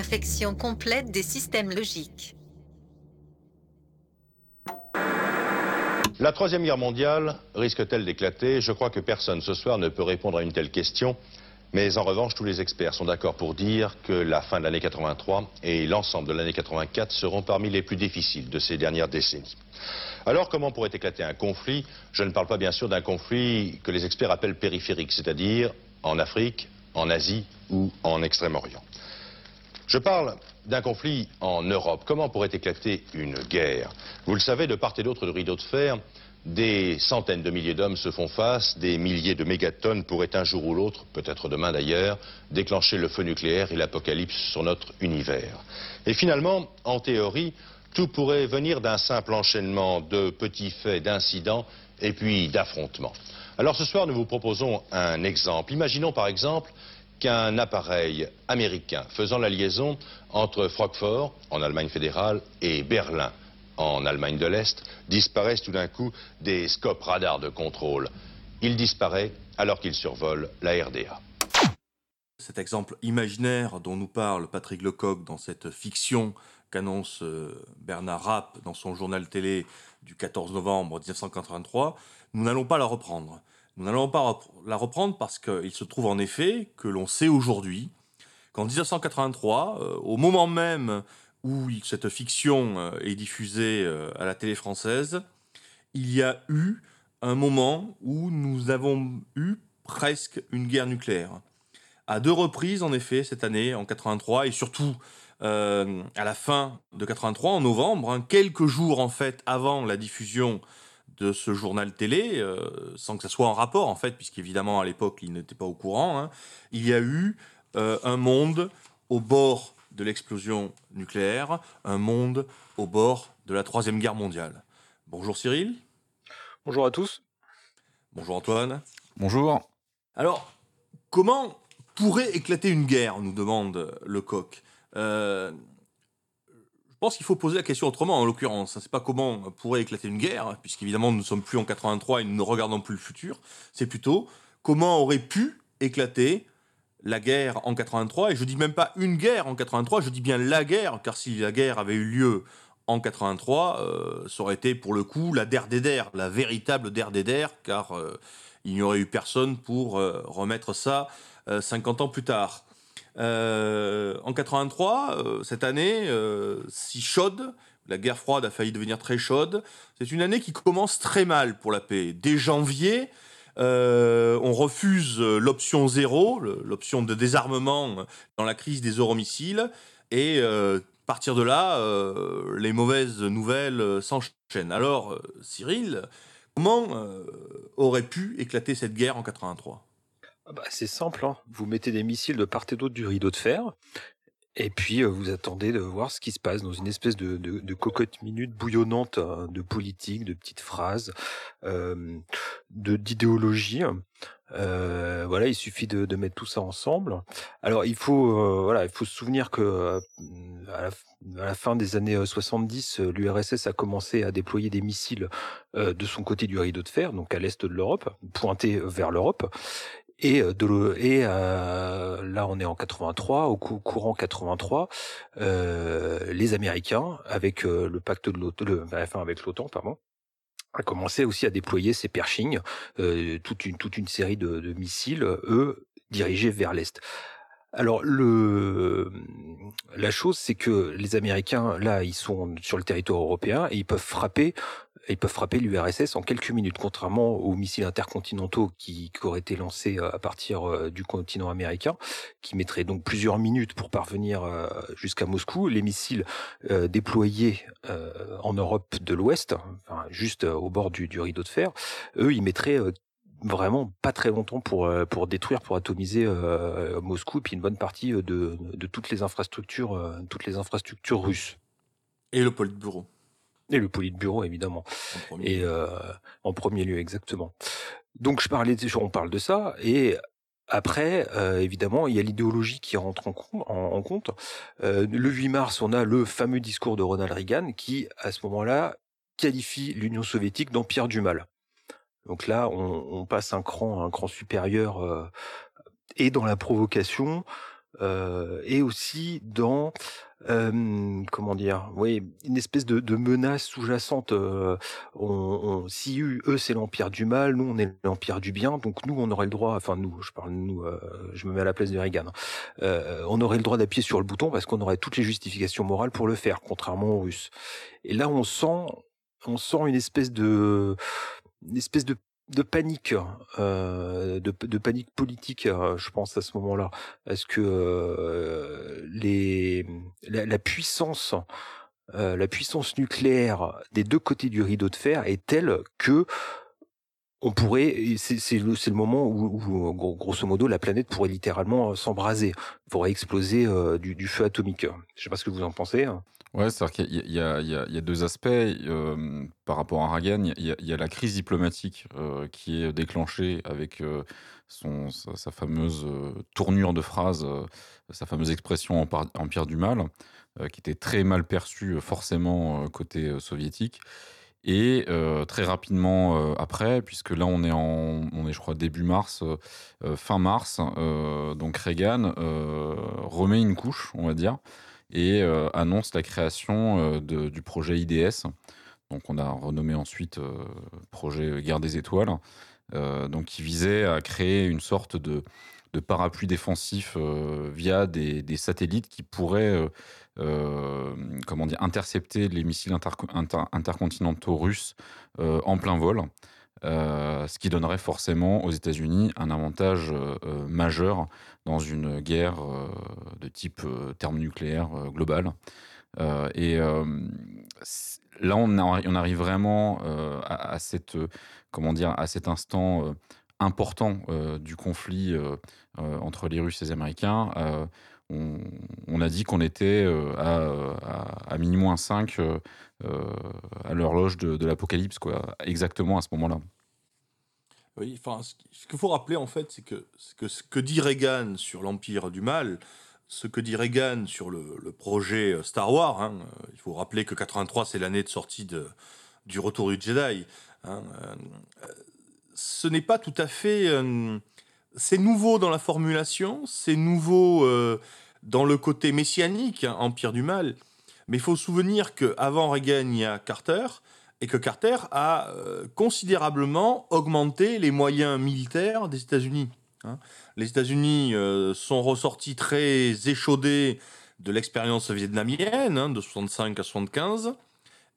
Infection complète des systèmes logiques. La Troisième Guerre mondiale risque-t-elle d'éclater? Je crois que personne ce soir ne peut répondre à une telle question. Mais en revanche, tous les experts sont d'accord pour dire que la fin de l'année 83 et l'ensemble de l'année 84 seront parmi les plus difficiles de ces dernières décennies. Alors, comment pourrait éclater un conflit? Je ne parle pas bien sûr d'un conflit que les experts appellent périphérique, c'est-à-dire en Afrique, en Asie ou en Extrême-Orient. Je parle d'un conflit en Europe. Comment pourrait éclater une guerre? Vous le savez, de part et d'autre du rideau de fer, des centaines de milliers d'hommes se font face, des milliers de mégatonnes pourraient un jour ou l'autre, peut-être demain d'ailleurs, déclencher le feu nucléaire et l'apocalypse sur notre univers. Et finalement, en théorie, tout pourrait venir d'un simple enchaînement de petits faits, d'incidents et puis d'affrontements. Alors ce soir, nous vous proposons un exemple. Imaginons par exemple qu'un appareil américain faisant la liaison entre Francfort, en Allemagne fédérale, et Berlin, en Allemagne de l'Est, disparaisse tout d'un coup des scopes radars de contrôle. Il disparaît alors qu'il survole la RDA. Cet exemple imaginaire dont nous parle Patrick Lecoq dans cette fiction qu'annonce euh, Bernard Rapp dans son journal télé du 14 novembre 1983, nous n'allons pas la reprendre. Nous n'allons pas la reprendre parce qu'il se trouve en effet que l'on sait aujourd'hui qu'en 1983, euh, au moment même où cette fiction euh, est diffusée euh, à la télé française, il y a eu un moment où nous avons eu presque une guerre nucléaire. À deux reprises en effet cette année en 83 et surtout à la fin de 83 en novembre, hein, quelques jours en fait avant la diffusion de ce journal télé, euh, sans que ça soit en rapport en fait, puisqu'évidemment à l'époque il n'était pas au courant, hein, il y a eu euh, un monde au bord de l'explosion nucléaire, un monde au bord de la troisième guerre mondiale. Bonjour Cyril, Bonjour à tous. bonjour Antoine. Bonjour. Alors, comment pourrait éclater une guerre nous demande Lecoq. Euh, je pense qu'il faut poser la question autrement, en l'occurrence. C'est pas comment pourrait éclater une guerre, puisqu'évidemment nous ne sommes plus en 83 et nous ne regardons plus le futur. C'est plutôt comment aurait pu éclater la guerre en 83. Et je dis même pas une guerre en 83, je dis bien la guerre, car si la guerre avait eu lieu en 83, euh, ça aurait été pour le coup la der des der, la véritable der des der, car euh, il n'y aurait eu personne pour euh, remettre ça euh, 50 ans plus tard. Euh, en 83, euh, cette année, euh, si chaude, la guerre froide a failli devenir très chaude, c'est une année qui commence très mal pour la paix. Dès janvier, euh, on refuse l'option zéro, l'option de désarmement dans la crise des euromissiles, et à partir de là, les mauvaises nouvelles s'enchaînent. Alors, Cyril, comment aurait pu éclater cette guerre en 83 Ah bah, c'est simple, hein. vous mettez des missiles de part et d'autre du rideau de fer, et puis euh, vous attendez de voir ce qui se passe dans une espèce de, cocotte minute bouillonnante hein, de politique, de petites phrases, de d'idéologie. Euh, voilà, il suffit de, mettre tout ça ensemble. Alors il faut euh, voilà, il faut se souvenir que à, la, à la fin des années euh, 70, euh, l'URSS a commencé à déployer des missiles de son côté du rideau de fer, donc à l'est de l'Europe, pointés vers l'Europe. Et, euh, de et euh, là, on est en 83, au cou- courant 83, euh, les Américains, avec euh, le pacte de l'OTAN, enfin avec l'OTAN, pardon, a commencé aussi à déployer ces Pershing, euh, toute une toute une série de, de missiles, eux dirigés vers l'est. Alors le la chose c'est que les Américains là ils sont sur le territoire européen et ils peuvent frapper ils peuvent frapper l'URSS en quelques minutes contrairement aux missiles intercontinentaux qui, auraient été lancés euh, à partir euh, du continent américain qui mettraient donc plusieurs minutes pour parvenir euh, jusqu'à Moscou les missiles déployés en Europe de l'Ouest juste au bord du, rideau de fer eux ils mettraient vraiment pas très longtemps pour pour détruire, pour atomiser Moscou et puis une bonne partie de, toutes les infrastructures, toutes les infrastructures russes. Et le Politburo. Et le Politburo, évidemment. En premier. Et euh, en premier lieu, exactement. Donc je parlais, de- on parle de ça, et après, euh, évidemment, il y a l'idéologie qui rentre en, com- en- en compte. Euh, le 8 mars, on a le fameux discours de Ronald Reagan qui, à ce moment-là, qualifie l'Union soviétique d'empire du mal. Donc là, on, on passe un cran, un cran supérieur, euh, et dans la provocation, euh, et aussi dans comment dire, oui, une espèce de, menace sous-jacente. si eux, c'est l'empire du mal, nous on est l'empire du bien, donc nous on aurait le droit, enfin nous, je parle nous, euh, je me mets à la place de Reagan, hein, euh, on aurait le droit d'appuyer sur le bouton parce qu'on aurait toutes les justifications morales pour le faire, contrairement aux Russes. Et là on sent, on sent une espèce de, une espèce de de panique, euh, de, panique politique, euh, je pense à ce moment-là, parce que euh, les, la, puissance, la puissance nucléaire des deux côtés du rideau de fer est telle que on pourrait, c'est le, moment où, où, gros- grosso modo, la planète pourrait littéralement s'embraser, pourrait exploser du, du feu atomique. Je sais pas ce que vous en pensez. Ouais, c'est-à-dire qu'il y, a- deux aspects. par rapport à Reagan, il y, a- la crise diplomatique qui est déclenchée avec sa, fameuse tournure de phrase, sa fameuse expression empire, du mal, qui était très mal perçue forcément côté soviétique. Et très rapidement après, puisque là on est en, on est je crois début mars, fin mars, donc Reagan remet une couche, on va dire, et euh, annonce la création euh, du projet IDS. Donc on a renommé ensuite euh, projet Guerre des Étoiles, donc qui visait à créer une sorte de, parapluie défensif via des, satellites qui pourraient comment dire, intercepter les missiles interco- inter- intercontinentaux russes en plein vol. Ce qui donnerait forcément aux États-Unis un avantage majeur dans une guerre de type euh, thermonucléaire euh, global. Euh, et là, on, arrive vraiment à, cette, comment dire, à cet instant important du conflit entre les Russes et les Américains. On, a dit qu'on était à, à, à minuit 5 euh, euh, à l'horloge de, l'apocalypse, quoi, exactement à ce moment-là. Oui, enfin, ce qui- ce qu'il faut rappeler en fait, c'est que, c'est que ce que dit Reagan sur l'empire du mal, ce que dit Reagan sur le, projet euh, Star Wars, hein, euh, il faut rappeler que 83 c'est l'année de sortie de, du Retour du Jedi. hein, euh, ce n'est pas tout à fait, c'est nouveau dans la formulation, c'est nouveau dans le côté messianique, hein, empire du mal. Mais il faut se souvenir qu'avant Reagan, il y a Carter, et que Carter a considérablement augmenté les moyens militaires des États-Unis. Hein. Les États-Unis euh, sont ressortis très échaudés de l'expérience vietnamienne, hein, de 65 à 75.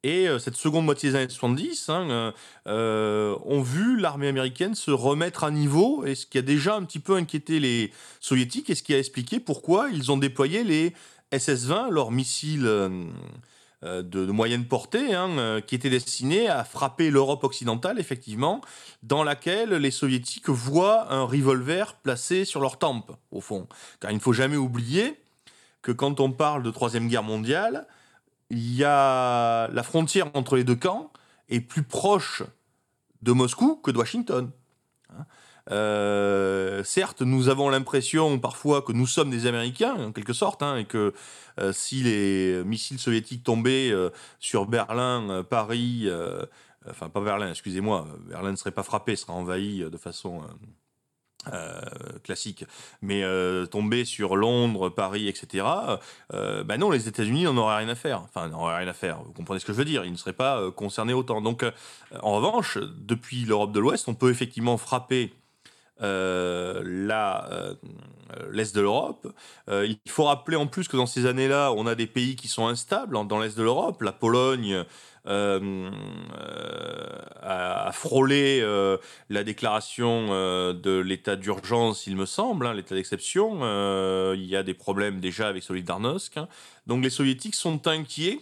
Et euh, cette seconde moitié des années 70 hein, euh, ont vu l'armée américaine se remettre à niveau, et ce qui a déjà un petit peu inquiété les soviétiques, et ce qui a expliqué pourquoi ils ont déployé les SS-20, leurs missiles de, de moyenne portée, hein, euh, qui étaient destinés à frapper l'Europe occidentale, effectivement, dans laquelle les soviétiques voient un revolver placé sur leur tempe, au fond. Car il ne faut jamais oublier que quand on parle de Troisième Guerre mondiale, il y a la frontière entre les deux camps est plus proche de Moscou que de Washington. Euh, certes, nous avons l'impression parfois que nous sommes des Américains, en quelque sorte, hein, et que euh, si les missiles soviétiques tombaient euh, sur Berlin, Paris, enfin pas Berlin, excusez-moi, Berlin ne serait pas frappé, serait envahi de façon classique, mais euh, tomber sur Londres, Paris, etc. Ben non, les États-Unis n'en auraient rien à faire. Enfin, n'en auraient rien à faire. Vous comprenez ce que je veux dire Ils ne seraient pas concernés autant. Donc, en revanche, depuis l'Europe de l'Ouest, on peut effectivement frapper l'Est de l'Europe. Euh, il faut rappeler en plus que dans ces années-là, on a des pays qui sont instables hein, dans l'Est de l'Europe. La Pologne euh, euh, a, frôlé euh, la déclaration euh, de l'état d'urgence, il me semble, hein, l'état d'exception. Euh, il y a des problèmes déjà avec Solidarnosc. hein. Donc les soviétiques sont inquiets.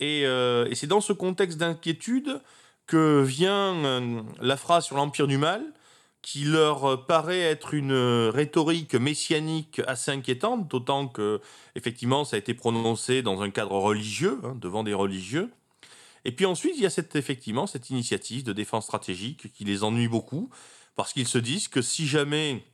Et, euh, c'est dans ce contexte d'inquiétude que vient euh, la phrase sur l'empire du mal qui leur paraît être une rhétorique messianique assez inquiétante, d'autant que, effectivement, ça a été prononcé dans un cadre religieux, hein, devant des religieux. Et puis ensuite, il y a cette, effectivement cette initiative de défense stratégique qui les ennuie beaucoup, parce qu'ils se disent que si jamais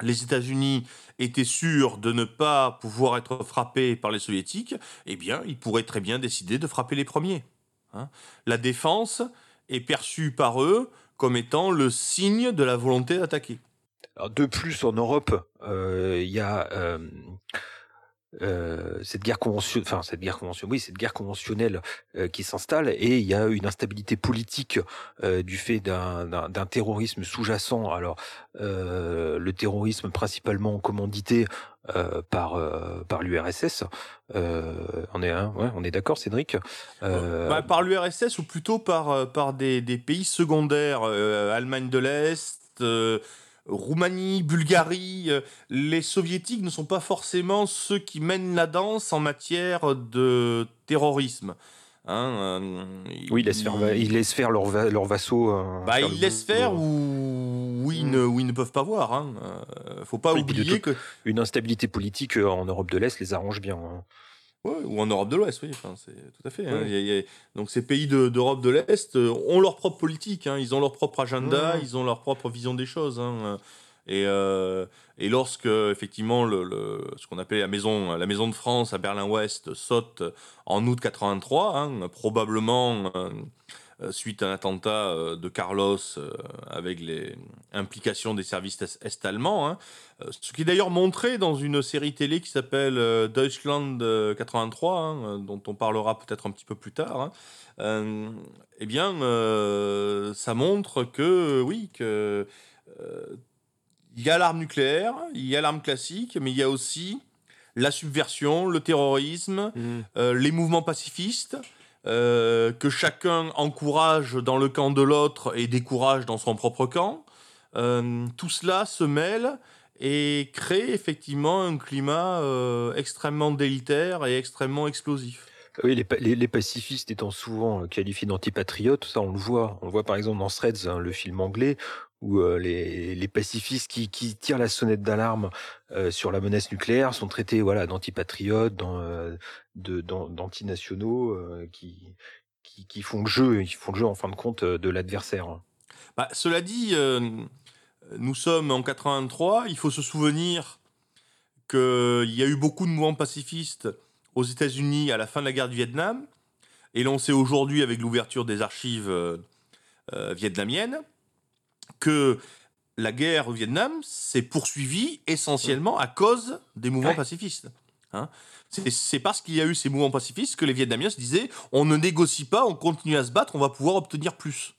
les États-Unis étaient sûrs de ne pas pouvoir être frappés par les soviétiques, eh bien, ils pourraient très bien décider de frapper les premiers. hein. La défense est perçue par eux comme étant le signe de la volonté d'attaquer. De plus, en Europe, euh, il y a euh, euh, cette guerre conventionnelle, oui, cette guerre conventionnelle qui s'installe, et il y a une instabilité politique du fait d'un- terrorisme sous-jacent. Alors, le terrorisme principalement commandité euh, par euh, par l'URSS. Euh, on est, on est d'accord, Cédric? Bah, par l'URSS ou plutôt par, par des, pays secondaires, Allemagne de l'Est, Roumanie, Bulgarie. les soviétiques ne sont pas forcément ceux qui mènent la danse en matière de terrorisme. Hein, euh, oui, ils laissent faire, ils laissent faire leurs va- euh, Bah, faire ils laissent faire ou, ou, ils ne, ou ils ne peuvent pas voir. Hein. Euh, faut pas Oui, oublier que Une instabilité politique en Europe de l'Est les arrange bien. hein. Ouais, ou en Europe de l'Ouest, oui, enfin, c'est tout à fait. hein. Ouais. Il y a- il y a- Donc ces pays de- d'Europe de l'Est ont leur propre politique, ils ont leur propre agenda, Ouais. ils ont leur propre vision des choses. Et, euh, et lorsque effectivement le, ce qu'on appelait la maison, la maison de France à Berlin-Ouest saute en août 83, hein, probablement euh, euh, suite à un attentat euh, de Carlos avec les implications des services est- est-allemands, hein, ce qui est d'ailleurs montré dans une série télé qui s'appelle Deutschland euh, 83, hein, dont on parlera peut-être un petit peu plus tard. eh bien, ça montre que oui, que il y a l'arme nucléaire, il y a l'arme classique, mais il y a aussi la subversion, le terrorisme, euh, les mouvements pacifistes, euh, que chacun encourage dans le camp de l'autre et décourage dans son propre camp. Euh, tout cela se mêle et crée effectivement un climat euh, extrêmement délitaire et extrêmement explosif. Oui, les, pa- les, les pacifistes étant souvent qualifiés d'antipatriotes, ça on le voit. On le voit par exemple dans Threads, hein, le film anglais, où les, pacifistes qui, tirent la sonnette d'alarme sur la menace nucléaire sont traités voilà d'antipatriotes, d'antinationaux, euh, qui, qui, qui font le jeu, qui font le jeu en fin de compte de l'adversaire. Bah, cela dit, nous sommes en 83, il faut se souvenir qu'il y a eu beaucoup de mouvements pacifistes aux États-Unis à la fin de la guerre du Vietnam, et l'on sait aujourd'hui avec l'ouverture des archives euh, vietnamiennes que la guerre au Vietnam s'est poursuivie essentiellement à cause des mouvements Ouais. pacifistes. Hein c'est parce qu'il y a eu ces mouvements pacifistes que les Vietnamiens se disaient on ne négocie pas, on continue à se battre, on va pouvoir obtenir plus.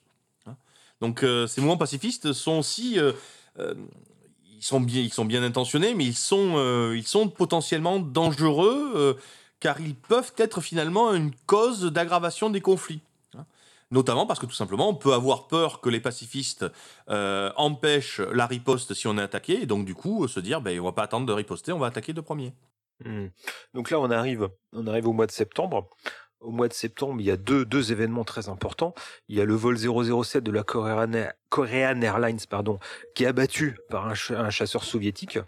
Hein Donc euh, ces mouvements pacifistes sont aussi euh, euh, ils sont bien ils sont bien intentionnés, mais ils sont ils sont potentiellement dangereux car ils peuvent être finalement une cause d'aggravation des conflits. Notamment parce que tout simplement, on peut avoir peur que les pacifistes euh, empêchent la riposte si on est attaqué, et donc du coup se dire, ben, on va pas attendre de riposter, on va attaquer de premier. Hmm. Donc là, on arrive, on arrive au mois de septembre. Au mois de septembre, il y a deux, deux événements très importants. Il y a le vol 007 de la Korean, Air- Korean Airlines, pardon, qui est abattu par un, ch- un chasseur soviétique.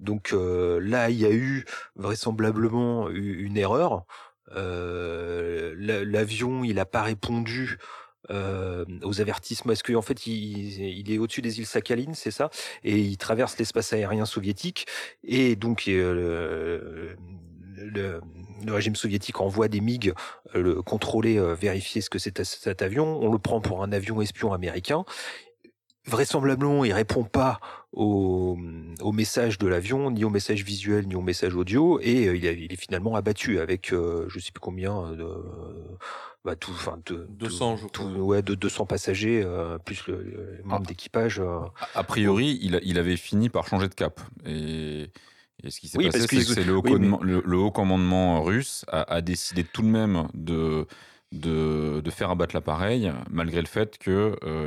Donc euh, là, il y a eu vraisemblablement une erreur. Euh, la- L'avion, il n'a pas répondu euh, aux avertissements. Est-ce qu'en fait, il, est au-dessus des îles Sakhalin, c'est ça? Et il traverse l'espace aérien soviétique. Et donc, euh, le, régime soviétique envoie des MiG euh, le contrôler, vérifier ce que c'est cet avion. On le prend pour un avion espion américain. Vraisemblablement, il répond pas au, au message de l'avion, ni au message visuel, ni au message audio, et euh, il, a- il est finalement abattu avec, euh, je sais plus combien, de, bah, tout, enfin, de, 200, de- je tout- ouais, de 200 passagers, euh, plus le, le membre Ah. d'équipage. euh. A priori, il, avait fini par changer de cap. Et, et ce qui s'est Oui, passé, c'est que c'est le, haut oui, mais- commandement- le- le haut commandement russe a, a décidé tout de même de, de, de faire abattre l'appareil, malgré le fait qu'il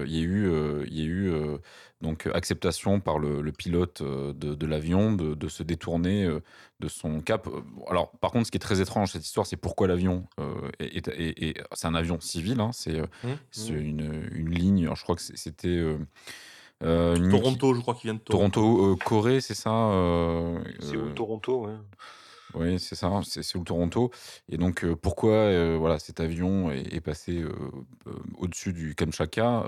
y ait eu, euh, y ait eu euh, donc, acceptation par le, le pilote euh, de, de l'avion de, de se détourner euh, de son cap. Euh, Alors, par contre, ce qui est très étrange, cette histoire, c'est pourquoi l'avion euh, est, est- est- est- c'est un avion civil, hein, c'est euh, Mmh. c'est une, une ligne, alors je crois que c'était euh, Euh, qui- Toronto, je crois qu'il vient de Toronto. Toronto, euh, Corée, c'est ça euh, C'est où euh, Toronto ouais. Oui, c'est ça, c'est c'est où Toronto. Et donc, pourquoi voilà, cet avion est, passé au-dessus du Kamchatka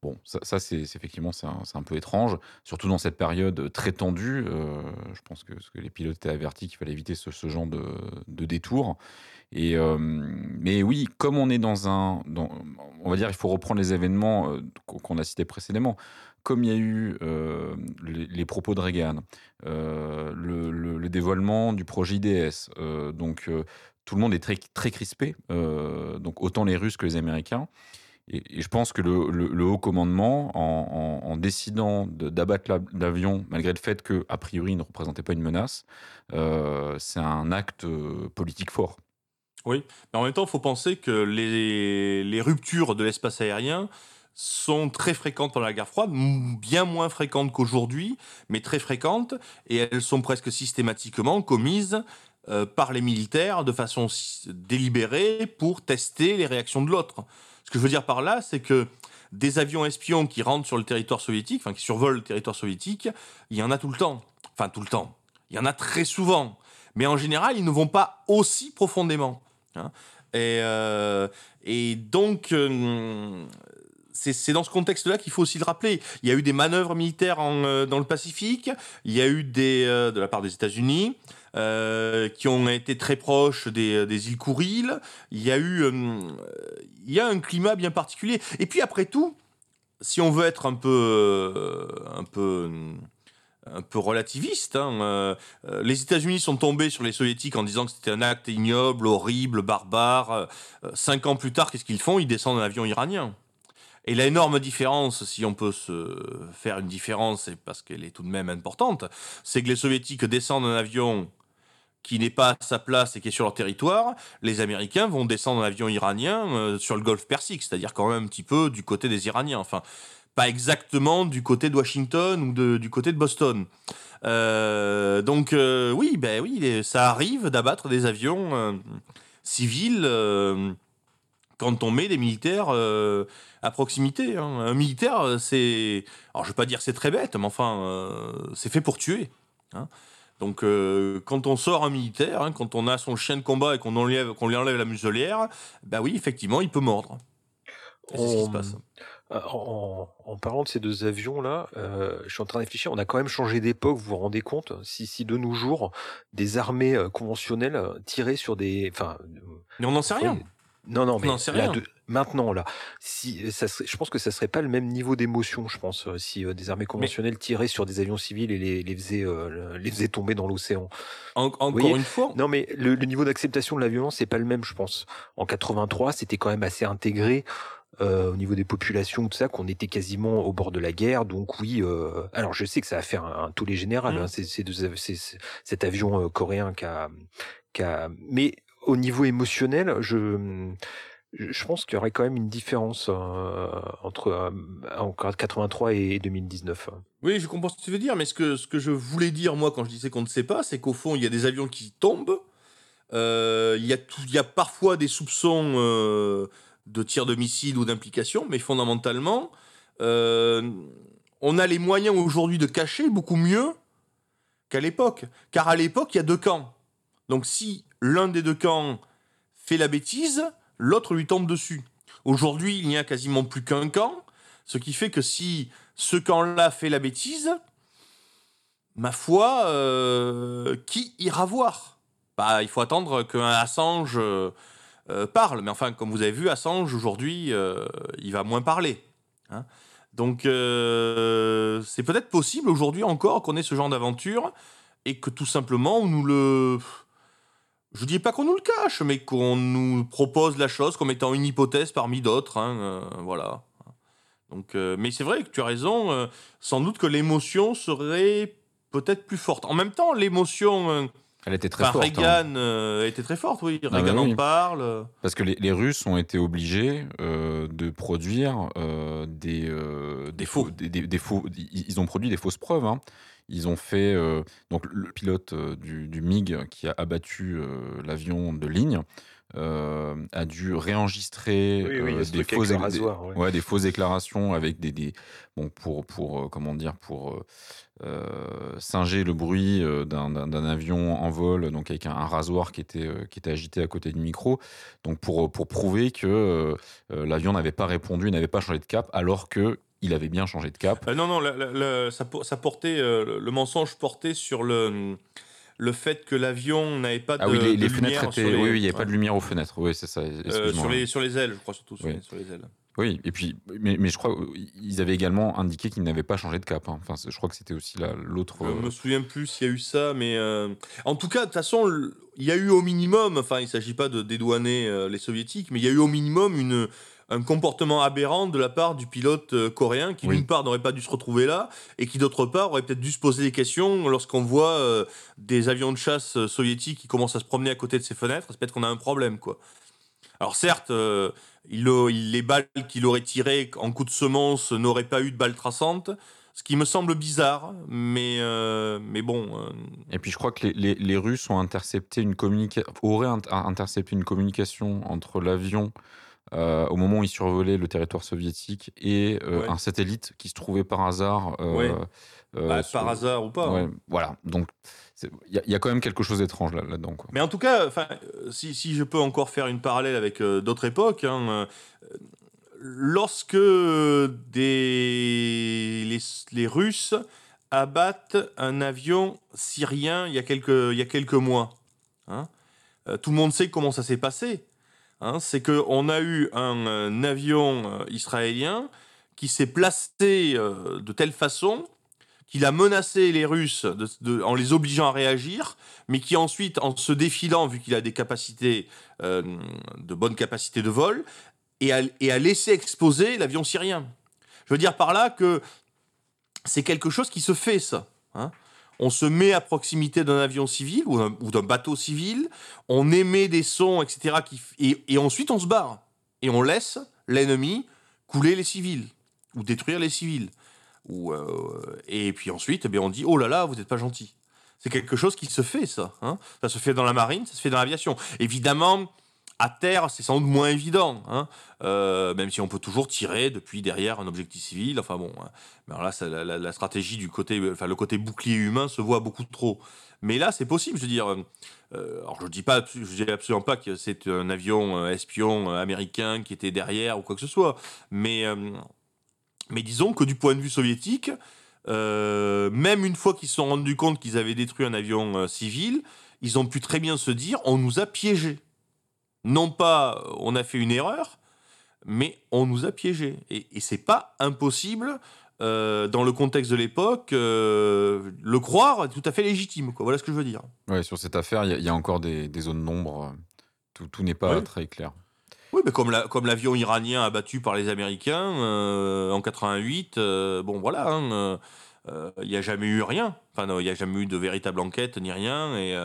Bon, ça, c'est effectivement c'est un, peu étrange, surtout dans cette période très tendue. je pense que, les pilotes étaient avertis qu'il fallait éviter ce, genre de, détour. Et, mais oui, comme on est dans un. On va dire, il faut reprendre les événements qu'on a cités précédemment. Comme il y a eu euh, les, propos de Reagan, euh, le, le- le dévoilement du projet IDS, euh, donc tout le monde est très, très crispé, donc autant les Russes que les Américains. Et, je pense que le, haut commandement, en, décidant d'abattre la- l'avion, malgré le fait que, a priori, il ne représentait pas une menace, c'est un acte politique fort. Oui, mais en même temps, il faut penser que les ruptures de l'espace aérien sont très fréquentes pendant la guerre froide, bien moins fréquentes qu'aujourd'hui, mais très fréquentes, et elles sont presque systématiquement commises euh, par les militaires de façon délibérée pour tester les réactions de l'autre. Ce que je veux dire par là, c'est que des avions espions qui rentrent sur le territoire soviétique, enfin qui survolent le territoire soviétique, il y en a tout le temps. Enfin, tout le temps. Il y en a très souvent. Mais en général, ils ne vont pas aussi profondément. hein. Et, euh, et donc, euh, c'est dans ce contexte-là qu'il faut aussi le rappeler. Il y a eu des manœuvres militaires euh, dans le Pacifique, il y a eu des, euh, de la part des États-Unis, euh, qui ont été très proches des, des îles Kouriles. Il y a eu, il y a un climat bien particulier. Et puis après tout, si on veut être un peu, un peu, un peu relativiste, hein, les États-Unis sont tombés sur les Soviétiques en disant que c'était un acte ignoble, horrible, barbare. Cinq ans plus tard, qu'est-ce qu'ils font? Ils descendent un avion iranien. Et l'énorme différence, si on peut se faire une différence, et parce qu'elle est tout de même importante, c'est que les Soviétiques descendent un avion qui n'est pas à sa place et qui est sur leur territoire. Les Américains vont descendre un avion iranien euh, sur le golfe Persique, c'est-à-dire quand même un petit peu du côté des Iraniens. Enfin, pas exactement du côté de Washington ou du côté de Boston. Euh, donc euh, oui, ben oui, ça arrive d'abattre des avions civils quand on met des militaires euh, à proximité. hein. Un militaire, euh, c'est, alors je vais pas dire que c'est très bête, mais enfin, euh, c'est fait pour tuer. hein. Donc euh, quand on sort un militaire, hein, quand on a son chien de combat et qu'on enlève, qu'on lui enlève la muselière, bah oui, effectivement, il peut mordre. C'est ce qui se passe. En, en parlant de ces deux avions-là, euh, je suis en train de réfléchir, on a quand même changé d'époque, vous vous rendez compte? Si, si de nos jours, des armées conventionnelles tiraient sur des... Enfin, Mais on n'en sait rien. Non, non, On mais là, de- maintenant, là, si, ça serait- je pense que ça serait pas le même niveau d'émotion, je pense, euh, si euh, des armées conventionnelles tiraient sur des avions civils et les, les, faisaient, euh, les faisaient tomber dans l'océan. En- encore une fois, Non, mais le, le niveau d'acceptation de la violence, c'est pas le même, je pense. En 83, c'était quand même assez intégré euh, au niveau des populations, tout ça, qu'on était quasiment au bord de la guerre. Donc oui, euh, alors je sais que ça a fait un, un hein, c'est- c'est deux av- c'est- c'est- cet avion euh, coréen qui a, qui a... Mais au niveau émotionnel, je... Je pense qu'il y aurait quand même une différence euh, entre euh, en 83 et 2019. Oui, je comprends ce que tu veux dire, mais ce que, ce que je voulais dire, moi, quand je disais qu'on ne sait pas, c'est qu'au fond, il y a des avions qui tombent. Euh, il, y a il y a parfois des soupçons euh, de tir de missiles ou d'implication, mais fondamentalement, on a les moyens aujourd'hui de cacher beaucoup mieux qu'à l'époque. Car à l'époque, il y a deux camps. Donc si l'un des deux camps fait la bêtise, l'autre lui tombe dessus. Aujourd'hui, il n'y a quasiment plus qu'un camp, ce qui fait que si ce camp-là fait la bêtise, ma foi, euh, qui ira voir? Bah, Il faut attendre qu'un Assange euh, euh, parle. Mais enfin, comme vous avez vu, Assange, aujourd'hui, il va moins parler. hein. Donc, c'est peut-être possible aujourd'hui encore qu'on ait ce genre d'aventure et que tout simplement, on nous le... Je dis pas qu'on nous le cache, mais qu'on nous propose la chose comme étant une hypothèse parmi d'autres. hein, euh, voilà. Donc, euh, mais c'est vrai que tu as raison. euh, sans doute que l'émotion serait peut-être plus forte. En même temps, l'émotion. Elle était très enfin, forte. hein. Reagan était très forte, oui. bah Reagan oui. en parle. Parce que les, les Russes ont été obligés euh, de produire euh, des, euh, des, faux. faux. Des, des- des faux. Ils ils ont produit des fausses preuves. hein. Ils ont fait donc le pilote du, du, MiG qui a abattu l'avion de ligne euh, a dû réenregistrer euh, des, fausses, ouais. des, fausses déclarations avec des, des bon pour pour euh, comment dire pour singer le bruit d'un avion en vol donc avec un, rasoir qui était qui était agité à côté du micro donc pour pour prouver que l'avion n'avait pas répondu n'avait pas changé de cap alors que il avait bien changé de cap. non non ça, ça, portait le mensonge portait sur le le fait que l'avion n'avait pas de, ah oui, les, les fenêtres étaient, oui, oui, il n'y avait pas de lumière aux fenêtres. Oui, c'est ça. Euh, sur, les, sur les ailes, je crois surtout sur, les, sur les ailes. Oui, et puis, mais, mais, je crois qu'ils avaient également indiqué qu'ils n'avaient pas changé de cap. Hein. Enfin, je crois que c'était aussi l'autre. Je me souviens plus s'il y a eu ça, mais euh... en tout cas, de toute façon, il y a eu au minimum. Enfin, il ne s'agit pas de dédouaner euh, les soviétiques, mais il y a eu au minimum une un comportement aberrant de la part du pilote euh, coréen qui d'une part n'aurait pas dû se retrouver là et qui d'autre part aurait peut-être dû se poser des questions lorsqu'on voit euh, des avions de chasse euh, soviétiques qui commencent à se promener à côté de ses fenêtres, c'est peut-être qu'on a un problème quoi. Alors certes, il, les balles qu'il aurait tirées en coup de semence n'auraient pas eu de balles traçantes, ce qui me semble bizarre, mais, mais bon. Et puis je crois que les, les, Russes ont intercepté une auraient intercepté une communication entre l'avion euh, au moment où il survolait le territoire soviétique et euh, un satellite qui se trouvait par hasard. Euh, bah, par hasard ou pas. Hein. Voilà, donc il y, a quand même quelque chose d'étrange là-dedans. Mais en tout cas, si, si, je peux encore faire une parallèle avec d'autres époques, hein, lorsque des, les, les, Russes abattent un avion syrien il y a quelques, il y a quelques mois, hein, tout le monde sait comment ça s'est passé. Hein, c'est qu'on a eu un, avion euh, israélien qui s'est placé euh, de telle façon qu'il a menacé les Russes en les obligeant à réagir, mais qui ensuite, en se défilant, vu qu'il a des capacités, euh, de bonnes capacités de vol, et a, laissé exploser l'avion syrien. Je veux dire par là que c'est quelque chose qui se fait, ça. Hein on se met à proximité d'un avion civil ou d'un bateau civil, on émet des sons, etc. et, ensuite on se barre. Et on laisse l'ennemi couler les civils ou détruire les civils. Euh, et puis ensuite, eh on dit Oh là là, vous n'êtes pas gentil. C'est quelque chose qui se fait, ça. Hein. ça se fait dans la marine, ça se fait dans l'aviation. Évidemment, à terre, c'est sans doute moins évident, hein. euh, même si on peut toujours tirer depuis derrière un objectif civil. Enfin bon, hein. mais là, la, stratégie du côté, enfin le côté bouclier humain se voit beaucoup trop. Mais là, c'est possible. Je veux dire, euh, alors je dis pas, je dis absolument pas que c'est un avion euh, espion américain qui était derrière ou quoi que ce soit. Mais mais disons que du point de vue soviétique, même une fois qu'ils se sont rendus compte qu'ils avaient détruit un avion civil, ils ont pu très bien se dire, on nous a piégés non pas on a fait une erreur, mais on nous a piégés. Et, et c'est pas impossible, euh, dans le contexte de l'époque, euh, le croire est tout à fait légitime. Quoi. Voilà ce que je veux dire. Ouais, sur cette affaire, il y, a encore des, zones d'ombre. Tout, n'est pas très clair. Oui, mais comme, la, comme l'avion iranien abattu par les Américains euh, en 88, bon voilà, hein, il n'y a jamais eu rien. Enfin, il n'y a jamais eu de véritable enquête ni rien. Et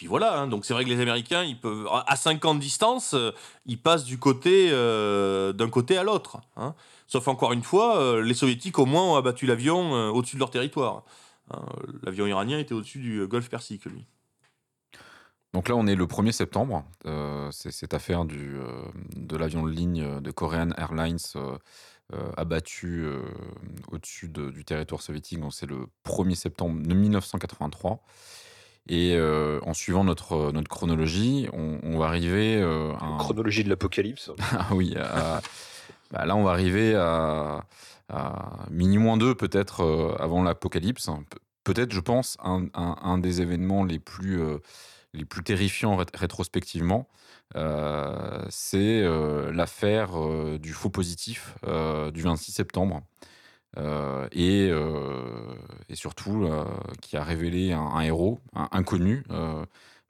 puis voilà, hein. donc c'est vrai que les Américains, ils peuvent, à 5 ans de distance, euh, ils passent du côté euh, d'un côté à l'autre. Hein. Sauf encore une fois, euh, les Soviétiques au moins ont abattu l'avion au-dessus de leur territoire. Hein. L'avion iranien était au-dessus du Golfe Persique, lui. Donc là, on est le 1er septembre. c'est cette affaire du, de l'avion de ligne de Korean Airlines abattu au-dessus du territoire soviétique. C'est le 1er septembre de 1983. Et euh, en suivant notre, notre chronologie, on, va arriver euh, à... Chronologie de l'apocalypse. ah oui, bah là on va arriver à, minuit moins deux peut-être euh, avant l'apocalypse. Peut-être, je pense, un, un, des événements les plus, les plus terrifiants rétrospectivement. c'est l'affaire du faux positif du 26 septembre. Euh, et, euh, et, surtout euh, qui a révélé un, héros inconnu,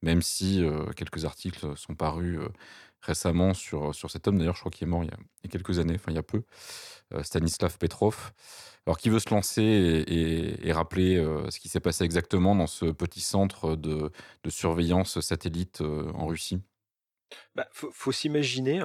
même si quelques articles sont parus récemment sur, sur cet homme. D'ailleurs, je crois qu'il est mort il y, a, quelques années, enfin il y a peu, Stanislav Petrov. Alors, qui veut se lancer et, rappeler ce qui s'est passé exactement dans ce petit centre de, de surveillance satellite en Russie? Bah, faut, faut s'imaginer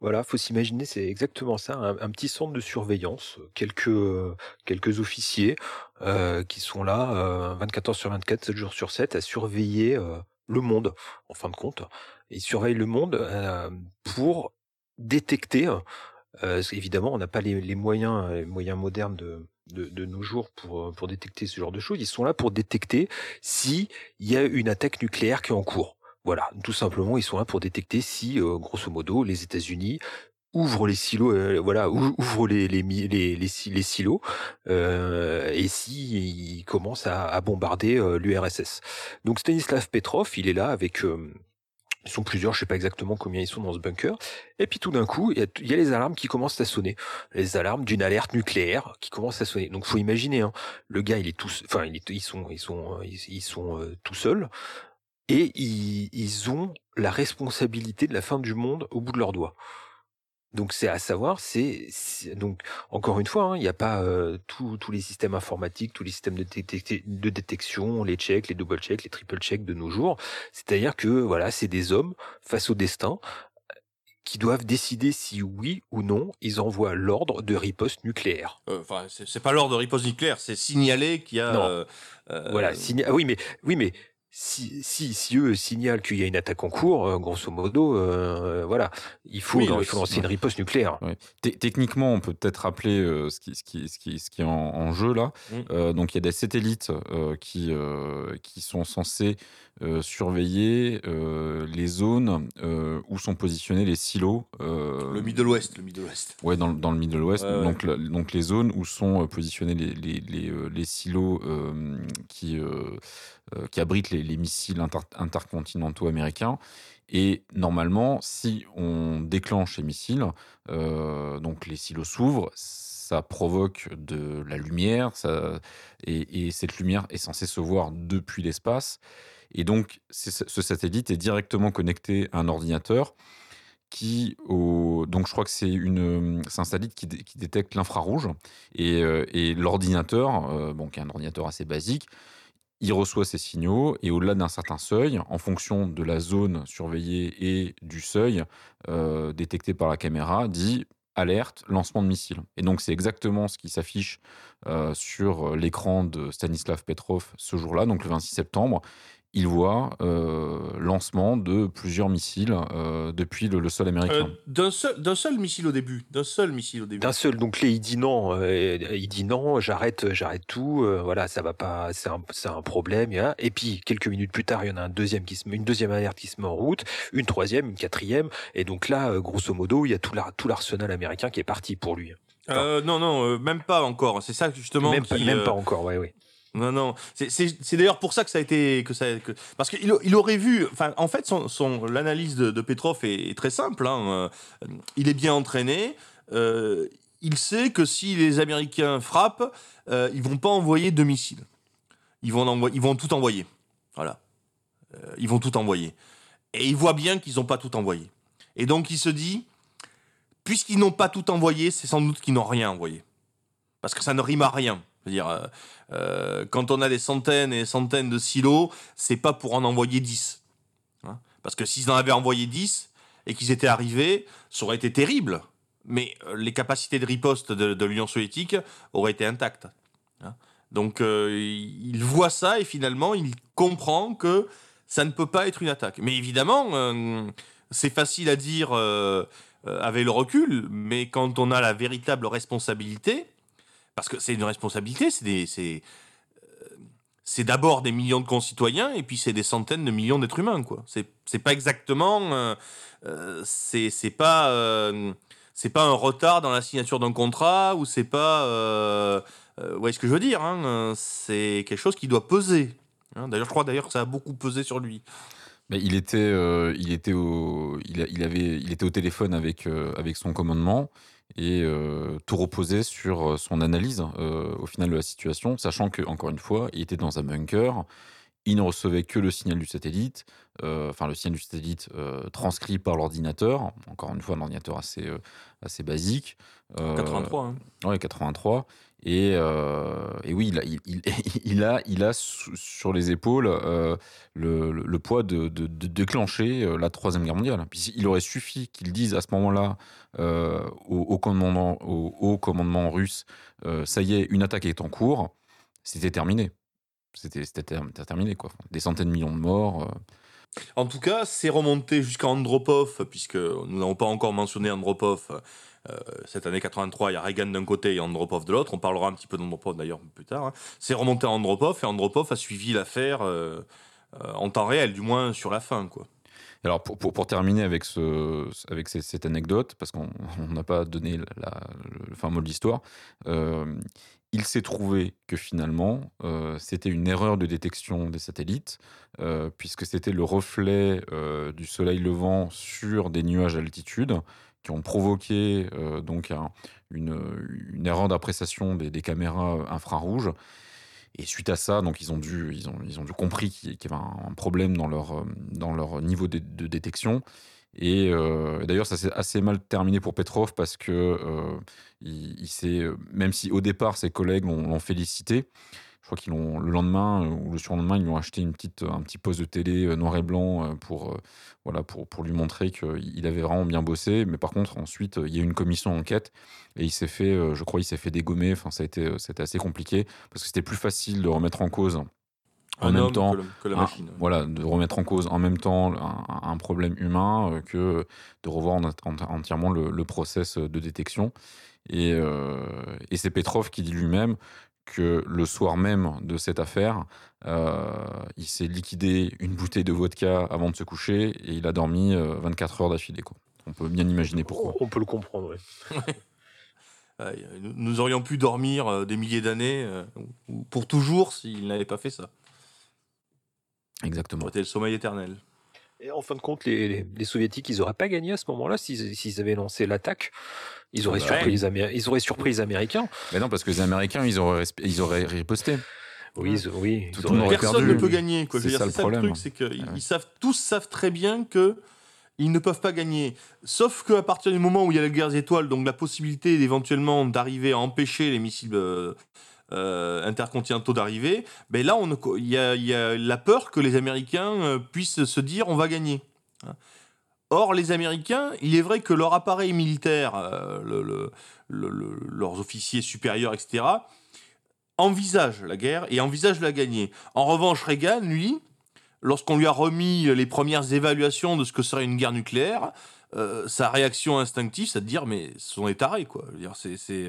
Voilà, faut s'imaginer, c'est exactement ça, un, petit centre de surveillance, quelques euh, quelques officiers euh, qui sont là euh, 24 heures sur 24, 7 jours sur 7 à surveiller euh, le monde, en fin de compte. Ils surveillent le monde euh, pour détecter. euh, parce qu'évidemment, on n'a pas les, moyens, les moyens modernes de, de, de nos jours pour, euh, pour détecter ce genre de choses. Ils sont là pour détecter si il y a une attaque nucléaire qui est en cours. Voilà, tout simplement, ils sont là pour détecter si, euh, grosso modo, les États-Unis ouvrent les silos, euh, voilà, ou- ouvrent les silos, euh, et si ils commencent à, à bombarder l'URSS. Donc Stanislav Petrov, il est là avec ils sont plusieurs, je sais pas exactement combien ils sont dans ce bunker. Et puis tout d'un coup, il y, a, les alarmes qui commencent à sonner, les alarmes d'une alerte nucléaire qui commencent à sonner. Donc faut imaginer, hein, le gars, il est enfin, il ils sont, ils sont, ils, sont euh, tout seuls et ils, ils ont la responsabilité de la fin du monde au bout de leurs doigts. Donc c'est à savoir, c'est donc encore une fois, hein, il n'y a pas euh, tous les systèmes informatiques, tous les systèmes de, de détection, les checks, les double checks, les triple checks de nos jours. C'est-à-dire que voilà, c'est des hommes face au destin qui doivent décider si oui ou non ils envoient l'ordre de riposte nucléaire. Euh, Enfin, c'est c'est pas l'ordre de riposte nucléaire, c'est signaler qu'il y a. Non. euh, euh, Voilà, signa- oui, mais oui, mais si, si, si eux signalent qu'il y a une attaque en cours, euh, grosso modo, euh, voilà, il faut, Oui, il faut lancer une riposte nucléaire. Techniquement, on peut peut-être rappeler euh, ce, qui, ce, qui, ce, qui, ce qui est en, en jeu là. Mm. Euh, donc, il y a des satellites euh, qui, euh, qui sont censés euh, surveiller euh, les zones euh, où sont positionnés les silos. euh, Le Middle West, le Middle West. Ouais, dans, le- dans le Middle West, Ouais, ouais. donc, la- donc les zones où sont positionnés les, les, les, les silos euh, qui, qui abritent les, les missiles inter- intercontinentaux américains. Et normalement, si on déclenche ces missiles, euh, donc les silos s'ouvrent, ça provoque de la lumière, ça, et, et cette lumière est censée se voir depuis l'espace. Et donc, ce satellite est directement connecté à un ordinateur qui, donc je crois que c'est un satellite qui, dé- qui détecte l'infrarouge et, euh, l'ordinateur, euh, bon, qui est un ordinateur assez basique, il reçoit ces signaux et au-delà d'un certain seuil, en fonction de la zone surveillée et du seuil euh, détecté par la caméra, dit alerte, lancement de missile. Et donc c'est exactement ce qui s'affiche sur l'écran de Stanislav Petrov ce jour-là, donc le 26 septembre. Il voit euh, lancement de plusieurs missiles euh, depuis le, le sol américain. Euh, d'un seul, d'un seul missile au début. D'un seul missile au début. D'un seul, donc il dit non, euh, il dit non, j'arrête, j'arrête tout, euh, voilà, ça va pas, c'est un, c'est un problème, hein. et puis quelques minutes plus tard, il y en a un deuxième qui se met, une deuxième alerte qui se met en route, une troisième, une quatrième, et donc là, euh, grosso modo, il y a tout l'ar- tout l'arsenal américain qui est parti pour lui. Euh, non, non, euh, même pas encore. C'est ça justement. Même, pas, même euh, pas encore, ouais, ouais. Non, non. C'est- d'ailleurs pour ça que ça a été que ça que parce qu'il il aurait vu. En fait, son, son l'analyse de, de Petrov est, très simple. hein. Euh, Il est bien entraîné. euh, il sait que si les Américains frappent, euh, ils vont pas envoyer de missiles. Ils vont envoyer, ils vont tout envoyer. Voilà. Euh, ils vont tout envoyer. Et il voit bien qu'ils n'ont pas tout envoyé. Et donc il se dit, puisqu'ils n'ont pas tout envoyé, c'est sans doute qu'ils n'ont rien envoyé. Parce que ça ne rime à rien. Je veux dire, euh, euh, quand on a des centaines et des centaines de silos, c'est pas pour en envoyer 10. Hein. Parce que s'ils en avaient envoyé 10 et qu'ils étaient arrivés, ça aurait été terrible. Mais euh, les capacités de riposte de, l'Union soviétique auraient été intactes. hein. Donc il voit ça et finalement il comprend que ça ne peut pas être une attaque. Mais évidemment, c'est facile à dire avec le recul, mais quand on a la véritable responsabilité, parce que c'est une responsabilité, euh, c'est d'abord des millions de concitoyens et puis c'est des centaines de millions d'êtres humains quoi. C'est pas exactement euh, euh, c'est pas c'est pas un retard dans la signature d'un contrat ou c'est pas vous voyez ce que je veux dire hein, c'est quelque chose qui doit peser. hein. d'ailleurs je crois d'ailleurs que ça a beaucoup pesé sur lui. Il était, euh, il était au, il, avait, au téléphone avec, euh, avec son commandement et euh, tout reposait sur son analyse au final de la situation, sachant que encore une fois, il était dans un bunker. Il ne recevait que le signal du satellite, euh, enfin le signal du satellite euh, transcrit par l'ordinateur, encore une fois un ordinateur assez, euh, assez basique. 83. Hein. Oui, 83. Et, et oui, il a, il, il, a, il a sur les épaules le, le, poids de, de, de, déclencher la Troisième Guerre mondiale. Puis il aurait suffi qu'il dise à ce moment-là au, au, commandement, au, au commandement russe, ça y est, une attaque est en cours, c'était terminé c'était terminé, quoi. Des centaines de millions de morts. Euh. En tout cas, c'est remonté jusqu'à Andropov, puisque nous n'avons pas encore mentionné Andropov. Euh, cette année 83, il y a Reagan d'un côté et Andropov de l'autre. On parlera un petit peu d'Andropov d'ailleurs plus tard. Hein. C'est remonté à Andropov et Andropov a suivi l'affaire euh, en temps réel, du moins sur la fin, quoi. Alors pour, pour, pour, terminer avec, ce, avec cette, anecdote, parce qu'on n'a pas donné la, le fin mot de l'histoire, il s'est trouvé que finalement, euh, c'était une erreur de détection des satellites, euh, puisque c'était le reflet euh, du soleil levant sur des nuages à altitude qui ont provoqué donc une, erreur d'appréciation des, caméras infrarouges. Et suite à ça, donc ils ont dû, ils ont, ils ont dû compris qu'il y avait un, problème dans leur, dans leur niveau de détection. Et euh, d'ailleurs, ça s'est assez mal terminé pour Petrov parce que euh, il, il même si au départ ses collègues l'ont félicité, je crois qu'ils l'ont le lendemain ou le surlendemain, ils lui ont acheté une petite, un petit poste de télé euh, noir et blanc pour, voilà, pour, lui montrer qu'il avait vraiment bien bossé. Mais par contre, ensuite, il y a eu une commission d'enquête et il s'est fait, je crois, il s'est fait dégommer. Enfin, ça a été, c'était assez compliqué parce que c'était plus facile de remettre en cause en même temps, voilà, de remettre en cause en même temps un, problème humain euh, que de revoir entièrement le, process de détection. Et, euh, et c'est Petrov qui dit lui-même que le soir même de cette affaire, euh, il s'est liquidé une bouteille de vodka avant de se coucher et il a dormi 24 heures d'affilée. On peut bien imaginer pourquoi. On peut le comprendre, oui. Nous aurions pu dormir des milliers d'années, pour toujours, s'il n'avait pas fait ça. Exactement. C'était le sommeil éternel. Et en fin de compte, les, les, soviétiques, ils n'auraient pas gagné à ce moment-là s'ils avaient lancé l'attaque. Ils auraient, surpris les ils auraient surpris les Américains. Mais non, parce que les Américains, ils auraient, ils auraient riposté. Oui, oui. Tout Personne ne peut gagner. C'est ça, le problème. C'est que ils savent, tous savent très bien que ils ne peuvent pas gagner. Sauf qu'à partir du moment où il y a la guerre des étoiles, donc la possibilité d'éventuellement d'arriver à empêcher les missiles euh, intercontinentaux d'arriver, ben là, il y a, la peur que les Américains euh, puissent se dire on va gagner. Hein. Or, les Américains, il est vrai que leur appareil militaire, euh, leurs officiers supérieurs, etc., envisagent la guerre et envisagent la gagner. En revanche, Reagan, lui, lorsqu'on lui a remis les premières évaluations de ce que serait une guerre nucléaire, sa réaction instinctive, c'est de dire mais ce sont des tarés, quoi. C'est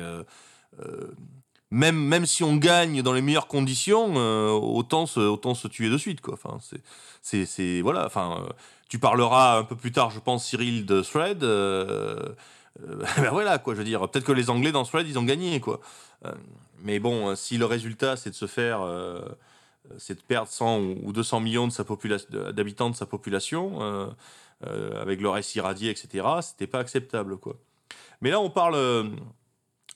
même, même si on gagne dans les meilleures conditions, euh, autant, se, autant se tuer de suite. Quoi. Enfin, c'est, c'est, voilà, enfin, euh, tu parleras un peu plus tard, je pense, Cyril, de Thread. Euh, ben voilà, quoi, je veux dire, peut-être que les Anglais dans Thread, ils ont gagné. Quoi. mais bon, si le résultat, c'est de se faire. c'est de perdre 100 ou 200 millions de sa d'habitants de sa population, avec le reste irradié, etc., c'était pas acceptable. Quoi. Mais là, on parle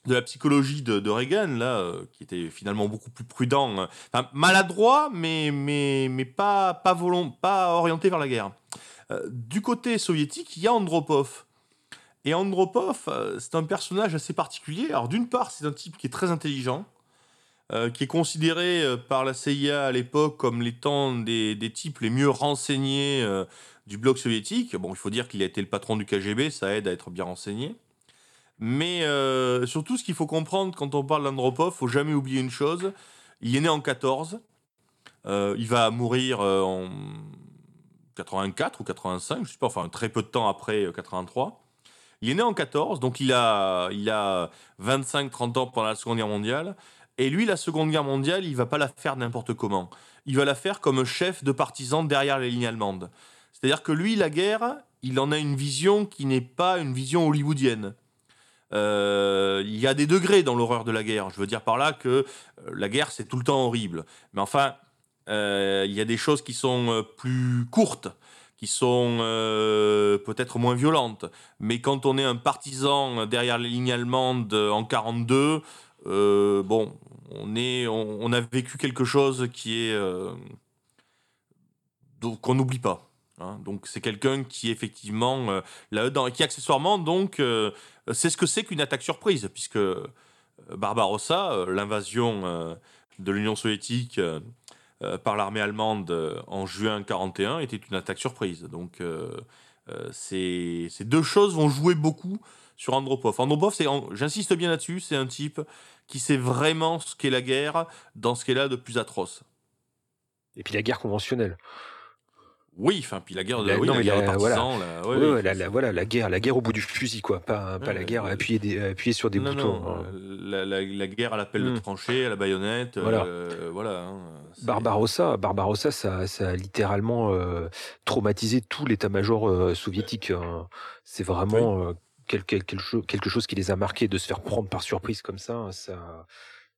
de la psychologie de, Reagan, là, euh, qui était finalement beaucoup plus prudent, euh, maladroit, mais, mais, mais pas, pas, pas orienté vers la guerre. Euh, du côté soviétique, il y a Andropov. Et Andropov, c'est un personnage assez particulier. Alors, d'une part, c'est un type qui est très intelligent, qui est considéré par la CIA à l'époque comme l'étant des, des, types les mieux renseignés du bloc soviétique. Bon, il faut dire qu'il a été le patron du KGB, ça aide à être bien renseigné. Mais euh, surtout, ce qu'il faut comprendre quand on parle d'Andropov, faut jamais oublier une chose. Il est né en 14. Euh, il va mourir euh, en 84 ou 85, je sais pas, enfin très peu de temps après 83. Il est né en 14, donc il a, il a 25-30 ans pendant la Seconde Guerre mondiale. Et lui, la Seconde Guerre mondiale, il va pas la faire n'importe comment. Il va la faire comme chef de partisan derrière les lignes allemandes. C'est-à-dire que lui, la guerre, il en a une vision qui n'est pas une vision hollywoodienne. Euh, il y a des degrés dans l'horreur de la guerre. Je veux dire par là que euh, la guerre, c'est tout le temps horrible. Mais enfin, euh, il y a des choses qui sont plus courtes, qui sont peut-être moins violentes. Mais quand on est un partisan derrière les lignes allemandes en 42, bon, on, est, on, a vécu quelque chose qui est qu'on n'oublie pas. Hein. Donc c'est quelqu'un qui effectivement euh, là-dedans et qui accessoirement donc euh, c'est ce que c'est qu'une attaque surprise puisque euh, Barbarossa, euh, l'invasion euh, de l'Union soviétique par l'armée allemande en juin 41 était une attaque surprise. Donc ces, ces deux choses vont jouer beaucoup sur Andropov. Andropov, c'est, j'insiste bien là-dessus, c'est un type qui sait vraiment ce qu'est la guerre dans ce qu'elle a de plus atroce. Et puis la guerre conventionnelle. Oui, enfin, puis la guerre de, La- oui, non, la guerre la- voilà. là, ouais, Ouais, oui. la, la- voilà, la guerre, la guerre au bout du fusil, quoi. Pas, pas Ouais, la guerre appuyée, des, appuyée sur des non, boutons. non, hein. euh, la, la- la guerre à l'appel Hmm. de tranchée, à la baïonnette, Voilà. euh, voilà. hein, Barbarossa, Barbarossa, ça, ça a littéralement euh, traumatisé tout l'état-major euh, soviétique. hein. C'est vraiment euh, quel- quel- quelque, chose, quelque chose qui les a marqués de se faire prendre par surprise comme ça. Ça,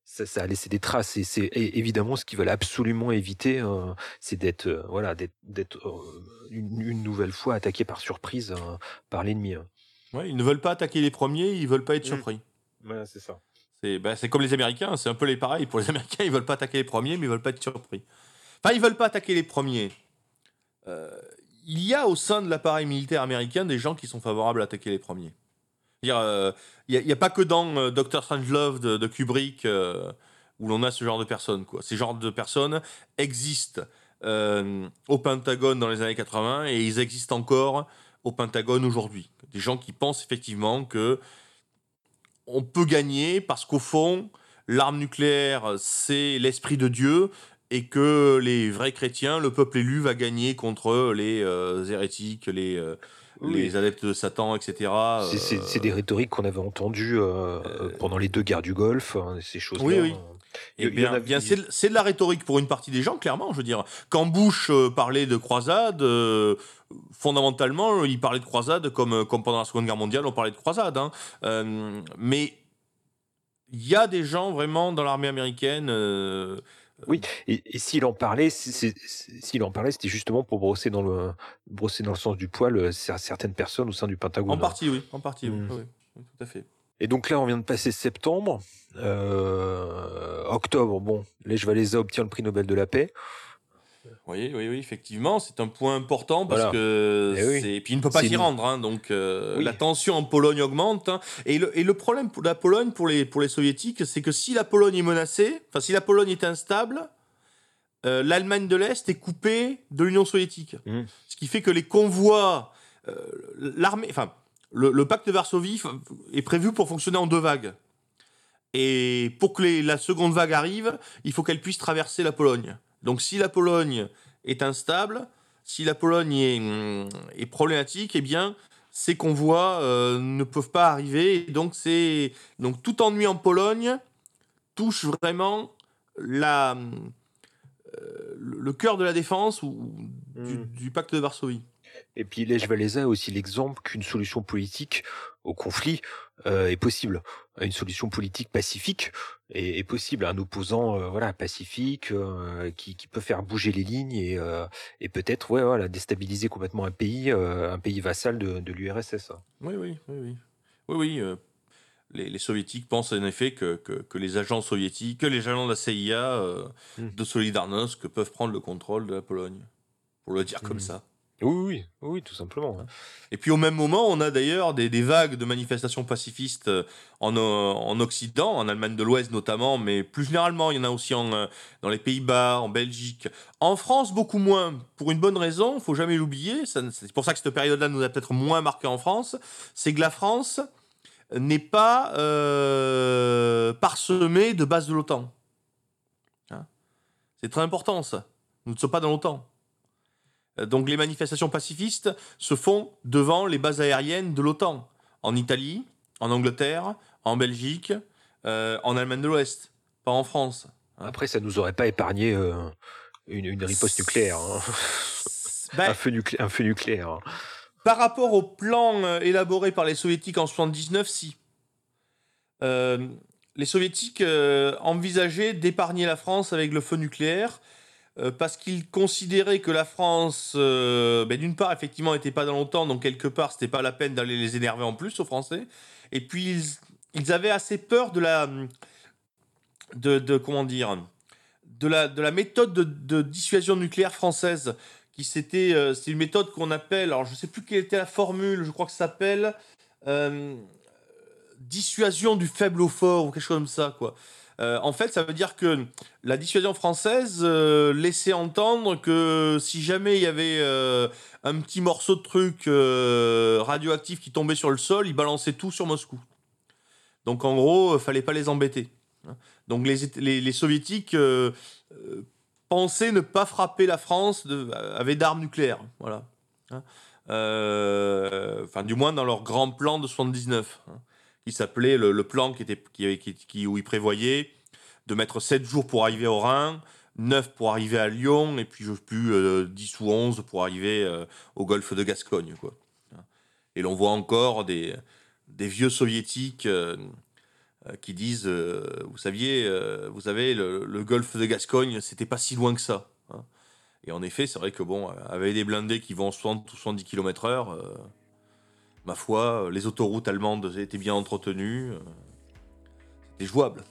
ça, ça a laissé des traces. Et c'est évidemment ce qu'ils veulent absolument éviter, euh, c'est d'être euh, voilà, d'être euh, une, une nouvelle fois attaqué par surprise euh, par l'ennemi. hein. Ouais, ils ne veulent pas attaquer les premiers, ils veulent pas être Hmm. surpris. Voilà, c'est ça. C'est bah, c'est comme les Américains, c'est un peu les pareils. Pour les Américains, ils veulent pas attaquer les premiers, mais ils veulent pas être surpris. Enfin, ils veulent pas attaquer les premiers. Euh, il y a au sein de l'appareil militaire américain des gens qui sont favorables à attaquer les premiers. Euh, Il n'y a, pas que dans euh, Dr. Strangelove de, de Kubrick euh, où l'on a ce genre de personnes. Ces genres de personnes existent euh, au Pentagone dans les années 80 et ils existent encore au Pentagone aujourd'hui. Des gens qui pensent effectivement que on peut gagner parce qu'au fond, l'arme nucléaire, c'est l'esprit de Dieu et que les vrais chrétiens, le peuple élu, va gagner contre les euh, hérétiques, les, euh, Oui. les adeptes de Satan, etc. C'est- C'est des rhétoriques qu'on avait entendues euh, euh, pendant les deux guerres du Golfe, hein, ces choses-là. Oui, oui. Y- Eh bien, bien, c'est de la rhétorique pour une partie des gens, clairement. Je veux dire, quand Bush euh, parlait de croisade, euh, fondamentalement, il parlait de croisade comme, comme pendant la Seconde Guerre mondiale, on parlait de croisade. hein. Euh, mais il y a des gens vraiment dans l'armée américaine. euh, Et, et s'il en parlait, s'il en parlait, c'était justement pour brosser dans le brosser dans le sens du poil euh, cer- certaines personnes au sein du Pentagone. en partie, oui. En partie, oui, Mm. oui, oui, tout à fait. Et donc là, on vient de passer septembre, Euh, octobre. Bon, Lech Walesa obtient le prix Nobel de la paix. Oui, oui, oui, effectivement, c'est un point important parce Voilà. que Eh oui. c'est. Puis il ne peut pas s'y rendre, hein, donc euh, Oui. la tension en Pologne augmente. hein. et, le, et le problème pour la Pologne, pour les, pour les soviétiques, c'est que si la Pologne est menacée, enfin si la Pologne est instable, euh, l'Allemagne de l'Est est coupée de l'Union soviétique. Mhm. Ce qui fait que les convois, euh, l'armée, enfin, le, le pacte de Varsovie est prévu pour fonctionner en deux vagues. Et pour que les- la seconde vague arrive, il faut qu'elle puisse traverser la Pologne. Donc si la Pologne est instable, si la Pologne est, hum, est problématique, eh bien, ces convois euh, ne peuvent pas arriver. Et donc, c'est donc tout ennui en Pologne touche vraiment la, hum, euh, le cœur de la défense ou du, Mm. du pacte de Varsovie. Et puis Lech Walesa a aussi l'exemple qu'une solution politique au conflit euh, est possible. Une solution politique pacifique est, est possible. Un opposant euh, voilà pacifique euh, qui, qui peut faire bouger les lignes et, euh, et peut-être ouais, voilà, déstabiliser complètement un pays, un pays vassal de, de l'URSS. Oui, oui, oui, oui. Oui, oui. euh, les, les soviétiques pensent en effet que, que, que les agents soviétiques, que les agents de la CIA, euh, Mm. de Solidarnosc, peuvent prendre le contrôle de la Pologne. Pour le dire comme Mm. ça. Oui, oui, oui, tout simplement. hein. Et puis au même moment, on a d'ailleurs des, vagues de manifestations pacifistes euh, en, euh, en Occident, en Allemagne de l'Ouest notamment, mais plus généralement, il y en a aussi en, euh, dans les Pays-Bas, en Belgique. En France, beaucoup moins, pour une bonne raison, faut jamais l'oublier, c'est pour ça que cette période-là nous a peut-être moins marqué en France, c'est que la France n'est pas parsemée de bases de l'OTAN. Hein c'est très important ça. Nous ne sommes pas dans l'OTAN. Euh, Donc les manifestations pacifistes se font devant les bases aériennes de l'OTAN, en Italie, en Angleterre, en Belgique, euh, en Allemagne de l'Ouest, pas en France. Hein. Après, ça nous aurait pas épargné euh, une, une riposte nucléaire, hein. Ben, un, feu nuclé- un feu nucléaire. hein. Par rapport au plan élaboré par les soviétiques en 79, si. Euh, les soviétiques envisageaient d'épargner la France avec le feu nucléaire euh, parce qu'ils considéraient que la France, euh, ben, d'une part, effectivement, n'était pas dans longtemps, donc quelque part, c'était pas la peine d'aller les énerver en plus aux Français. Et puis, ils, avaient assez peur de la. de, comment dire de la, de la méthode de, dissuasion nucléaire française qui s'était, euh, c'est une méthode qu'on appelle, alors je sais plus quelle était la formule, je crois que ça s'appelle dissuasion du faible au fort ou quelque chose comme ça, quoi. Euh, en fait, ça veut dire que la dissuasion française euh, laissait entendre que si jamais il y avait euh, un petit morceau de truc radioactif qui tombait sur le sol, ils balançaient tout sur Moscou. Donc en gros, fallait pas les embêter. hein. Donc les, soviétiques pensaient ne pas frapper la France de, avec d'armes nucléaires. Voilà. Hein. Enfin, du moins dans leur grand plan de 79, hein, qui s'appelait le, plan qui était, qui, où ils prévoyaient de mettre 7 jours pour arriver au Rhin, 9 pour arriver à Lyon, et puis je plus, euh, 10 ou 11 pour arriver euh, au golfe de Gascogne. Quoi. Et l'on voit encore des, vieux soviétiques euh, euh, qui disent, euh, vous saviez, euh, vous savez, le, golfe de Gascogne, c'était pas si loin que ça. hein. Et en effet, c'est vrai que bon, avec des blindés qui vont 60 ou 70 km heure, euh, ma foi, les autoroutes allemandes étaient bien entretenues. euh, c'était jouable.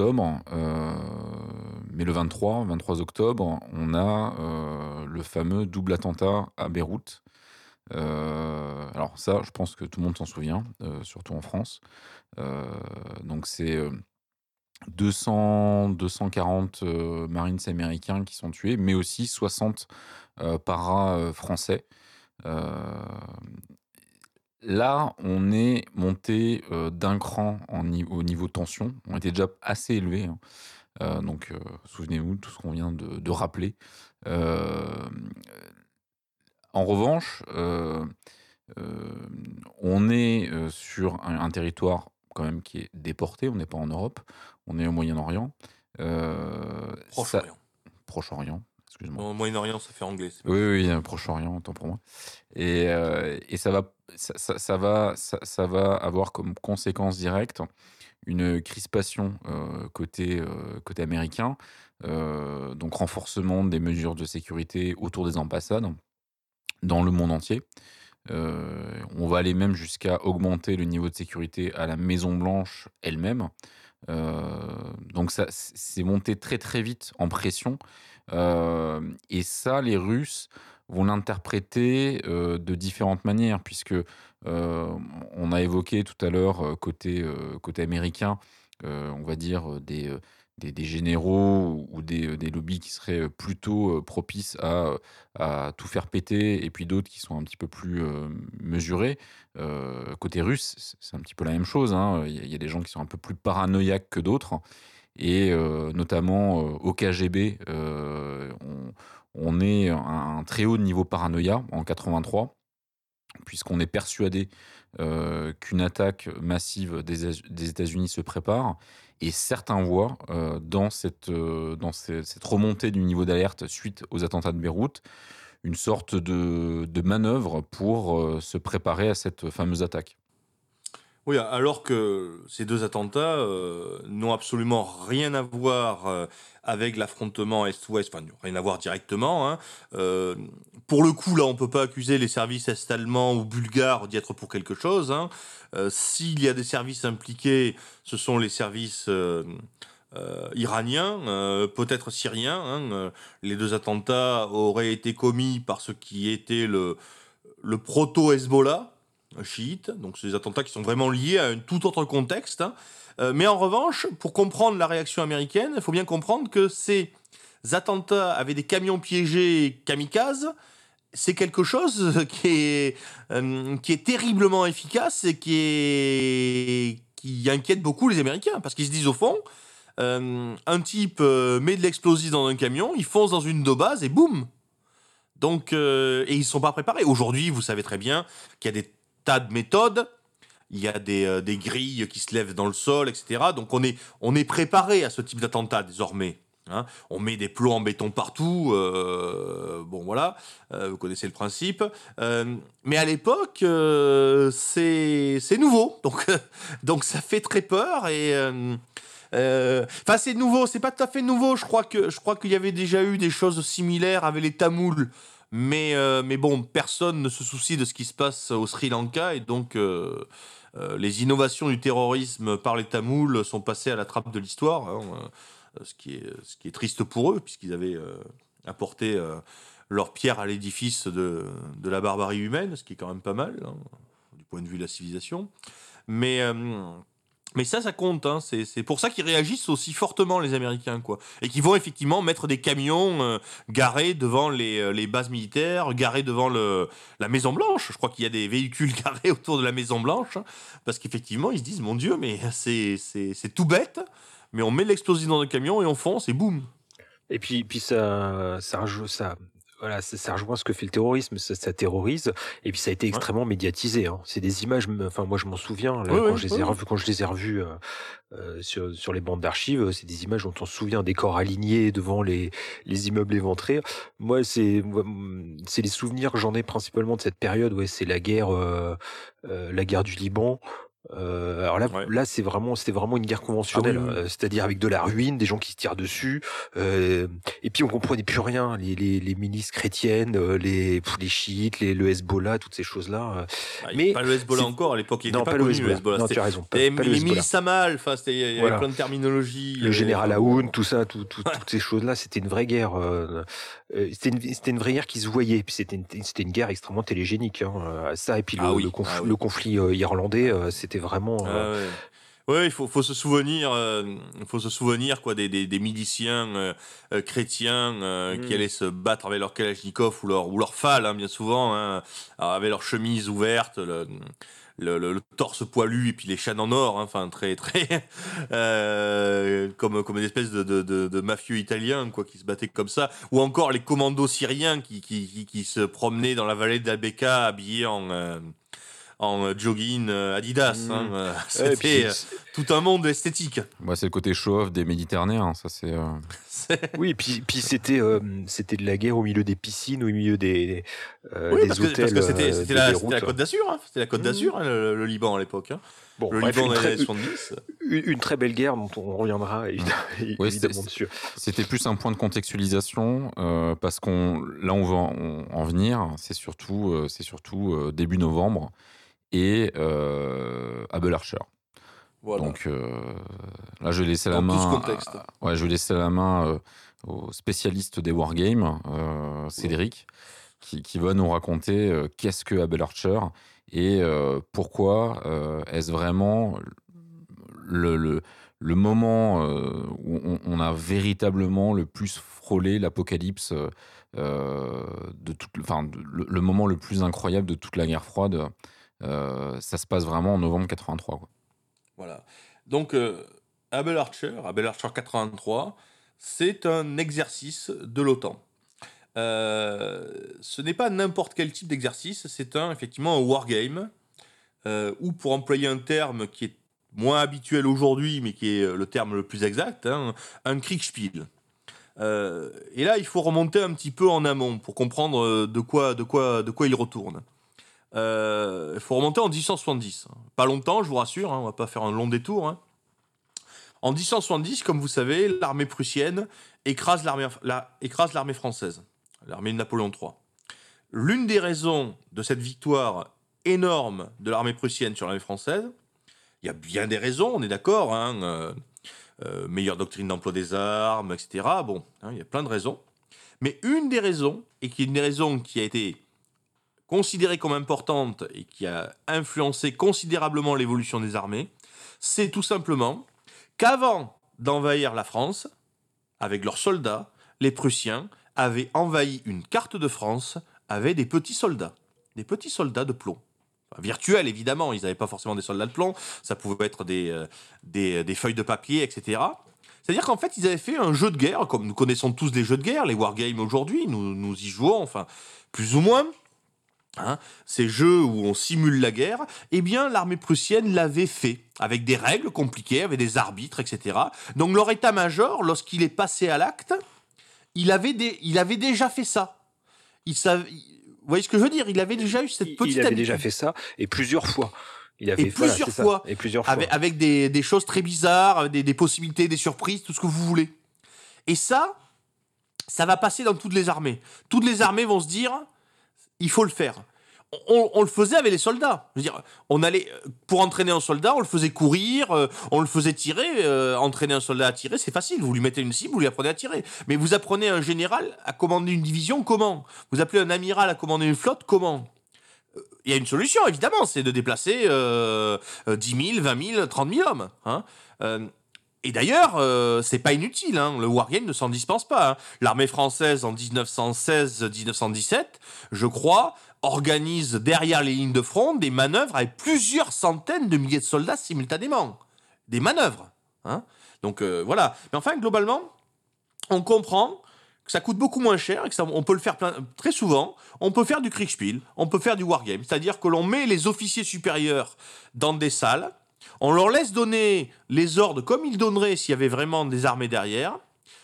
Euh, mais le 23, 23 octobre, on a euh, le fameux double attentat à Beyrouth. Euh, alors ça, je pense que tout le monde s'en souvient, surtout en France. Donc c'est euh, 200, 240 euh, Marines américains qui sont tués, mais aussi 60 euh, paras français. Là, on est monté euh, d'un cran en au niveau tension. On était déjà assez élevé. hein. Euh, donc, euh, souvenez-vous de tout ce qu'on vient de, de rappeler. En revanche, on est sur un, un territoire quand même qui est déporté. On n'est pas en Europe. On est au Moyen-Orient. Proche-Orient. Proche-Orient, excuse-moi. Au Moyen-Orient, ça fait anglais. Oui, oui, oui, Proche-Orient, autant pour moi. Et, euh, et ça, va, ça, ça- ça va, ça, ça va avoir comme conséquence directe une crispation euh, côté, euh, côté américain, donc renforcement des mesures de sécurité autour des ambassades dans le monde entier. On va aller même jusqu'à augmenter le niveau de sécurité à la Maison Blanche elle-même. Euh, donc ça, c'est monté très très vite en pression. Et ça, les Russes vont l'interpréter de différentes manières, puisque on a évoqué tout à l'heure côté, côté américain, on va dire des, des, généraux ou des, des lobbies qui seraient plutôt propices à, à tout faire péter, et puis d'autres qui sont un petit peu plus mesurés. Côté russe, c'est un petit peu la même chose. hein. Il y a des gens qui sont un peu plus paranoïaques que d'autres. Et euh, notamment euh, au KGB, euh, on, est à un très haut niveau paranoïa en 83. puisqu'on est persuadé qu'une attaque massive des, États-Unis se prépare. Et certains voient dans, cette, remontée du niveau d'alerte suite aux attentats de Beyrouth une sorte de, manœuvre pour se préparer à cette fameuse attaque. Oui, alors que ces deux attentats euh, n'ont absolument rien à voir euh, avec l'affrontement Est-Ouest, enfin, rien à voir directement. hein. Euh, pour le coup, là, on peut pas accuser les services est-allemands ou bulgares d'y être pour quelque chose. hein. S'il y a des services impliqués, ce sont les services euh, iraniens, euh, peut-être syriens. hein. Euh, Les deux attentats auraient été commis par ce qui était le, le proto-Hezbollah chiite. Donc, c'est des attentats qui sont vraiment liés à un tout autre contexte. hein. Euh, mais en revanche, pour comprendre la réaction américaine, il faut bien comprendre que ces attentats avec des camions piégés kamikazes, c'est quelque chose qui est, euh, qui est terriblement efficace et qui, qui inquiète beaucoup les Américains. Parce qu'ils se disent au fond, euh, un type met de l'explosif dans un camion, il fonce dans une de base et boum donc, et ils ne sont pas préparés. Aujourd'hui, vous savez très bien qu'il y a des tas de méthodes, il y a des, euh, des grilles qui se lèvent dans le sol, etc. Donc on est, on est préparé à ce type d'attentat désormais. hein. on met des plots en béton partout, euh, bon voilà, euh, vous connaissez le principe. Mais à l'époque, c'est nouveau, donc, donc ça fait très peur et... Enfin, c'est nouveau, c'est pas tout à fait nouveau. Je crois que je crois qu'il y avait déjà eu des choses similaires avec les Tamouls, mais euh, mais bon, personne ne se soucie de ce qui se passe au Sri Lanka et donc euh, euh, les innovations du terrorisme par les Tamouls sont passées à la trappe de l'histoire, hein, ce qui est ce qui est triste pour eux puisqu'ils avaient apporté leur pierre à l'édifice de de la barbarie humaine, ce qui est quand même pas mal hein, du point de vue de la civilisation. Mais mais ça, ça compte. Hein. C'est pour ça qu'ils réagissent aussi fortement, les Américains. quoi. Et qu'ils vont effectivement mettre des camions euh, garés devant les, euh, les bases militaires, garés devant le, la Maison-Blanche. Je crois qu'il y a des véhicules garés autour de la Maison-Blanche. hein, parce qu'effectivement, ils se disent, mon Dieu, mais c'est tout bête. Mais on met l'explosif dans un camion et on fonce et boum. Et puis, puis ça, ça, ça, voilà, ça, ça rejoint ce que fait le terrorisme, ça, ça terrorise. Et puis ça a été extrêmement médiatisé. Hein. C'est des images, enfin moi je m'en souviens là, Oui, quand, oui, je les oui, ai oui. revus, quand je les ai revus euh, euh, sur, sur les bandes d'archives, c'est des images dont on se souvient, des corps alignés devant les, les immeubles éventrés. Moi c'est c'est les souvenirs que j'en ai principalement de cette période. Ouais, c'est la guerre, euh, euh, la guerre du Liban. Euh, alors là, Ouais. là c'est vraiment, c'était vraiment une guerre conventionnelle, Ah oui, oui. euh, c'est-à-dire avec de la ruine, des gens qui se tirent dessus, euh, et puis on comprenait plus rien. Les, les, les milices chrétiennes, euh, les, les chiites, les, le Hezbollah, toutes ces choses-là. euh. Ah, Mais pas le Hezbollah encore à l'époque. Il non, n'était pas, pas, le connu, le Hezbollah. Non, tu as raison. Pas, Et pas le les milices Amal, enfin, c'était- il y avait Voilà. plein de terminologie. Le général. Aoun, tout ça, tout, tout- toutes ces choses-là, c'était une vraie guerre. euh, c'était une, c'était une vraie guerre qui se voyait. Puis c'était une, c'était une guerre extrêmement télégénique. Hein, ça et puis le, Ah oui, le, conf- le conflit irlandais, c'était vraiment. euh, Ah. Ouais, il faut, faut se souvenir, euh, faut se souvenir quoi des, des, des miliciens euh, euh, chrétiens euh, qui Mm. allaient se battre avec leur kalachnikov ou leur ou leur fal, hein, bien souvent, hein, avec leur chemise ouverte, le, le, le- le torse poilu et puis les chaînes en or, hein, enfin très très euh, comme comme une espèce de, de, de, de mafieux italiens quoi qui se battaient comme ça, ou encore les commandos syriens qui qui, qui, qui se promenaient dans la vallée d'Albeka habillés en euh, en euh, jogging euh, Adidas. Mm. hein, puis C'était euh, c'est- tout un monde esthétique. Bah, c'est le côté show-off des Méditerranéens, ça c'est. euh, Oui, puis, puis c'était euh, c'était de la guerre au milieu des piscines, au milieu des, euh, Oui, des parce que, hôtels. parce que c'était euh, c'était la, c'était Côte d'Azur. Hein. C'était la Côte Mm. d'Azur, hein, le, le Liban à l'époque. Hein. Bon, le bref, Liban une, très, années 70. une, une très belle guerre dont on reviendra évidemment, Oui, évidemment dessus. C'était plus un point de contextualisation euh, parce qu'on là on va en, en venir. C'est surtout euh, c'est surtout euh, début novembre et euh, Abel Archer. Voilà. Donc euh, là je vais laisser la Dans main. à- ouais, je vais laisser la main euh, au spécialiste des wargames, Cédric, qui, qui va nous raconter qu'est-ce que Abel Archer et pourquoi est-ce vraiment le, le, le moment où on, on a véritablement le plus frôlé l'apocalypse, euh, de toute, enfin, le moment le plus incroyable de toute la guerre froide. Euh, ça se passe vraiment en novembre 83. Quoi. Voilà. Donc, euh, Abel Archer, Archer 83, c'est un exercice de l'OTAN. Euh, ce n'est pas n'importe quel type d'exercice, c'est un effectivement un wargame, ou pour employer un terme qui est moins habituel aujourd'hui, mais qui est le terme le plus exact, hein, un Kriegspiel. Et là, il faut remonter un petit peu en amont pour comprendre de quoi, de quoi, de quoi il retourne. Euh, il faut remonter en 1870. Pas longtemps, je vous rassure, hein, on va pas faire un long détour. hein. En 1870, comme vous savez, l'armée prussienne écrase l'armée française, l'armée de Napoléon III. L'une des raisons de cette victoire énorme de l'armée prussienne sur l'armée française, il y a bien des raisons, on est d'accord, hein, euh, euh, meilleure doctrine d'emploi des armes, etc. Bon, hein, il y a plein de raisons. Mais une des raisons, et qui est une des raisons qui a été considérée comme importante et qui a influencé considérablement l'évolution des armées, c'est tout simplement qu'avant d'envahir la France, avec leurs soldats, les Prussiens avaient envahi une carte de France avec des petits soldats, des petits soldats de plomb. Enfin, virtuels évidemment, ils n'avaient pas forcément des soldats de plomb, ça pouvait être des, euh, des, des feuilles de papier, etc. C'est-à-dire qu'en fait, ils avaient fait un jeu de guerre, comme nous connaissons tous les jeux de guerre, les wargames aujourd'hui, nous, nous y jouons, enfin, plus ou moins. Hein, ces jeux où on simule la guerre, eh bien, l'armée prussienne l'avait fait, avec des règles compliquées, avec des arbitres, etc. Donc, leur état-major, lorsqu'il est passé à l'acte, il avait, des, il avait déjà fait ça. Il savait, vous voyez ce que je veux dire? Il avait déjà eu cette petite il avait déjà fait ça et plusieurs fois. Il avait Et voilà, plusieurs fois. Et plusieurs fois. avec, avec des, des choses très bizarres, des possibilités, des surprises, tout ce que vous voulez. Et ça, ça va passer dans toutes les armées. Toutes les armées vont se dire, il faut le faire. On, le faisait avec les soldats. On allait pour entraîner un soldat, on le faisait courir, euh, on le faisait tirer. euh, entraîner un soldat à tirer, c'est facile. Vous lui mettez une cible, vous lui apprenez à tirer. Mais vous apprenez un général à commander une division, comment? Vous appelez un amiral à commander une flotte, comment? Euh, Il y a une solution, évidemment, c'est de déplacer euh, euh, 10 000, 20 000, 30 000 hommes. hein. Et d'ailleurs, euh, c'est pas inutile, hein, le wargame ne s'en dispense pas. hein. L'armée française en 1916-1917, je crois, organise derrière les lignes de front des manœuvres avec plusieurs centaines de milliers de soldats simultanément. Des manœuvres. hein. Donc euh, voilà. Mais enfin, globalement, on comprend que ça coûte beaucoup moins cher et que ça, on peut le faire très souvent. On peut faire du Kriegspiel, on peut faire du wargame. C'est-à-dire que l'on met les officiers supérieurs dans des salles, on leur laisse donner les ordres comme ils donneraient s'il y avait vraiment des armées derrière.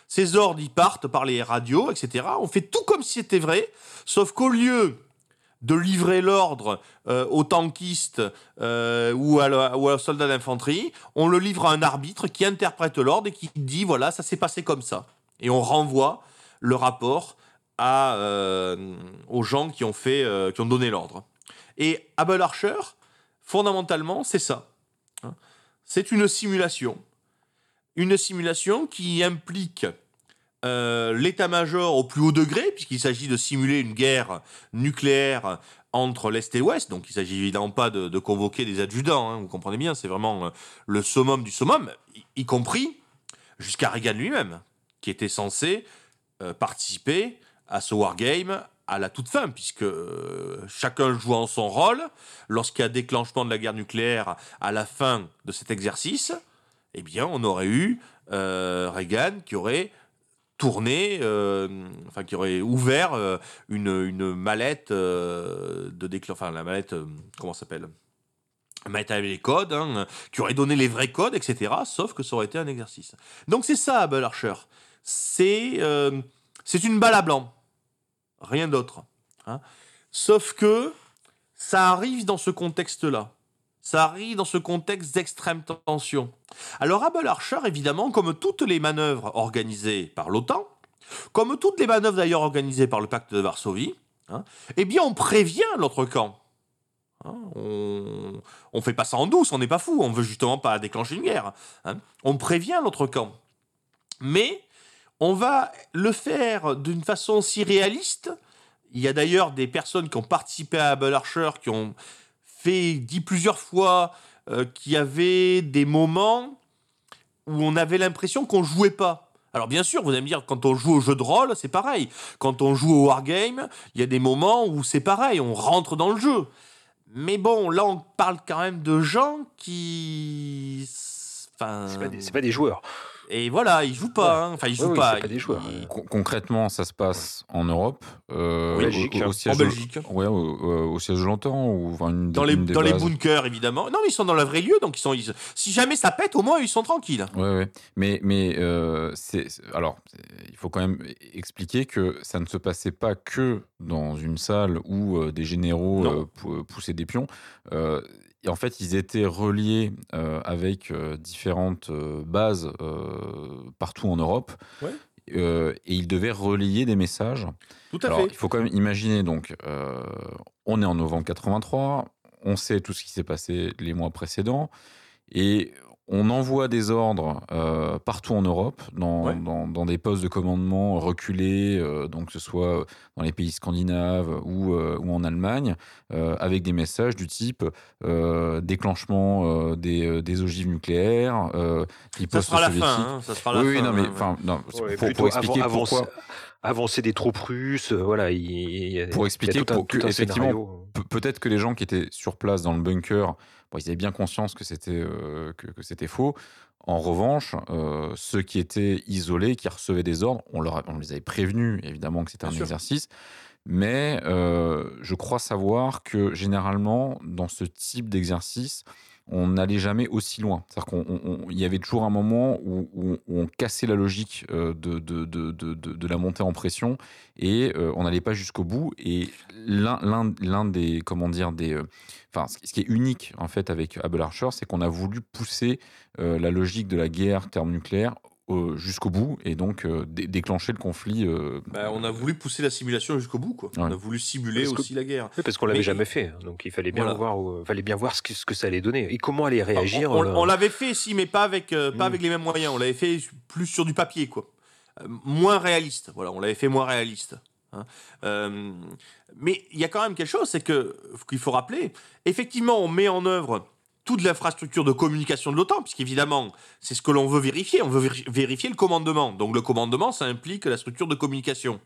Ces ordres, ils partent par les radios, etc. On fait tout comme si c'était vrai, sauf qu'au lieu de livrer l'ordre euh, aux tankistes euh, ou, à soldats d'infanterie, on le livre à un arbitre qui interprète l'ordre et qui dit voilà, ça s'est passé comme ça. Et on renvoie le rapport euh, aux gens qui ont, fait, qui ont donné l'ordre. Et Abel Archer, fondamentalement, c'est ça. C'est une simulation. Une simulation qui implique euh, l'état-major au plus haut degré, puisqu'il s'agit de simuler une guerre nucléaire entre l'Est et l'Ouest. Donc il s'agit évidemment pas de, convoquer des adjudants, hein, vous comprenez bien, c'est vraiment euh, le summum du summum, y, y compris jusqu'à Reagan lui-même, qui était censé euh, participer à ce wargame à la toute fin, puisque euh, chacun jouant son rôle, lorsqu'il y a déclenchement de la guerre nucléaire à la fin de cet exercice, eh bien, on aurait eu euh, Reagan qui aurait tourné, euh, enfin qui aurait ouvert une, une mallette de déclen... enfin la mallette, comment s'appelle? Mallette avec les codes, hein, qui aurait donné les vrais codes, etc. Sauf que ça aurait été un exercice. Donc c'est ça, Abel Archer. C'est c'est une balle à blanc, rien d'autre. hein. Sauf que ça arrive dans ce contexte-là. Ça arrive dans ce contexte d'extrême tension. Alors Abel Archer, évidemment, comme toutes les manœuvres organisées par l'OTAN, comme toutes les manœuvres d'ailleurs organisées par le pacte de Varsovie, hein, eh bien on prévient l'autre camp. Hein, on ne fait pas ça en douce, on n'est pas fou, on veut justement pas déclencher une guerre. On prévient l'autre camp. Mais on va le faire d'une façon si réaliste. Il y a d'ailleurs des personnes qui ont participé à Abel Archer, qui ont fait, dit plusieurs fois, euh, qu'il y avait des moments où on avait l'impression qu'on jouait pas. Alors bien sûr, vous allez me dire, quand on joue au jeu de rôle, c'est pareil. Quand on joue au wargame, il y a des moments où c'est pareil, on rentre dans le jeu. Mais bon, là, on parle quand même de gens qui... Enfin... C'est pas des joueurs. Et voilà, ils jouent pas. hein. Enfin, ils jouent oui, pas. des joueurs. Ils- Con- concrètement, ça se passe en Europe, euh, En Belgique, au, au siège En de- Belgique. ouais, au, siège de l'OTAN ou enfin, une, Dans les, une des dans les bases. bunkers, évidemment. Non, mais ils sont dans le vrai lieu, donc ils sont. ils- si jamais ça pète, au moins ils sont tranquilles. Ouais, ouais. Mais, mais euh, c'est, alors, il faut quand même expliquer que ça ne se passait pas que dans une salle où euh, des généraux euh, pou- poussaient des pions. Et en fait, ils étaient reliés euh, avec euh, différentes euh, bases partout en Europe. Ouais. Et ils devaient relayer des messages. Tout à Alors, fait. il faut quand même imaginer, donc, on est en novembre 83, on sait tout ce qui s'est passé les mois précédents, et on envoie des ordres euh, partout en Europe, dans, Ouais. dans, dans des postes de commandement reculés, euh, donc que ce soit dans les pays scandinaves ou, euh, ou en Allemagne, euh, avec des messages du type euh, déclenchement euh, des, euh, des ogives nucléaires, euh, Ça riposte sera la fin. hein, Ça sera la oui, oui, fin, non, mais hein. non, Ouais, pour, expliquer avant- pourquoi. avancer- avancer des troupes russes, euh, voilà. Il, il y a- Pour il y a expliquer tout un, pour que, tout un effectivement, peut-être que les gens qui étaient sur place dans le bunker, bon, ils avaient bien conscience que c'était euh, que, que c'était faux. En revanche, euh, ceux qui étaient isolés, qui recevaient des ordres, on, leur on les avait prévenus évidemment que c'était un sûr. exercice. Mais euh, je crois savoir que généralement, dans ce type d'exercice, on n'allait jamais aussi loin. C'est-à-dire qu'il y avait toujours un moment où, on cassait la logique euh, de, la montée en pression et euh, on n'allait pas jusqu'au bout. Et l'un des, comment dire, des, euh, enfin, ce qui est unique en fait avec Abel Archer, c'est qu'on a voulu pousser la logique de la guerre thermonucléaire euh, jusqu'au bout et donc euh, dé- déclencher le conflit. euh, Bah, on a voulu pousser la simulation jusqu'au bout. Quoi. On a voulu simuler Parce que- aussi la guerre. Oui, parce qu'on l'avait Mais- jamais fait, hein, donc il fallait bien Voilà. voir, où- fallait bien voir ce que, ce que ça allait donner et comment allait réagir. On, on- on l'avait fait, si, mais pas avec, euh, pas Mm. avec les mêmes moyens. On l'avait fait plus sur du papier, quoi. Euh, moins réaliste. Voilà, on l'avait fait moins réaliste. hein. Euh, mais il y a quand même quelque chose, c'est que qu'il faut rappeler. Effectivement, on met en œuvre toute l'infrastructure de communication de l'OTAN, puisqu'évidemment, c'est ce que l'on veut vérifier. On veut véri- vérifier le commandement. Donc le commandement, ça implique la structure de communication.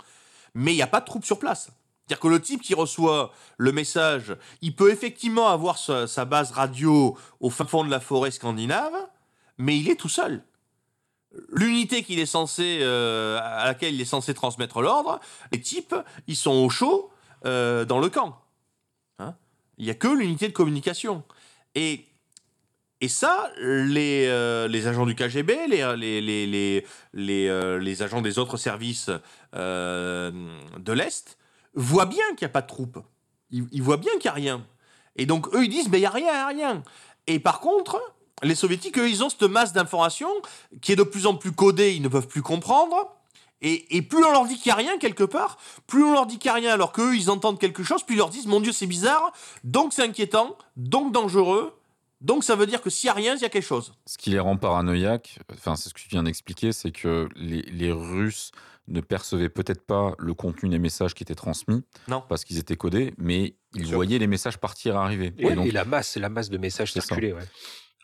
Mais il n'y a pas de troupes sur place. C'est-à-dire que le type qui reçoit le message, il peut effectivement avoir sa, sa base radio au fin fond de la forêt scandinave, mais il est tout seul. L'unité qu'il est censé, euh, à laquelle il est censé transmettre l'ordre, les types, ils sont au chaud euh, dans le camp. Hein? Il n'y a que l'unité de communication. Et, et ça, les, euh, agents du KGB, euh, les agents des autres services euh, de l'Est, voient bien qu'il n'y a pas de troupes. Ils, ils voient bien qu'il n'y a rien. Et donc, eux, ils disent, mais il n'y a rien, il n'y a rien. Et par contre, les soviétiques, eux, ils ont cette masse d'informations qui est de plus en plus codée, ils ne peuvent plus comprendre. Et, et plus on leur dit qu'il n'y a rien quelque part, plus on leur dit qu'il n'y a rien alors qu'eux, ils entendent quelque chose, puis ils leur disent, mon Dieu, c'est bizarre, donc c'est inquiétant, donc dangereux, donc ça veut dire que s'il n'y a rien, il y a quelque chose. Ce qui les rend paranoïaques, enfin, c'est ce que tu viens d'expliquer, c'est que les, les Russes ne percevaient peut-être pas le contenu des messages qui étaient transmis, Non. parce qu'ils étaient codés, mais ils voyaient les messages partir arriver. et, Et donc, et la masse, la masse de messages. Ouais.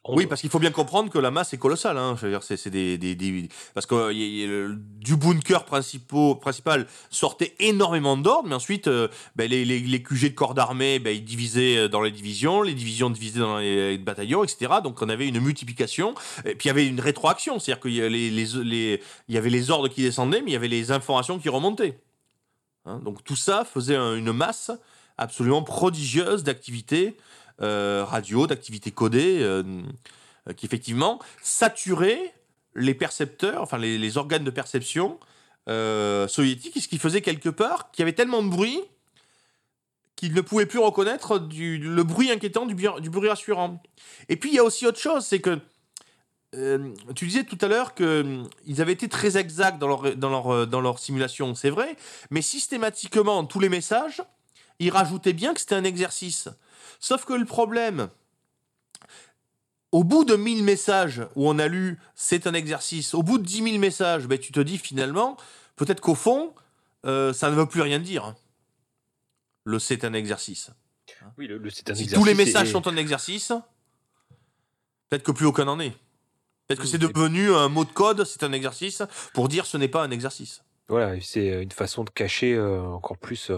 Oui, parce qu'il faut bien comprendre que la masse est colossale. Hein. Je veux dire, c'est, des, des- des- parce que euh, y a- y a le- du bunker principal sortait énormément d'ordres, mais ensuite, euh, ben, les, les- les QG de corps d'armée, ben, ils divisaient euh, dans les divisions, les divisions divisées dans les bataillons, etc. Donc, on avait une multiplication. Et puis, il y avait une rétroaction, c'est-à-dire qu'il y, avait les ordres qui descendaient, mais il y avait les informations qui remontaient. Hein, donc, tout ça faisait un- une masse absolument prodigieuse d'activités radio, d'activités codées, euh, euh, qui effectivement saturaient les percepteurs, enfin les, organes de perception euh, soviétiques, ce qui faisait quelque part qu'il y avait tellement de bruit qu'ils ne pouvaient plus reconnaître le bruit inquiétant du, bruit rassurant. Et puis il y a aussi autre chose, c'est que euh, tu disais tout à l'heure qu'ils avaient été très exacts dans euh, dans leur simulation, c'est vrai, mais systématiquement, tous les messages, ils rajoutaient bien que c'était un exercice. Sauf que le problème, au bout de 1000 messages où on a lu c'est un exercice, au bout de 10 000 messages, ben, tu te dis finalement, peut-être qu'au fond, euh, ça ne veut plus rien dire. Le c'est un exercice. Oui, le- le- c'est un Si exercice tous les messages et- sont un exercice, peut-être que plus aucun n'en est. Peut-être que c'est devenu un mot de code, c'est un exercice, pour dire ce n'est pas un exercice. Voilà, c'est euh, une façon de cacher euh, encore plus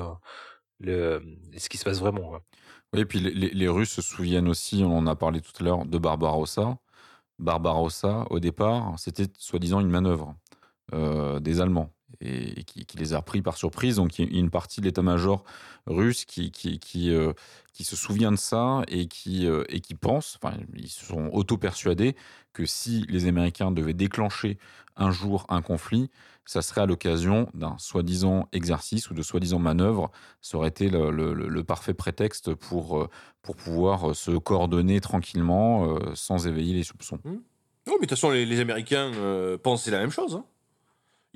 le, ce qui se passe vraiment. Oui, et puis les Russes se souviennent aussi, on en a parlé tout à l'heure, de Barbarossa. Barbarossa, au départ, c'était soi-disant une manœuvre euh, des Allemands et, qui, les a pris par surprise. Donc, il y a une partie de l'état-major russe qui, qui, qui, euh, se souvient de ça et qui, euh, et qui pense, enfin, ils se sont auto-persuadés que si les Américains devaient déclencher un jour un conflit, ça serait à l'occasion d'un soi-disant exercice ou de soi-disant manœuvre. Ça aurait été le, parfait prétexte pour, euh, pour pouvoir se coordonner tranquillement sans éveiller les soupçons. Non, mais de toute façon, les, Américains pensaient la même chose. hein.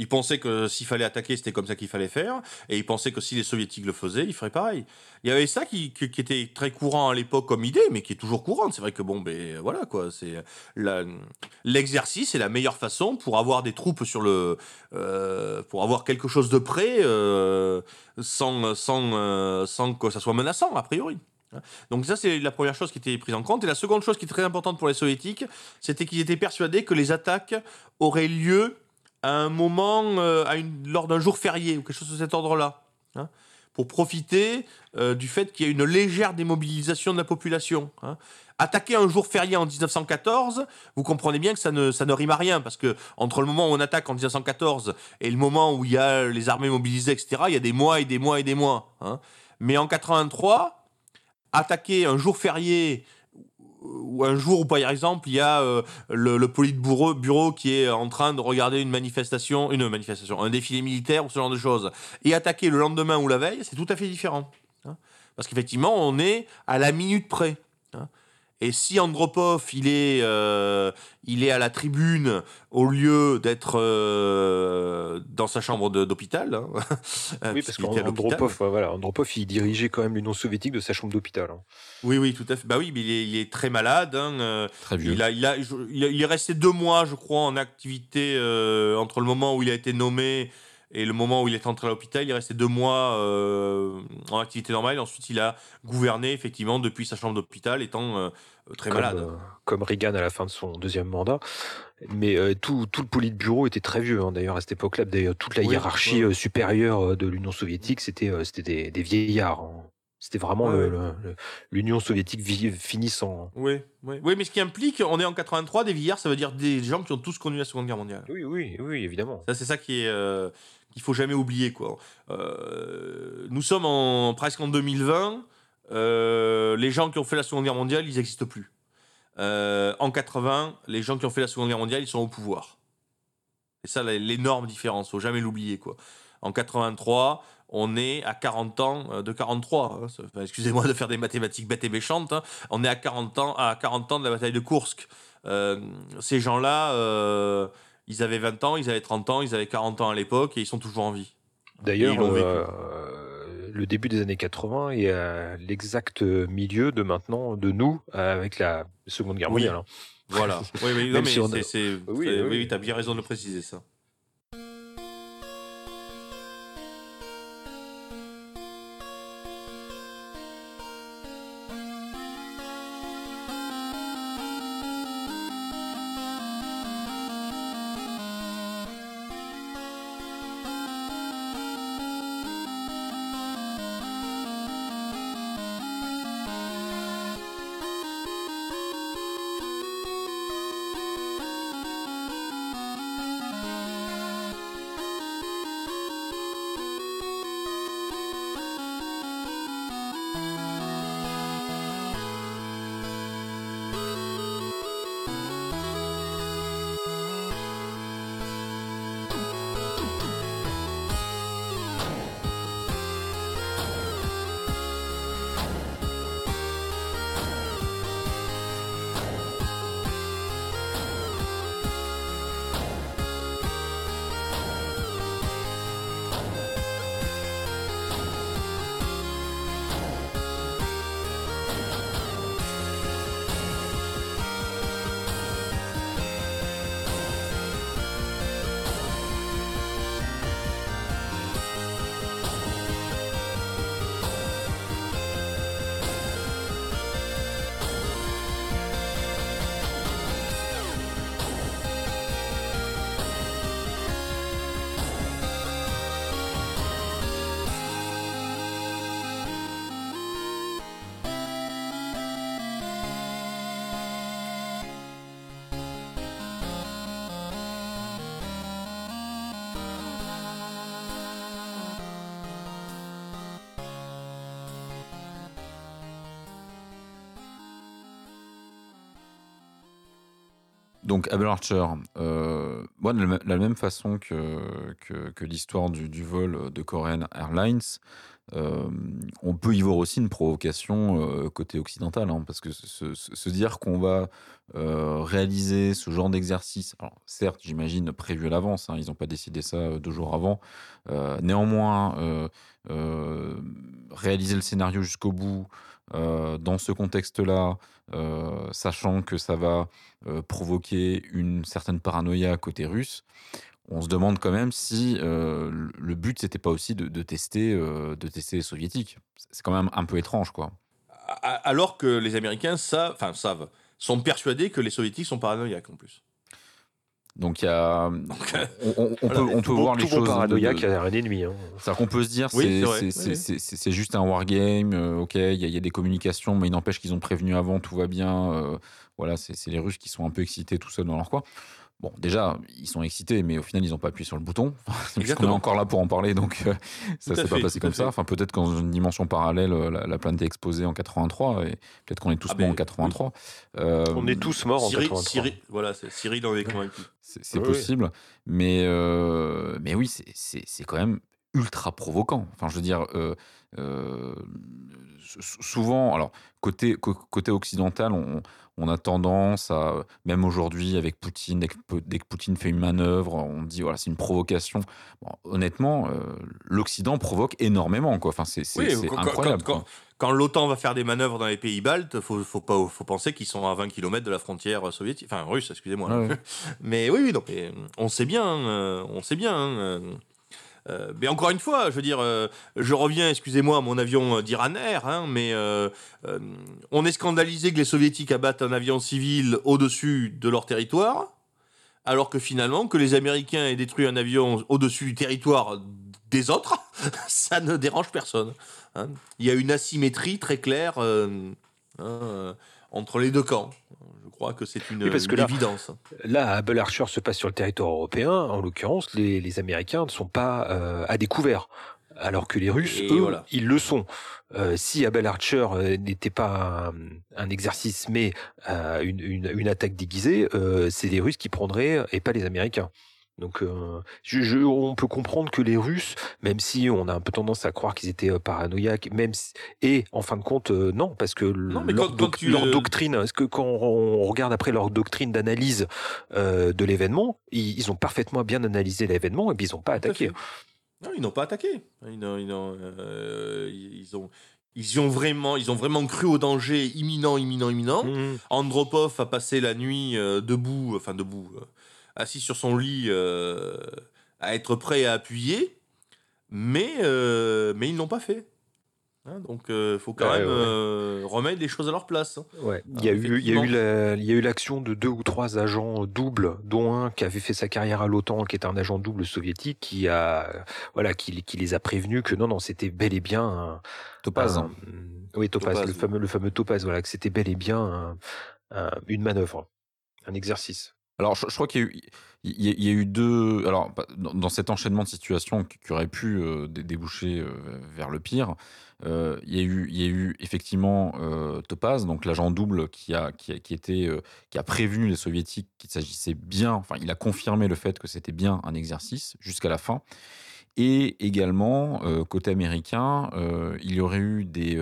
Ils pensaient que s'il fallait attaquer, c'était comme ça qu'il fallait faire. Et ils pensaient que si les Soviétiques le faisaient, ils feraient pareil. Il y avait ça qui, était très courant à l'époque comme idée, mais qui est toujours courante. C'est vrai que bon, ben voilà quoi. C'est l'exercice est la meilleure façon pour avoir des troupes sur le, euh, pour avoir quelque chose de près, euh, sans, sans, euh, sans que ça soit menaçant a priori. Donc ça, c'est la première chose qui était prise en compte. Et la seconde chose qui est très importante pour les soviétiques, c'était qu'ils étaient persuadés que les attaques auraient lieu à un moment, euh, à une, lors d'un jour férié ou quelque chose de cet ordre-là, hein, pour profiter euh, du fait qu'il y a une légère démobilisation de la population. hein. Attaquer un jour férié en 1914, vous comprenez bien que ça ne, ça ne rime à rien, parce que entre le moment où on attaque en 1914 et le moment où il y a les armées mobilisées, etc., il y a des mois et des mois et des mois. hein. Mais en 83, attaquer un jour férié ou un jour par exemple il y a euh, le, le bureau qui est en train de regarder une manifestation, une manifestation, un défilé militaire ou ce genre de choses, et attaquer le lendemain ou la veille, c'est tout à fait différent. hein. Parce qu'effectivement, on est à la minute près. hein. Et si Andropov, il est, euh, il est à la tribune au lieu d'être euh, dans sa chambre d'hôpital, hein, euh, Oui, parce qu'Andropov, voilà, Andropov, il dirigeait quand même l'Union soviétique de sa chambre d'hôpital. hein. Oui, oui, tout à fait. Bah oui, mais il est, il est très malade. hein, euh, Très vieux. il, a, il, a, il a- il est resté deux mois, je crois, en activité euh, entre le moment où il a été nommé et le moment où il est entré à l'hôpital. Il est resté deux mois euh, en activité normale. Ensuite, il a gouverné, effectivement, depuis sa chambre d'hôpital, étant euh, très comme, malade. euh, comme Reagan à la fin de son deuxième mandat. Mais euh, tout, tout le politburo était très vieux, hein, d'ailleurs, à cette époque-là. D'ailleurs, toute la Oui, hiérarchie ouais. euh, supérieure euh, de l'Union soviétique, c'était euh, c'était des, des vieillards. hein. C'était vraiment Ouais, l'Union soviétique vi- finissant. Oui, oui. oui, mais ce qui implique, on est en 83, des vieillards, ça veut dire des gens qui ont tous connu la Seconde Guerre mondiale. Oui, oui, oui, évidemment. Ça, c'est ça qui est euh, qu'il faut jamais oublier quoi. Euh, nous sommes en presque en 2020. Euh, les gens qui ont fait la Seconde Guerre mondiale, ils n'existent plus. Euh, en 80, les gens qui ont fait la Seconde Guerre mondiale, ils sont au pouvoir. C'est ça l'énorme différence. Faut jamais l'oublier quoi. En 83, on est à 40 ans euh, de 43. hein. Enfin, Excusez-moi de faire des mathématiques bêtes et méchantes. hein. On est à 40 ans, à 40 ans de la bataille de Kursk. Euh, ces gens-là, euh, ils avaient 20 ans, ils avaient 30 ans, ils avaient 40 ans à l'époque et ils sont toujours en vie. D'ailleurs, le début des années 80 est à l'exact milieu de maintenant, de nous, avec la Seconde Guerre mondiale. hein. Voilà. oui, oui, non, Même mais si on c'est, a- c'est- Oui, oui. oui, tu as bien raison de le préciser ça. Donc Abel Archer, euh, de la, même façon que, que, l'histoire du, vol de Korean Airlines, euh, on peut y voir aussi une provocation euh, côté occidental, hein, parce que se, dire qu'on va euh, réaliser ce genre d'exercice, certes, j'imagine prévu à l'avance, hein, ils n'ont pas décidé ça deux jours avant, néanmoins, réaliser le scénario jusqu'au bout, euh, dans ce contexte-là, euh, sachant que ça va euh, provoquer une certaine paranoïa côté russe, on se demande quand même si le- but c'était pas aussi de, tester, de tester les soviétiques. C'est quand même un peu étrange, quoi. Alors que les Américains savent, enfin savent, sont persuadés que les Soviétiques sont paranoïaques en plus. Donc il y a, euh, on, on- on voilà, peut, on peut Tout bon- voir les choses. paranoïaque de- a un ennemi. hein. C'est-à-dire qu'on peut se dire, Oui, c'est oui, juste un wargame, euh, ok, il y, a- il y a des communications, mais il n'empêche qu'ils ont prévenu avant, tout va bien. euh, voilà, c'est c'est les Russes qui sont un peu excités tout seuls dans leur coin. Bon, déjà, ils sont excités, mais au final, ils n'ont pas appuyé sur le bouton. Puisqu'on est encore là pour en parler, donc euh, ça s'est pas passé comme ça. Enfin, peut-être qu'en une dimension parallèle, euh, la, la planète est exposée en 83, et peut-être qu'on est tous Ah, morts en 83. Euh, On est tous morts en Cyril, 83. Cyril- voilà, c'est- Cyril en est convaincu. c'est possible, mais, euh, mais oui, c'est- c'est c'est quand même ultra provoquant. Enfin, je veux dire, euh, euh, souvent, alors côté côté occidental, on, on a tendance à, même aujourd'hui avec Poutine, dès que, dès que Poutine fait une manœuvre, on dit voilà, c'est une provocation. Bon, honnêtement, euh, l'Occident provoque énormément, quoi. Enfin, c'est c'est- Oui, c'est quand- quand- incroyable. quand- l'OTAN va faire des manœuvres dans les pays baltes, faut, faut pas, faut penser qu'ils sont à 20 km de la frontière soviétique, enfin russe, excusez-moi. Mais oui, oui, non, mais on sait bien, on sait bien. Euh, mais encore une fois, je veux dire, euh, je reviens, excusez-moi, à mon avion euh, d'Iran Air, hein, mais euh, on est scandalisé que les soviétiques abattent un avion civil au-dessus de leur territoire, alors que finalement, que les Américains aient détruit un avion au-dessus du territoire des autres, ça ne dérange personne. hein. Il y a une asymétrie très claire hein, entre les deux camps. Crois que c'est une, Oui, parce que là- évidence. Là, Abel Archer se passe sur le territoire européen. En l'occurrence, les, les Américains ne sont pas euh, à découvert. Alors que les Russes, Et eux, voilà. ils le sont. Euh, si Abel Archer euh, n'était pas un, un exercice, mais euh, une, une, une attaque déguisée, c'est les Russes qui prendraient et pas les Américains. Donc, euh, je, je- on peut comprendre que les Russes, même si on a un peu tendance à croire qu'ils étaient euh, paranoïaques, même si- et en fin de compte, euh, non, parce que leur, quand- doc- quand tu, leur doctrine, est-ce que quand on regarde après leur doctrine d'analyse euh, de l'événement, ils, ils ont parfaitement bien analysé l'événement et puis ils n'ont pas Tout attaqué. Non, ils n'ont pas attaqué. Ils n'ont- ils n'ont, ils ont, ils ont vraiment, ils ont vraiment cru au danger imminent, imminent, imminent. Mhm. Andropov a passé la nuit debout, enfin debout, assis sur son lit, euh, à être prêt à appuyer, mais, euh, mais ils n'ont pas fait. Hein, donc, il faut quand Ouais, même ouais. euh, remettre les choses à leur place. hein. Ouais. Il Ah, y a eu, il y a eu la- il y a eu l'action de deux ou trois agents doubles, dont un qui avait fait sa carrière à l'OTAN, qui était un agent double soviétique, qui a, voilà, qui, qui les a prévenus que non, non, c'était bel et bien un, Topaz. un- oui, Topaz, Topaz, le oui. fameux, le fameux Topaz, voilà, que c'était bel et bien un- un- une manœuvre, un exercice. Alors, je, crois qu'il y, a eu- deux. Alors, bah, dans, cet enchaînement de situations qui, aurait pu euh, dé- déboucher euh, vers le pire, euh, il, y a eu, effectivement Topaz, donc l'agent double qui a, qui était, qui a prévenu les soviétiques qu'il s'agissait bien. Enfin, il a confirmé le fait que c'était bien un exercice jusqu'à la fin. Et également, côté américain, il y aurait eu des,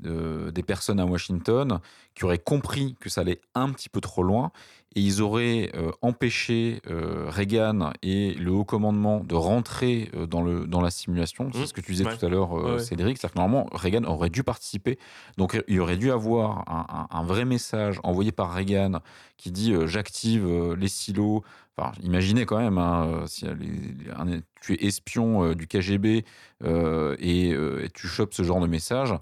des personnes à Washington qui auraient compris que ça allait un petit peu trop loin et ils auraient euh, empêché euh, Reagan et le haut commandement de rentrer euh, dans, le, dans la simulation. C'est Mmh, ce que tu disais ouais. tout à l'heure, Ouais. Cédric. C'est-à-dire que normalement, Reagan aurait dû participer. Donc il aurait dû avoir un, un- un vrai message envoyé par Reagan qui dit j'active les silos. Enfin, imaginez quand même, hein, si les- les- un- tu es espion du KGB et, et tu chopes ce genre de message.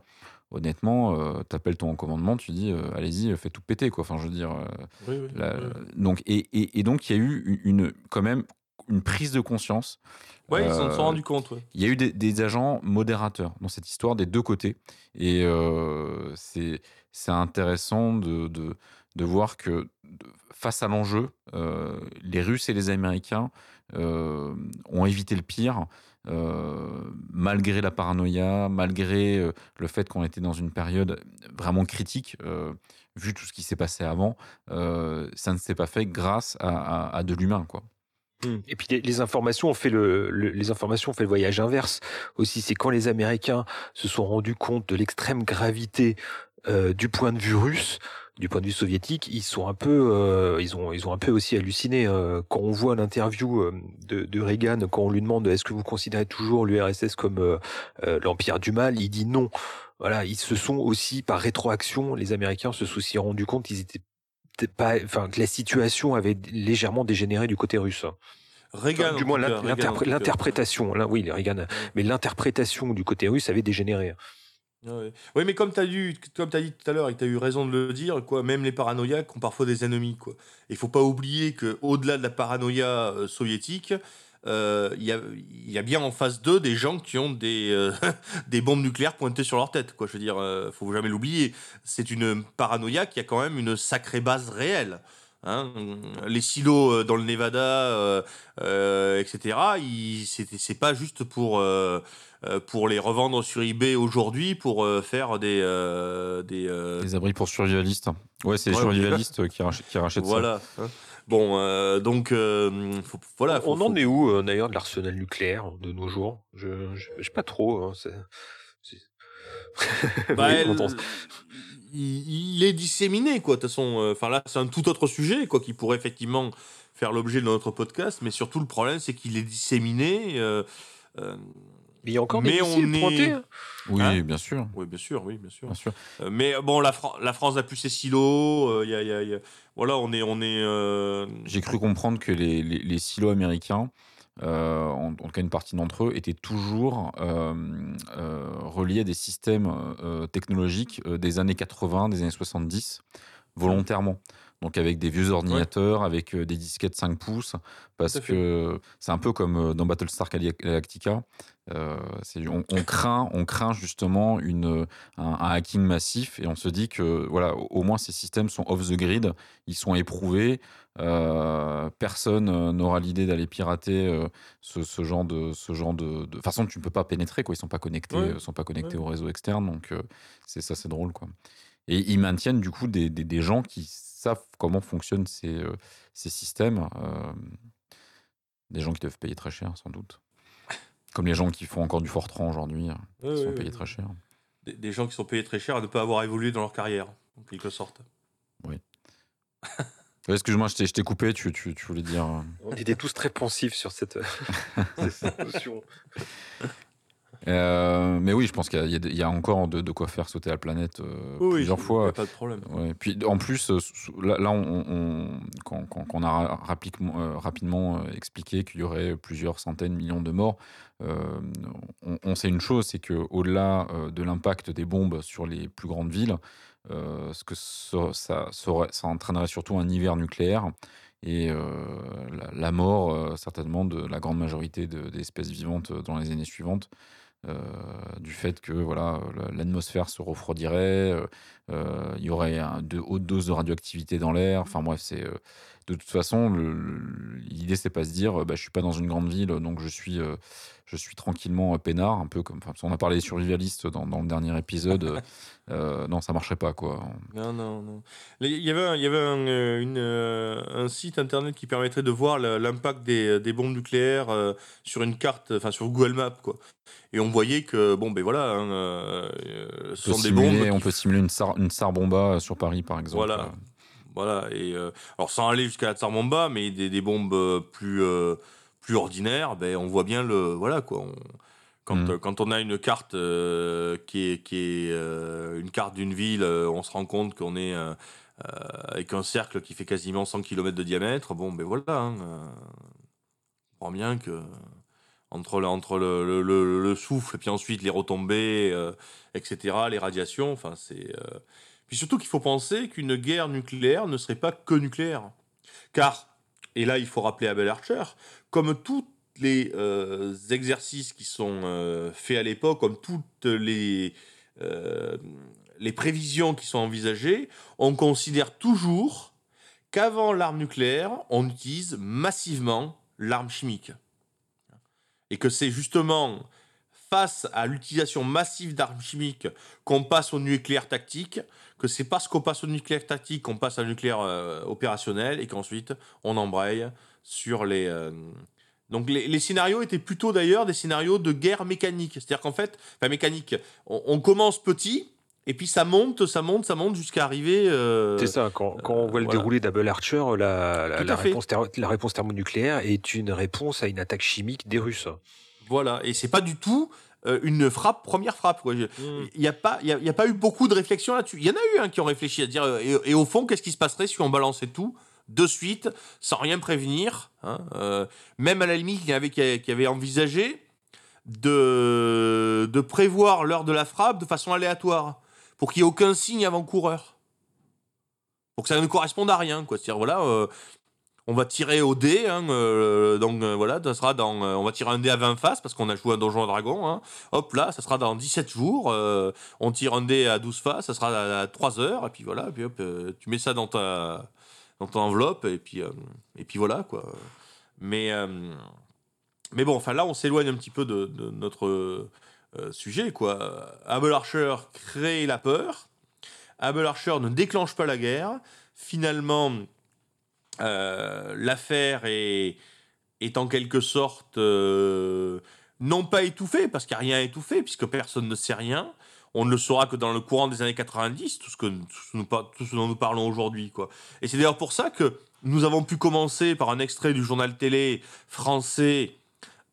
Honnêtement, euh, t'appelles ton commandement, tu dis euh, allez-y, fais tout péter quoi. Enfin, je veux dire, euh, la- donc et, et- et donc il y a eu une, quand même une prise de conscience. Ils s'en Euh, sont rendus compte. ouais. Il y a eu des, des agents modérateurs dans cette histoire des deux côtés. Et euh, c'est intéressant de, de, de voir que face à l'enjeu, euh, les Russes et les Américains euh, ont évité le pire, euh, malgré la paranoïa, malgré euh, le fait qu'on était dans une période vraiment critique, euh, vu tout ce qui s'est passé avant, ça ne s'est pas fait grâce à, de l'humain, quoi. Et puis les, informations ont fait le, le- les informations ont fait le voyage inverse aussi. C'est quand les Américains se sont rendus compte de l'extrême gravité du point de vue russe, du point de vue soviétique, ils sont un peu, euh, ils ont, ils ont un peu aussi halluciné euh, quand on voit l'interview euh, de, de Reagan quand on lui demande est-ce que vous considérez toujours l'URSS comme euh, euh, l'empire du mal, il dit non. Voilà, ils se sont aussi par rétroaction, les Américains se sont aussi rendus compte qu'ils étaient pas, enfin que la situation avait légèrement dégénéré du côté russe. Reagan, Enfin, du moins l'interprétation, là, oui, les Reagan, mais l'interprétation du côté russe avait dégénéré. Ouais. Oui, mais comme tu as, t'as dit tout à l'heure et tu as eu raison de le dire, quoi, même les paranoïaques ont parfois des ennemis. quoi. Il faut pas oublier qu'au-delà de la paranoïa euh, soviétique, euh, il y, a, y a bien en face d'eux des gens qui ont des, euh, des bombes nucléaires pointées sur leur tête. Quoi. Je veux dire, faut jamais l'oublier. C'est une paranoïa qui a quand même une sacrée base réelle. hein. les silos dans le Nevada, etc., c'est pas juste pour, pour les revendre sur eBay aujourd'hui pour euh, faire des. euh, des euh, Les abris pour survivalistes. Ouais, c'est les Ouais, survivalistes qui, rach- qui rachètent ça. voilà. hein. Bon, euh, donc, euh, faut- voilà. faut- on en est où euh, d'ailleurs de l'arsenal nucléaire de nos jours? Je je sais pas trop. hein, Bah, Oui, elle- il, il est disséminé, quoi. De toute façon, euh, enfin là, c'est un tout autre sujet, quoi, qui pourrait effectivement faire l'objet de notre podcast. Mais surtout, le problème, c'est qu'il est disséminé. Euh, euh, Mais il y a encore Mais des missiles on est- pointés. hein Oui, Hein bien sûr. oui, bien sûr, oui, bien sûr. Bien sûr. Euh, mais bon, la, Fran- la France a plus ses silos. euh, il y a, il y a- il y a- voilà, on est, on est. euh, J'ai cru comprendre que les, les- les silos américains, euh, en, en tout cas une partie d'entre eux, étaient toujours euh, euh, reliés à des systèmes euh, technologiques euh, des années 80, des années 70, volontairement. Donc avec des vieux ordinateurs, avec euh, des disquettes 5 pouces, parce que c'est un peu comme euh, dans Battlestar Galactica. Euh, on, on craint, on craint justement une, un, un hacking massif et on se dit que voilà, au, moins ces systèmes sont off the grid, ils sont éprouvés, euh, personne n'aura l'idée d'aller pirater ce, ce genre de ce genre de, de- façon tu ne peux pas pénétrer quoi ils sont pas connectés Ouais. sont pas connectés Ouais. au réseau externe donc c'est ça c'est drôle quoi et ils maintiennent du coup des, des, des gens qui savent comment fonctionnent ces, euh, ces systèmes euh, des gens qui doivent payer très cher sans doute comme les gens qui font encore du Fortran aujourd'hui euh, ouais, qui sont payés très cher des, des gens qui sont payés très cher à ne pas avoir évolué dans leur carrière, en quelque sorte. Ouais, excuse-moi je t'ai je t'ai coupé tu, tu, tu voulais dire euh, On était tous très pensifs sur cette, cette notion. Euh, mais oui, je pense qu'il y a- y, encore de, de quoi faire sauter la planète euh, Oui, plusieurs fois. pas de problème. Ouais. Puis en plus, euh, là, là, on, on- quand, on a rapidement, euh, rapidement expliqué qu'il y aurait plusieurs centaines, millions de morts, euh, on, on sait une chose, c'est que au-delà de l'impact des bombes sur les plus grandes villes, ce que ça, entraînerait surtout un hiver nucléaire et euh, la, la mort euh, certainement de la grande majorité de- des espèces vivantes dans les années suivantes. Euh, du fait que voilà la- l'atmosphère se refroidirait, euh, euh, il y aurait un- de hautes doses de radioactivité dans l'air. Enfin bref, c'est de toute façon l'idée c'est pas se dire bah, je suis pas dans une grande ville donc je suis je suis tranquillement peinard un peu comme enfin, on a parlé des survivalistes dans, dans le dernier épisode. euh, non, ça marcherait pas quoi. Non, non, non. Il y avait, un, il y avait un, une, un site internet qui permettrait de voir l'impact des, des bombes nucléaires sur une carte, enfin sur Google Maps, quoi. Et on voyait que, bon, ben voilà, hein, euh, euh, ce sont des bombes. simuler, qui on peut simuler une, sar, une Tsar bomba sur Paris par exemple. Voilà. Voilà, et euh, alors sans aller jusqu'à la Tsar Bomba, mais des, des bombes euh, plus, euh, plus ordinaires, ben, on voit bien le. Voilà quoi. on- quand, Mm. euh, quand on a une carte euh, qui est, qui est euh, une carte d'une ville, euh, on se rend compte qu'on est euh, euh, avec un cercle qui fait quasiment 100 km de diamètre. Bon, ben voilà. hein, euh, on comprend bien que entre, le, entre le, le- le- le souffle puis ensuite les retombées, euh, etc., les radiations, enfin c'est. euh, puis surtout qu'il faut penser qu'une guerre nucléaire ne serait pas que nucléaire. Car, et là il faut rappeler Abel Archer, comme tous les euh, exercices qui sont faits à l'époque, comme toutes les prévisions qui sont envisagées, on considère toujours qu'avant l'arme nucléaire, on utilise massivement l'arme chimique. Et que c'est justement face à l'utilisation massive d'armes chimiques qu'on passe au nucléaire tactique, que c'est parce qu'on passe au nucléaire tactique qu'on passe à nucléaire euh, opérationnel et qu'ensuite on embraye sur les. euh, Donc les, scénarios étaient plutôt d'ailleurs des scénarios de guerre mécanique. C'est-à-dire qu'en fait, enfin mécanique, on commence petit et puis ça monte, ça monte, ça monte jusqu'à arriver. euh, C'est ça, quand, quand on voit le voilà. déroulé d'Able Archer, la, la, réponse thermo- la réponse thermonucléaire est une réponse à une attaque chimique des Russes. Voilà, et c'est pas du tout euh, une frappe, première frappe. Je- Il n'y a, pas- y a, y a pas eu beaucoup de réflexion là-dessus. Il y en a eu hein, qui ont réfléchi à dire, euh, et, et au fond, qu'est-ce qui se passerait si on balançait tout de suite, sans rien prévenir hein, euh, Même à la limite, il y en avait qui, qui avaient envisagé de, de prévoir l'heure de la frappe de façon aléatoire, pour qu'il n'y ait aucun signe avant-coureur. Pour que ça ne corresponde à rien. quoi. C'est-à-dire, voilà, euh, on va tirer au dé, hein, euh, donc euh, voilà, ça sera dans, on va tirer un dé à 20 faces parce qu'on a joué à Donjon et Dragon. Hein. Hop là, ça sera dans 17 jours. on tire un dé à 12 faces, ça sera à, 3 heures, et puis voilà, puis hop, tu mets ça dans ta, dans ton enveloppe, et puis, et puis voilà quoi. Mais, mais bon, enfin là, on s'éloigne un petit peu de, notre sujet quoi. Able Archer crée la peur. Able Archer ne déclenche pas la guerre. Finalement, euh, l'affaire est, est en quelque sorte euh, non pas étouffée, parce qu'il n'y a rien à étouffer, puisque personne ne sait rien. On ne le saura que dans le courant des années 90, tout ce, que, nous dont nous parlons aujourd'hui. quoi. Et c'est d'ailleurs pour ça que nous avons pu commencer par un extrait du journal télé français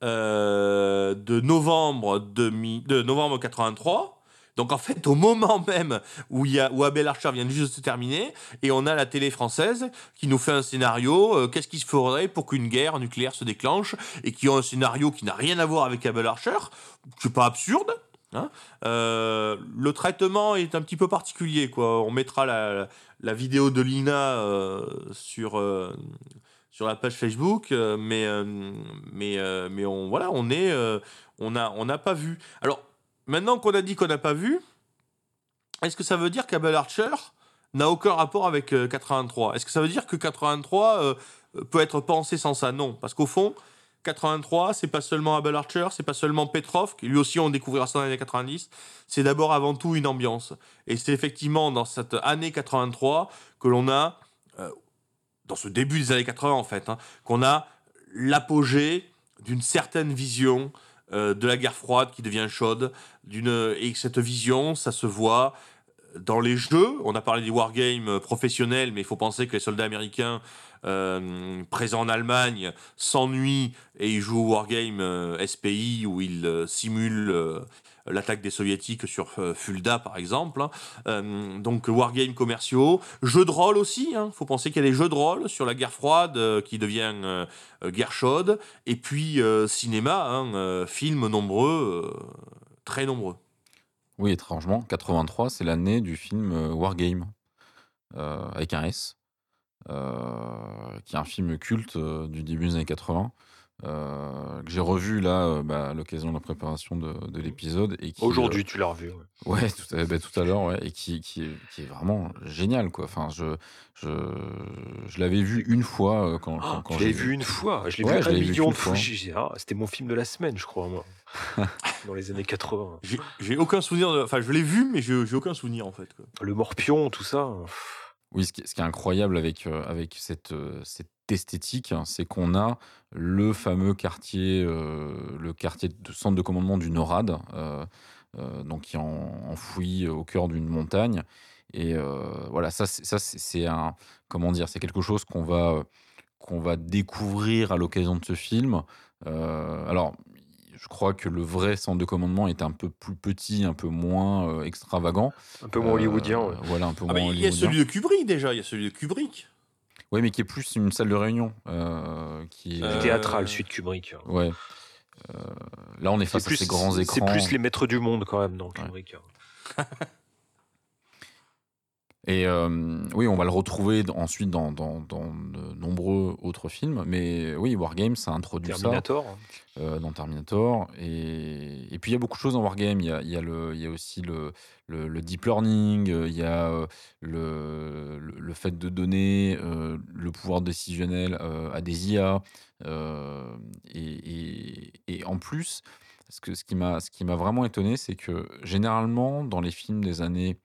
euh, de novembre, demi- de novembre 83. Donc en fait, au moment même où, y a, où Abel Archer vient juste de se terminer, et on a la télé française qui nous fait un scénario, euh, qu'est-ce qui se ferait pour qu'une guerre nucléaire se déclenche, et qui ont un scénario qui n'a rien à voir avec Abel Archer, c'est pas absurde. hein. Euh, le traitement est un petit peu particulier, quoi. On mettra la, la vidéo de Lina sur, sur la page Facebook, euh, mais, euh, mais, euh, mais on, voilà, on est, on a, on n'a pas vu. Alors, maintenant qu'on a dit qu'on n'a pas vu, est-ce que ça veut dire qu'Abel Archer n'a aucun rapport avec euh, 83 Est-ce que ça veut dire que 83 euh, peut être pensé sans ça? Non, parce qu'au fond, 83, c'est pas seulement Abel Archer, c'est pas seulement Petrov, qui lui aussi on découvrira ça dans les années 90, c'est d'abord avant tout une ambiance. Et c'est effectivement dans cette année 83 que l'on a, dans ce début des années 80 en fait, hein, qu'on a l'apogée d'une certaine vision euh, de la guerre froide qui devient chaude, et cette vision, ça se voit dans les jeux. On a parlé des wargames professionnels, mais il faut penser que les soldats américains euh, présents en Allemagne s'ennuient et ils jouent au wargame euh, SPI où ils simulent l'attaque des soviétiques sur euh, Fulda par exemple. hein. Euh, donc wargames commerciaux, jeux de rôle aussi. Il faut penser qu'il y a des jeux de rôle sur la guerre froide euh, qui devient euh, euh, guerre chaude. Et puis euh, cinéma, hein, euh, films nombreux, euh, très nombreux. Oui, étrangement, 83, c'est l'année du film euh, Wargame, euh, avec un S, euh, qui est un film culte euh, du début des années 80, euh, que j'ai revu là euh, bah, à l'occasion de la préparation de, de l'épisode. et Aujourd'hui, tu l'as revu. ouais. euh, ouais, tout à, bah, tout à l'heure, ouais, et qui, qui, est, qui est vraiment génial, quoi. Enfin, je, je, je l'avais vu une fois euh, quand, quand, Ah, quand je l'ai j'ai vu une fois. Je l'ai Ouais, vu un million de fois. ah, C'était mon film de la semaine, je crois, moi. Dans les années 80. J'ai aucun souvenir. de- Enfin, je l'ai vu, mais j'ai aucun souvenir en fait. quoi. Le morpion, tout ça. Oui, ce qui, ce qui est incroyable avec, euh, avec cette, euh, cette esthétique, hein, c'est qu'on a le fameux quartier, euh, le quartier de centre de commandement du NORAD, euh, euh, donc qui est en- enfoui au cœur d'une montagne. Et euh, voilà, ça, c'est- ça c'est c'est un, comment dire, c'est quelque chose qu'on va, qu'on va découvrir à l'occasion de ce film. Euh, alors, je crois que le vrai centre de commandement est un peu plus petit, un peu moins euh, extravagant. Un peu moins Euh, hollywoodien. ouais. Voilà, un peu Ah, moins il y a celui de Kubrick déjà. Il y a celui de Kubrick. Oui, mais qui est plus une salle de réunion. euh, qui est- Euh, Théâtral, suite Kubrick. Ouais. Euh, là, on est C'est face à plus, ces grands c'est écrans. plus les maîtres du monde, quand même, dans Ouais. Kubrick. Et euh, oui, on va le retrouver ensuite dans, dans- dans de nombreux autres films. Mais oui, Wargame, ça introduit ça. Terminator. euh, dans Terminator. Et, et puis il y a beaucoup de choses dans Wargame. Il y a, il y a, le, il y a aussi le, le, le deep learning, il y a euh, le, le, fait de donner euh, le pouvoir décisionnel à des IA. et, et- et en plus, ce, que, ce qui m'a vraiment étonné, c'est que généralement, dans les films des années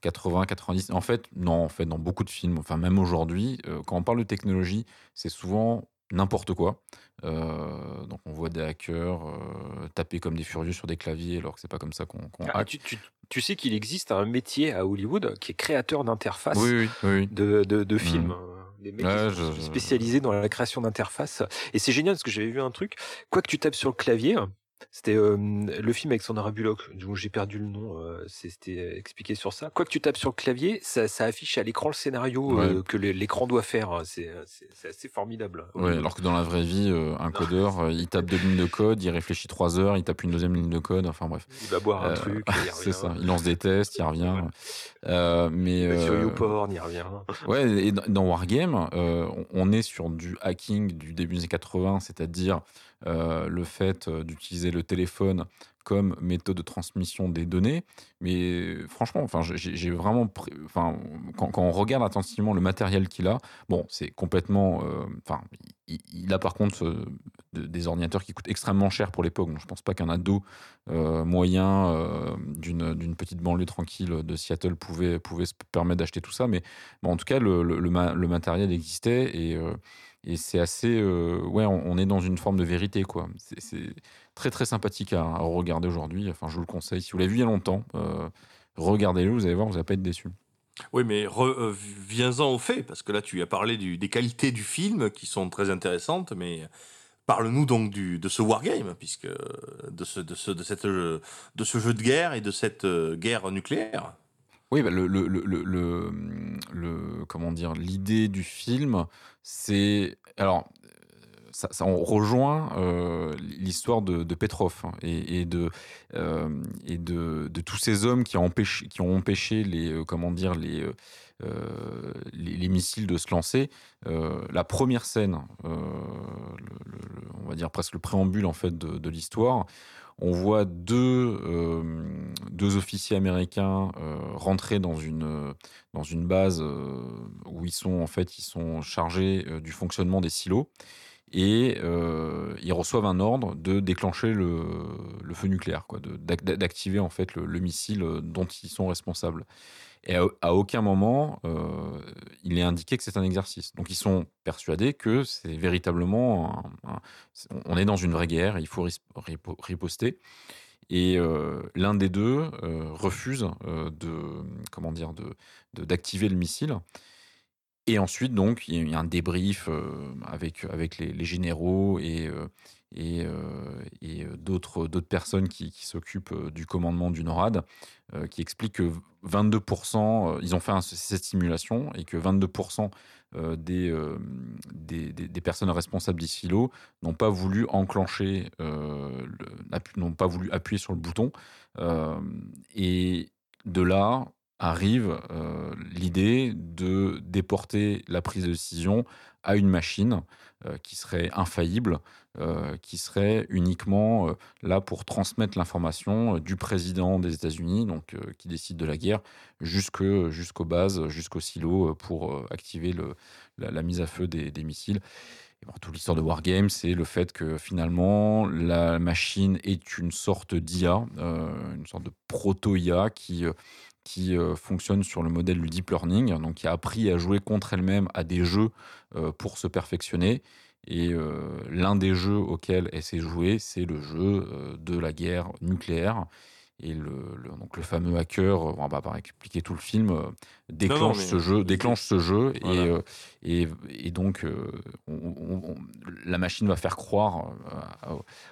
80, 90. En fait, non, en fait, dans beaucoup de films, enfin même aujourd'hui, euh, quand on parle de technologie, c'est souvent n'importe quoi. Euh, donc on voit des hackers euh, taper comme des furieux sur des claviers alors que c'est pas comme ça qu'on Ah, tu, tu- tu sais qu'il existe un métier à Hollywood qui est créateur d'interfaces Oui, oui, de, de, de films. Des mecs Ouais, qui sont je- je- spécialisés dans la création d'interfaces. Et c'est génial parce que j'avais vu un truc. Quoi que tu tapes sur le clavier, c'était euh, le film avec Sandra Bullock, dont j'ai perdu le nom, euh, c'était expliqué sur ça. Quoi que tu tapes sur le clavier, ça, ça affiche à l'écran le scénario euh, Ouais. que l'écran doit faire. C'est c'est- assez formidable. Ouais, alors que dans la vraie vie, euh, un codeur, euh, il tape deux lignes de code, il réfléchit trois heures, il tape une deuxième ligne de code, enfin bref. Il va boire un Euh, truc, il c'est ça, il lance des tests, il revient. Euh, mais va sur euh, YouPorn, il revient. Ouais, et dans- Wargame, euh, on- on est sur du hacking du début des années 80, c'est-à-dire euh, le fait euh, d'utiliser le téléphone comme méthode de transmission des données. Mais franchement, enfin, j'ai vraiment, enfin, quand, on regarde attentivement le matériel qu'il a, bon, c'est complètement, euh, enfin, il, a par contre de- des ordinateurs qui coûtent extrêmement cher pour l'époque. Donc, je pense pas qu'un ado moyen d'une petite banlieue tranquille de Seattle pouvait se permettre d'acheter tout ça. Mais en tout cas, le, le- le ma- le matériel existait et, et c'est assez. euh, ouais, on, est dans une forme de vérité, quoi. C'est- très, très sympathique à, regarder aujourd'hui. Enfin, je vous le conseille. Si vous l'avez vu il y a longtemps, euh, regardez-le, vous allez voir, vous n'allez pas être déçu. Oui, mais euh, viens-en au fait, parce que là, tu as parlé des qualités du film qui sont très intéressantes, mais parle-nous donc de ce wargame, puisque de ce, de, ce, de, cette, jeu- de ce jeu de guerre et de cette euh, guerre nucléaire. Oui, bah, le, le, le, le, comment dire, l'idée du film, c'est alors ça, on rejoint euh, l'histoire de, Petrov hein, et, euh, de, tous ces hommes qui ont empêché les euh, comment dire les les, les missiles de se lancer. La première scène, on va dire presque le préambule en fait de l'histoire, on voit deux, euh, deux officiers américains euh, rentrer dans une, dans une base euh, où ils sont en fait ils sont chargés euh, du fonctionnement des silos et euh, ils reçoivent un ordre de déclencher le, feu nucléaire, quoi, d'activer en fait le, le missile euh, dont ils sont responsables. Et à, aucun moment euh, il est indiqué que c'est un exercice. Donc ils sont persuadés que c'est véritablement on est dans une vraie guerre, il faut riposter. Et euh, l'un des deux euh, refuse de comment dire de de- d'activer le missile. Et ensuite, donc, il y a un débrief avec, avec les, généraux et, et, et d'autres personnes qui, qui s'occupent du commandement du NORAD, qui expliquent que 22%, euh, ils ont fait cette simulation, et que 22% euh, des, euh, des, des- des personnes responsables des silos n'ont pas voulu enclencher, n'ont pas voulu appuyer sur le bouton. Et de là arrive l'idée de déporter la prise de décision à une machine qui serait infaillible, euh, qui serait uniquement euh, là pour transmettre l'information euh, du président des États-Unis, donc euh, qui décide de la guerre, jusqu'aux bases, jusqu'au silo euh, pour euh, activer la, mise à feu des, missiles. Bon, toute l'histoire de Wargame, c'est le fait que finalement, la machine est une sorte d'IA, euh, une sorte de proto-IA qui, euh, qui euh, fonctionne sur le modèle du deep learning, donc qui a appris à jouer contre elle-même à des jeux euh, pour se perfectionner. Et euh, l'un des jeux auxquels elle s'est jouée, c'est le jeu de la guerre nucléaire. Et le, le- donc le fameux hacker, on va pas expliquer tout le film, euh, déclenche mais ce jeu, déclenche ce jeu, Voilà. et, euh, et, et donc euh, on- on- on- la machine va faire croire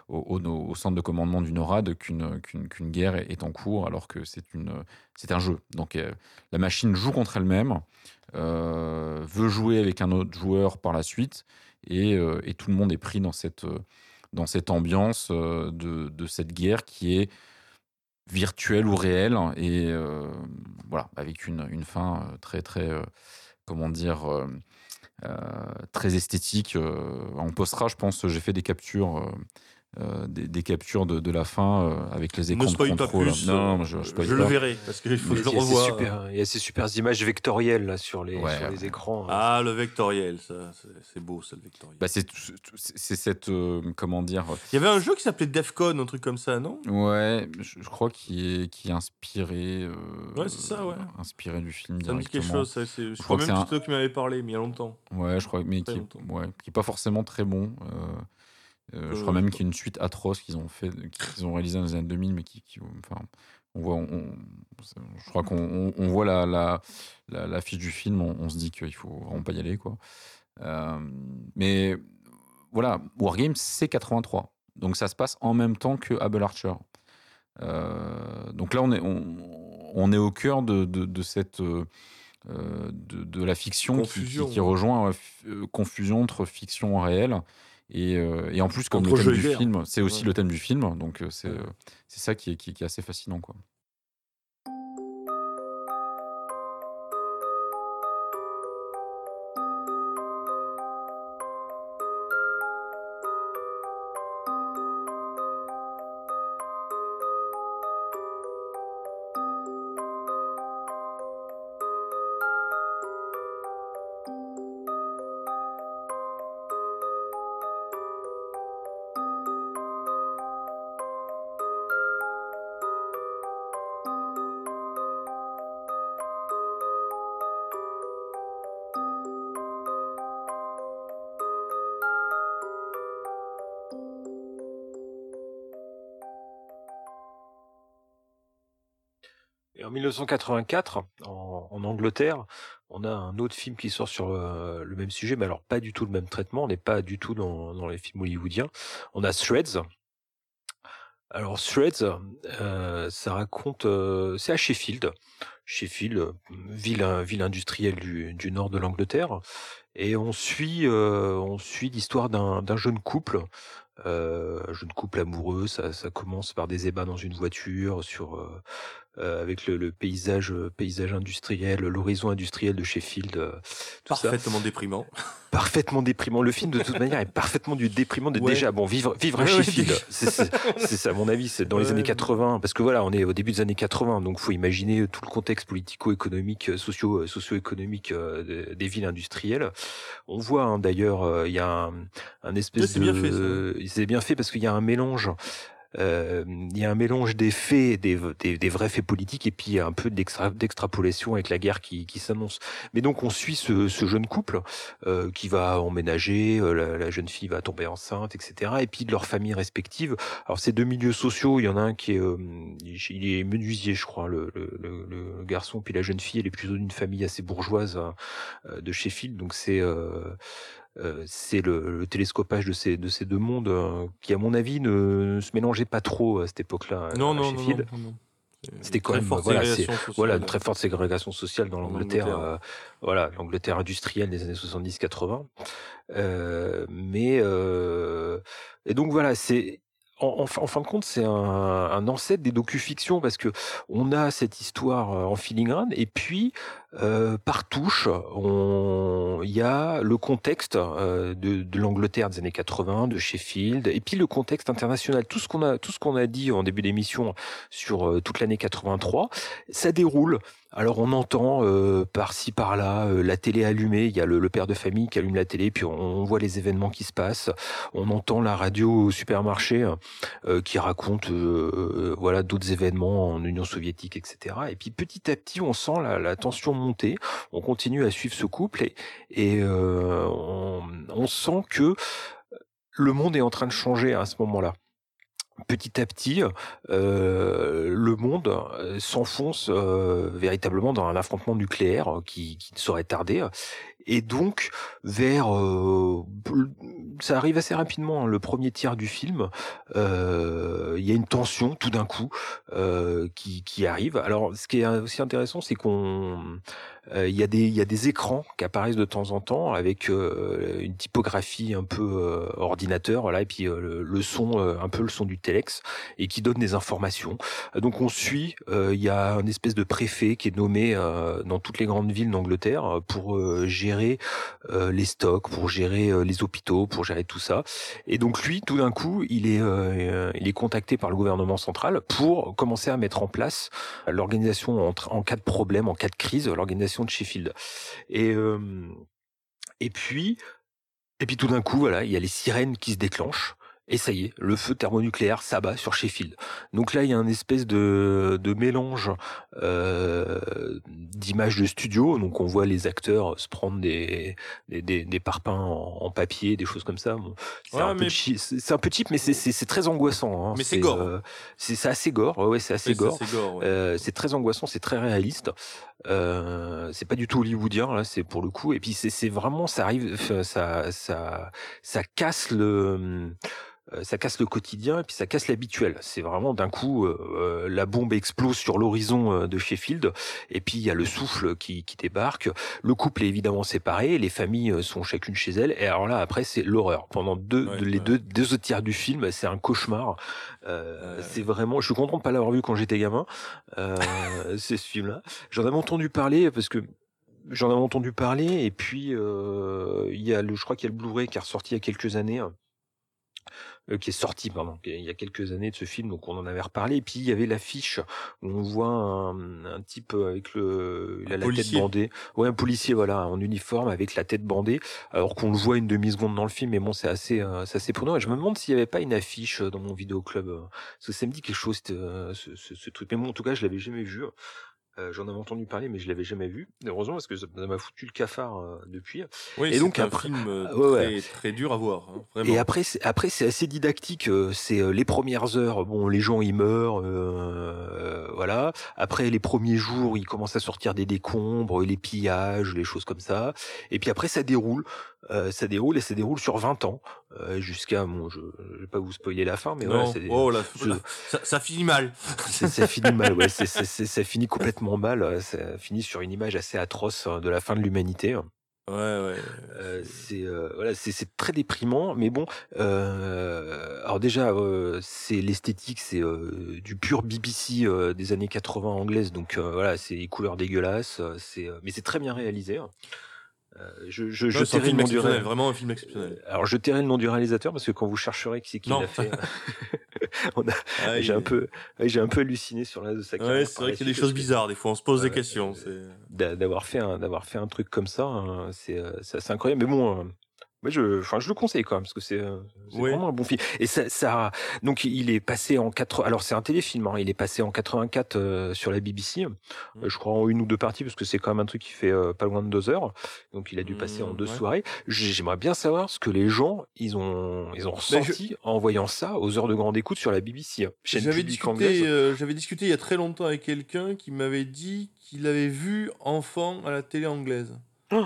au, au- au centre de commandement du NORAD qu'une qu'une qu'une guerre est, en cours, alors que c'est un jeu. Donc la machine joue contre elle-même, euh, veut jouer avec un autre joueur par la suite, et, et tout le monde est pris dans cette, dans cette ambiance de, de cette guerre qui est virtuel ou réel, et euh, voilà, avec une, fin euh, très, très, euh, comment dire, très esthétique. on postera, je pense, j'ai fait des captures. Euh, des, des captures de, de la fin euh, avec les écrans Ne de pas contrôle. plus. non, euh, je, je je, spoil le pas. verrai parce qu'il faut que je y le a ces revoie. super, il y a ces super images vectorielles là, sur les, Ouais, sur ouais. les écrans. Ah, le vectoriel, ça, c'est beau, ça, le vectoriel. Bah, c'est cette euh, comment dire Il y avait un jeu qui s'appelait Defcon, un truc comme ça, non? Ouais je, je crois qu'il est qui est inspiré euh, Ouais, c'est ça, ouais. inspiré du film Ça me dit quelque chose. ça, je crois même que c'est toi qui m'avais parlé, mais il y a longtemps. ouais je crois mais qui ouais, qui est pas forcément très bon euh, euh, je Euh, crois même je qu'il y a une suite atroce qu'ils ont fait qu'ils ont réalisé dans les années 2000 mais qui, qui- enfin on voit on- on- je crois qu'on on, on voit la, la, la, la fiche du film on, se dit qu'il faut vraiment pas y aller quoi. Euh, mais voilà Wargames c'est 83 donc ça se passe en même temps que Able Archer. Euh, donc là, on est, on, on est au cœur de, de, de cette de, de la fiction qui- qui, Confusion. qui rejoint confusion entre fiction réelle et, euh, et en plus comme Entre le thème du film, c'est aussi Ouais. le thème du film, donc euh, euh, c'est ça qui est, qui, qui est assez fascinant quoi. 1984, en, Angleterre, on a un autre film qui sort sur euh, le même sujet, mais alors pas du tout le même traitement, on n'est pas du tout dans, les films hollywoodiens. On a Threads. Alors Threads, euh, ça raconte, euh, c'est à Sheffield, Sheffield, ville, ville industrielle du, nord de l'Angleterre, et on suit, on suit l'histoire d'un jeune couple, euh, un jeune couple amoureux. Ça, ça commence par des ébats dans une voiture, sur euh, euh, avec le, le paysage, euh, paysage industriel, l'horizon industriel de Sheffield, euh, tout ça Parfaitement déprimant. parfaitement déprimant. Le film, de toute manière, est parfaitement du déprimant. De Ouais. Déjà, bon, vivre, vivre à Ouais, Sheffield, c'est ça, à mon avis, c'est dans les années 80, parce que voilà, on est au début des années 80, donc faut imaginer tout le contexte politico-économique, socio, socio-économique euh, des- villes industrielles. On voit hein, d'ailleurs, il y a un, un espèce de. C'est bien fait parce qu'il y a un mélange. euh, il y a un mélange des faits, des, vrais faits politiques, et puis un peu d'extra- d'extrapolation avec la guerre qui, s'annonce. Mais donc on suit ce, jeune couple euh, qui va emménager, euh, la, la jeune fille va tomber enceinte, etc. Et puis de leurs familles respectives. Alors ces deux milieux sociaux, il y en a un qui est, euh, il est menuisier, je crois, le, le, le, le garçon, puis la jeune fille, elle est plutôt d'une famille assez bourgeoise hein, euh, de Sheffield. Donc c'est euh, euh, c'est le, le télescopage de ces, de ces deux mondes euh, qui, à mon avis, ne, ne se mélangeaient pas trop à cette époque-là Non, à non, non, non, C'était quand très même, forte voilà. Voilà, une très forte ségrégation sociale dans l'Angleterre, Angleterre. euh, voilà, l'Angleterre industrielle des années 70-80. Euh, mais euh, et donc voilà, c'est en, fin- de compte, c'est un, ancêtre des docu-fictions parce que on a cette histoire euh, en filigrane et puis euh, par touche, il y a le contexte euh, de, de l'Angleterre des années 80, de Sheffield, et puis le contexte international. Tout ce qu'on a, tout ce qu'on a dit en début d'émission sur euh, toute l'année 83, ça déroule. Alors on entend euh, par-ci par-là euh, la télé allumée. Il y a le, père de famille qui allume la télé, puis on, voit les événements qui se passent. On entend la radio au supermarché euh, qui raconte voilà d'autres événements en Union soviétique, etc. Et puis petit à petit, on sent la, tension monter. On continue à suivre ce couple et, et on sent que le monde est en train de changer à ce moment-là. Petit à petit, euh, le monde euh, s'enfonce euh, véritablement dans un affrontement nucléaire euh, qui, qui ne saurait tarder. Et donc, vers, euh, ça arrive assez rapidement, hein, le premier tiers du film, euh, il y a une tension tout d'un coup qui, qui arrive. Alors, ce qui est aussi intéressant, c'est qu'on Il y, a des- y a des écrans qui apparaissent de temps en temps avec euh, une typographie un peu euh, ordinateur, voilà, et puis euh, le, son, euh, un peu le son du telex, et qui donne des informations. Euh, Donc on suit, euh, il y a un espèce de préfet qui est nommé euh, dans toutes les grandes villes d'Angleterre euh, pour euh, gérer euh, les stocks, pour gérer euh, les hôpitaux, pour gérer tout ça. Et donc lui, tout d'un coup, il est, euh, il est contacté par le gouvernement central pour commencer à mettre en place l'organisation en, en cas de problème, en cas de crise, l'organisation de Sheffield. Et et puis et puis tout d'un coup, voilà, il y a les sirènes qui se déclenchent. Et ça y est, le feu thermonucléaire s'abat sur Sheffield. Donc là, il y a un espèce de, de mélange euh, d'images de studio. Donc on voit les acteurs se prendre des, des, des, des parpaings en, en papier, des choses comme ça. Bon, c'est Ouais, un, mais- un peu cheap, mais c'est- très angoissant. hein. Mais c'est gore. euh, c'est assez gore. Ouais, c'est assez gore. c'est. Euh, c'est très angoissant, c'est très réaliste. C'est pas du tout hollywoodien là, c'est pour le coup. Et puis c'est vraiment, ça arrive, ça ça ça casse le euh, ça casse le quotidien et puis ça casse l'habituel. C'est vraiment d'un coup euh, euh, la bombe explose sur l'horizon euh, de Sheffield et puis il y a le souffle qui, qui débarque. Le couple est évidemment séparé, les familles euh, sont chacune chez elles et alors là après c'est l'horreur. Pendant deux Ouais, les ouais. deux deux autres tiers du film, c'est un cauchemar. Euh, Ouais. C'est vraiment, je suis content de pas l'avoir vu quand j'étais gamin. Euh, c'est ce film-là. J'en avais entendu parler parce que j'en avais entendu parler et puis euh, il y a le, je crois qu'il y a le Blu-ray qui est ressorti il y a quelques années. Euh, qui est sorti pardon il y a quelques années de ce film donc on en avait reparlé. Et puis il y avait l'affiche où on voit un, un type avec le il a la policier. tête bandée. Ouais un policier voilà en uniforme avec la tête bandée. Alors qu'on le voit une demi seconde dans le film mais bon c'est assez euh, c'est assez prenant. Et je me demande s'il y avait pas une affiche euh, dans mon vidéoclub euh, parce que ça me dit quelque chose euh, ce, ce, ce truc. Mais bon en tout cas je l'avais jamais vu Euh, j'en avais entendu parler mais je l'avais jamais vu heureusement parce que ça m'a foutu le cafard euh, depuis Oui, et c'est donc un après- film euh, Ah, ouais. très, très dur à voir. hein, vraiment. Et après, c'est- après c'est assez didactique. euh, C'est euh, les premières heures, bon, les gens ils meurent, euh, voilà. Après les premiers jours, ils commencent à sortir des décombres, les pillages, les choses comme ça. Et puis après, ça déroule, euh, ça déroule et ça déroule sur 20 ans euh, jusqu'à, bon, je, je vais pas vous spoiler la fin, mais non, voilà, oh là, je- ça, ça finit mal. ça finit mal, ouais, c'est- c'est- c'est- ça finit complètement mal. Ça finit sur une image assez atroce euh, de la fin de l'humanité. Ouais, ouais. Euh, c'est euh, voilà, c'est très déprimant, mais bon. Euh, alors déjà, euh, c'est l'esthétique, c'est euh, du pur BBC euh, des années 80 anglaise, donc euh, voilà, c'est les couleurs dégueulasses, c'est euh, mais c'est très bien réalisé. Euh, je je, je tairai le nom du exceptionnel, ré- vraiment un film exceptionnel. Alors je tairai le nom du réalisateur parce que quand vous chercherez qui c'est qui l'a fait, on a- Ah, j'ai un peu j'ai un peu halluciné sur la de sa Ouais, carrière c'est vrai qu'il y a des choses bizarres, des fois on se pose des questions. d'avoir fait un d'avoir fait un truc comme ça hein, c'est euh, c'est assez incroyable mais bon moi je enfin je le conseille quand même parce que c'est euh, c'est Oui. vraiment un bon film et ça, ça donc il est passé en 4 alors c'est un téléfilm hein, il est passé en 84 euh, sur la BBC Mmh. euh, je crois en une ou deux parties parce que c'est quand même un truc qui fait euh, pas loin de deux heures donc il a dû passer en Mmh, deux ouais. soirées J'ai- j'aimerais bien savoir ce que les gens ils ont ils ont ressenti en voyant ça aux heures de grande écoute sur la BBC hein, J'avais discuté, euh, j'avais discuté il y a très longtemps avec quelqu'un qui m'avait dit qu'il avait vu enfant à la télé anglaise. Oh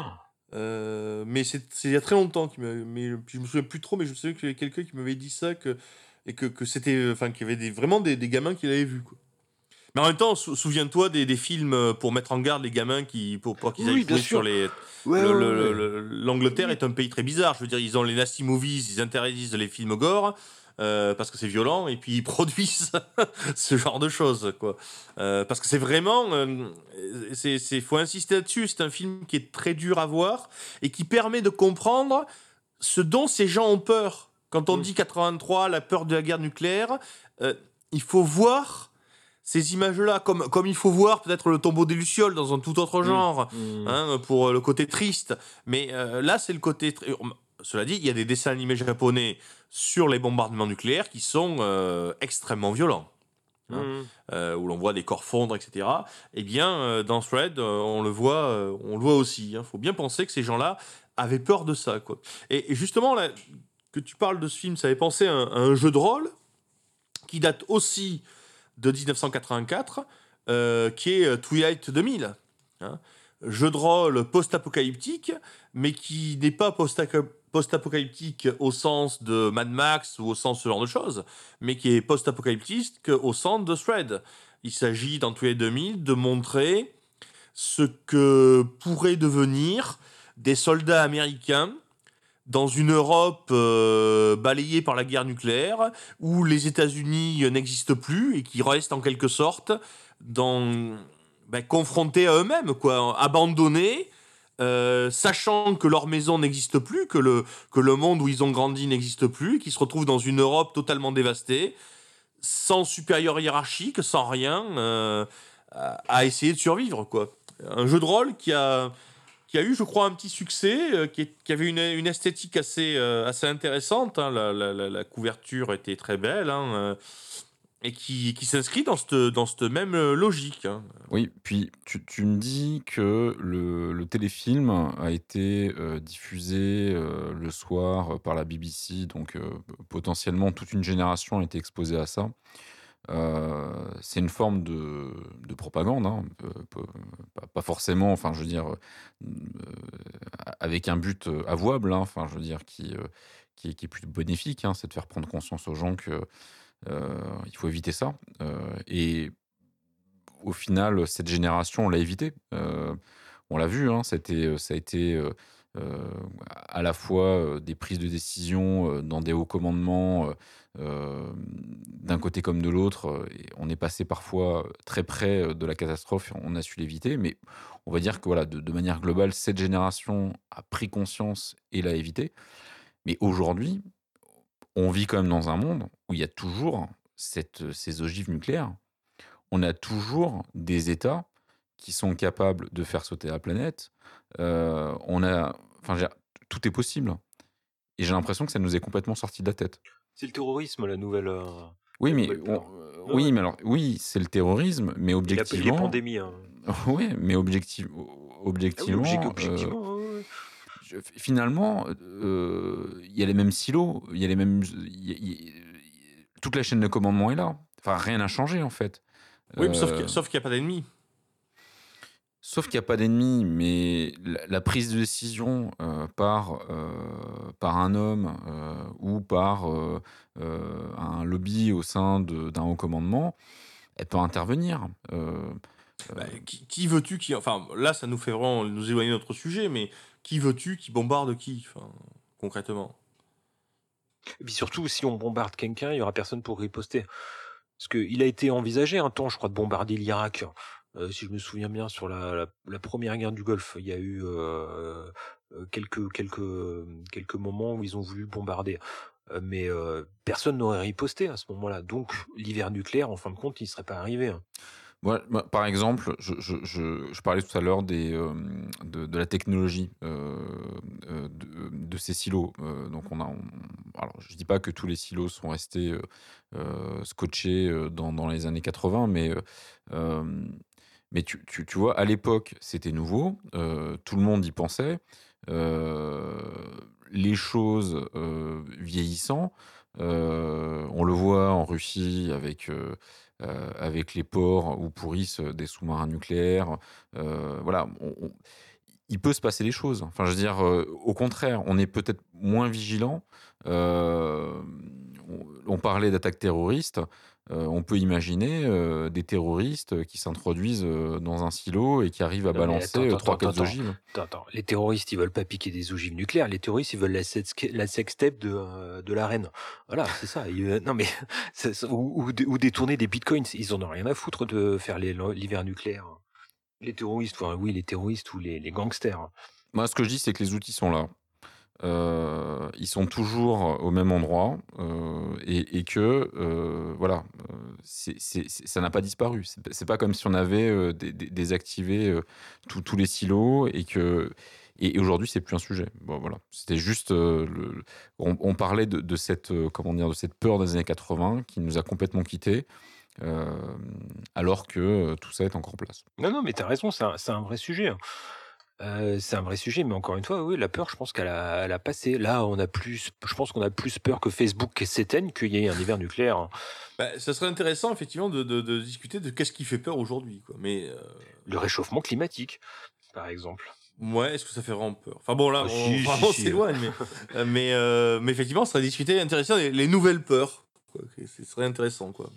Euh, mais c'est il y a très longtemps qu'il mais puis je me souviens plus trop mais je me souviens qu'il y avait quelqu'un qui m'avait dit ça que et que, que c'était enfin qu'il y avait des, vraiment des, des gamins qui l'avaient vu quoi. Mais en même temps, sou- souviens-toi des, des films euh, pour mettre en garde les gamins qui pour, pour qu'ils aillent jouer sur les Ouais, ouais, ouais. L'Angleterre est un pays très bizarre. Je veux dire, ils ont les nasty movies, ils interdisent les films gore euh, parce que c'est violent, et puis ils produisent ce genre de choses, quoi. Euh, parce que c'est vraiment, euh, c'est, c'est, faut insister là-dessus. C'est un film qui est très dur à voir et qui permet de comprendre ce dont ces gens ont peur. Quand on dit 83, la peur de la guerre nucléaire, il faut voir ces images-là comme, comme il faut voir peut-être le tombeau des Lucioles dans un tout autre genre Mmh. hein, pour le côté triste. Mais euh, là, c'est le côté. tr- Cela dit, il y a des dessins animés japonais sur les bombardements nucléaires qui sont euh, extrêmement violents. hein, Mmh. euh, où l'on voit des corps fondre, etc. Eh bien, euh, dans Thread, euh, on le voit, on le voit aussi. Il faut bien penser que ces gens-là avaient peur de ça, quoi. Et, et justement, là, que tu parles de ce film, ça avait pensé à un, à un jeu de rôle qui date aussi de 1984, euh, qui est Twilight 2000. hein. Jeu de rôle post-apocalyptique, mais qui n'est pas post-aco- post-apocalyptique au sens de Mad Max ou au sens ce genre de choses, mais qui est post-apocalyptique au sens de Thread. Il s'agit dans Twilight 2000 de montrer ce que pourraient devenir des soldats américains dans une Europe euh, balayée par la guerre nucléaire, où les États-Unis n'existent plus et qui restent en quelque sorte ben, confrontés à eux-mêmes, quoi, abandonnés, euh, sachant que leur maison n'existe plus, que le, que le monde où ils ont grandi n'existe plus, qui se retrouvent dans une Europe totalement dévastée, sans supérieur hiérarchique, sans rien, euh, à, essayer de survivre. Quoi. Un jeu de rôle qui a, qui a eu, je crois, un petit succès, euh, qui, avait une, une esthétique assez, assez intéressante. hein. La, la- couverture était très belle, hein, et qui, qui s'inscrit dans cette, dans cette même euh, logique. hein. Oui, puis tu, tu me dis que le, le téléfilm a été euh, diffusé euh, le soir par la BBC, donc potentiellement toute une génération a été exposée à ça. C'est une forme de, de propagande, hein, pas, forcément, enfin je veux dire, avec un but avouable, hein, enfin je veux dire, qui, qui, qui est plus bénéfique, c'est de faire prendre conscience aux gens que il faut éviter ça. Euh, et au final, cette génération, on l'a évité. Euh, on l'a vu, hein, ça a été euh, euh, à la fois euh, des prises de décision euh, dans des hauts commandements, euh, euh, d'un côté comme de l'autre. euh, on est passé parfois très près euh, de la catastrophe on a su l'éviter. Mais on va dire que voilà, de manière globale, cette génération a pris conscience et l'a évité. Mais aujourd'hui, on vit quand même dans un monde où il y a toujours cette, ces ogives nucléaires. On a toujours des États qui sont capables de faire sauter la planète. Euh, on a, enfin, tout est possible. Et j'ai l'impression que ça nous est complètement sorti de la tête. C'est le terrorisme, la nouvelle. euh, Oui, mais nouvelle on- euh, oui, ouais. mais alors, oui, c'est le terrorisme, mais Il a- objectivement, Les pandémies. hein. oui, mais objectif, Ah oui, objectivement, euh, finalement, euh, il y a les mêmes silos, il y a les mêmes, il y a- il y a- toute la chaîne de commandement est là. Enfin, rien n'a changé en fait. Oui, mais sauf Euh, qu'il n'y a pas d'ennemis. Sauf qu'il n'y a pas d'ennemi, mais la, la prise de décision euh, par, euh, par un homme euh, ou par un lobby au sein d'un haut commandement, elle peut intervenir. Bah, qui, qui veux-tu qui. Enfin, là, ça nous fait vraiment nous éloigner de notre sujet, mais qui veux-tu qui bombarde qui enfin, Concrètement? Et puis surtout, si on bombarde quelqu'un, il y aura personne pour riposter. Parce qu'il a été envisagé un temps, je crois, de bombarder l'Irak. Euh, si je me souviens bien, sur la, première guerre du Golfe, il y a eu euh, euh, quelques, quelques, quelques moments où ils ont voulu bombarder. Euh, mais personne n'aurait riposté à ce moment-là. Donc l'hiver nucléaire, en fin de compte, il ne serait pas arrivé. Par exemple, je, parlais tout à l'heure euh, de, la technologie euh, euh, de, ces silos. Donc, on a, alors, je dis pas que tous les silos sont restés scotchés dans, dans les années 80, mais, mais tu, tu, tu vois, à l'époque, c'était nouveau, tout le monde y pensait. les choses vieillissant, on le voit en Russie avec avec les ports où pourrissent des sous-marins nucléaires. Euh, voilà, il peut se passer des choses. Enfin, je veux dire, euh, au contraire, on est peut-être moins vigilant. Euh, on parlait d'attaques terroristes. Euh, on peut imaginer euh, des terroristes qui s'introduisent euh, dans un silo et qui arrivent à Non, balancer euh, trois quatre ogives. Attends, attends. Les terroristes, ils veulent pas piquer des ogives nucléaires. Les terroristes, ils veulent la, sex- la sextape de, euh, de la reine. Voilà, c'est ça. Ils, euh, non, mais, ou, ou, dé- ou détourner des bitcoins. Ils en ont rien à foutre de faire l'hiver nucléaire. Les terroristes, enfin, oui, les terroristes ou les, les gangsters. Moi, ce que je dis, c'est que les outils sont là. Euh, ils sont toujours au même endroit euh, et, que euh, voilà, ça n'a pas disparu. C'est pas- comme si on avait dé- dé- désactivé tous les silos et que et, aujourd'hui c'est plus un sujet. Bon, voilà, c'était juste le- on, parlait de, cette comment dire de cette peur des années 80 qui nous a complètement quittés. alors que tout ça est encore en place. Non, non, mais t'as raison, c'est un, vrai sujet. Euh, c'est un vrai sujet, mais encore une fois, oui, la peur, je pense qu'elle a, elle a passé. Là, on a plus, je pense qu'on a plus peur que Facebook s'éteigne qu'il y ait un hiver nucléaire. hein. Bah, ça serait intéressant, effectivement, de, de- de discuter de qu'est-ce qui fait peur aujourd'hui. quoi. Mais, euh, Le réchauffement climatique, par exemple. ouais, est-ce que ça fait vraiment peur? Enfin bon, là, Ah, on, si, si, vraiment, on si. s'éloigne, mais, mais, euh, mais effectivement, ça serait discuter intéressant les, les nouvelles peurs. quoi. Ce serait intéressant, quoi.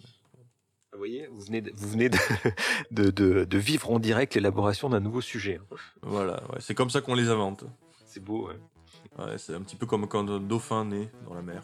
Voyez, vous venez, de, vous venez de, de, de- de vivre en direct l'élaboration d'un nouveau sujet. hein. Voilà, ouais, c'est comme ça qu'on les invente. C'est beau. ouais. Ouais, c'est un petit peu comme quand un dauphin naît dans la mer.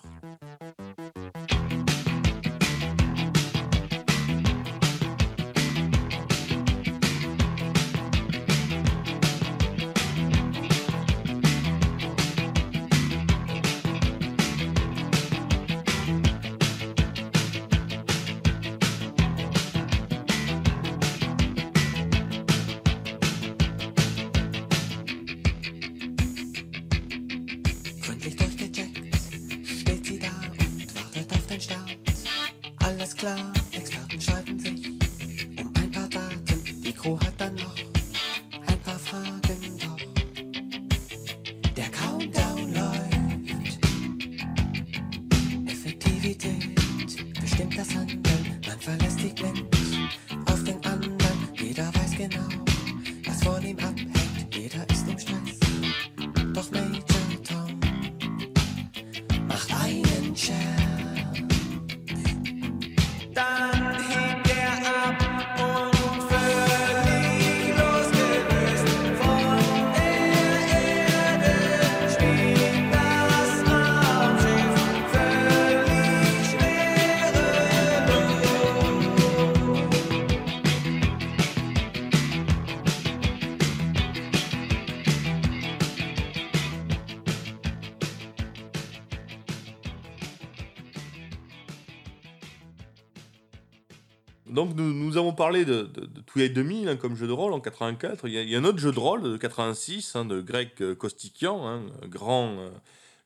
De, de, de Twilight 2000 hein, comme jeu de rôle en 84. Il y a, il y a un autre jeu de rôle de 86 hein, de Greg euh, Kostikian, hein, grand euh,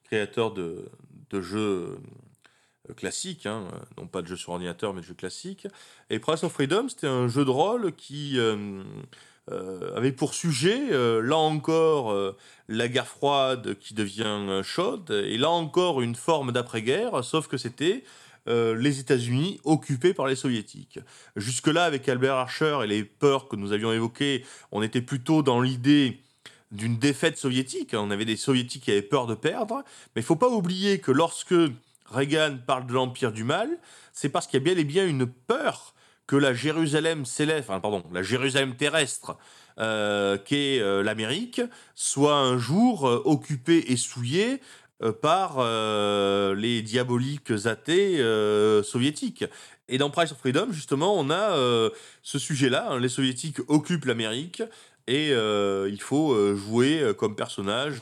créateur de, de jeux euh, classiques, non pas de jeux sur ordinateur mais de jeux classiques. Et Price of Freedom, c'était un jeu de rôle qui avait pour sujet, là encore, la guerre froide qui devient chaude, et là encore une forme d'après-guerre, sauf que c'était euh, les États-Unis occupés par les Soviétiques. Jusque-là, avec Albert Archer et les peurs que nous avions évoquées, on était plutôt dans l'idée d'une défaite soviétique. On avait des Soviétiques qui avaient peur de perdre. Mais il faut pas oublier que lorsque Reagan parle de l'empire du mal, c'est parce qu'il y a bien et bien une peur que la Jérusalem enfin, pardon, la Jérusalem terrestre, euh, qu'est euh, l'Amérique, soit un jour occupée et souillée par euh, les diaboliques athées euh, soviétiques. Et dans Price of Freedom, justement, on a euh, ce sujet-là. hein, les soviétiques occupent l'Amérique et euh, il faut euh, jouer euh, comme personnage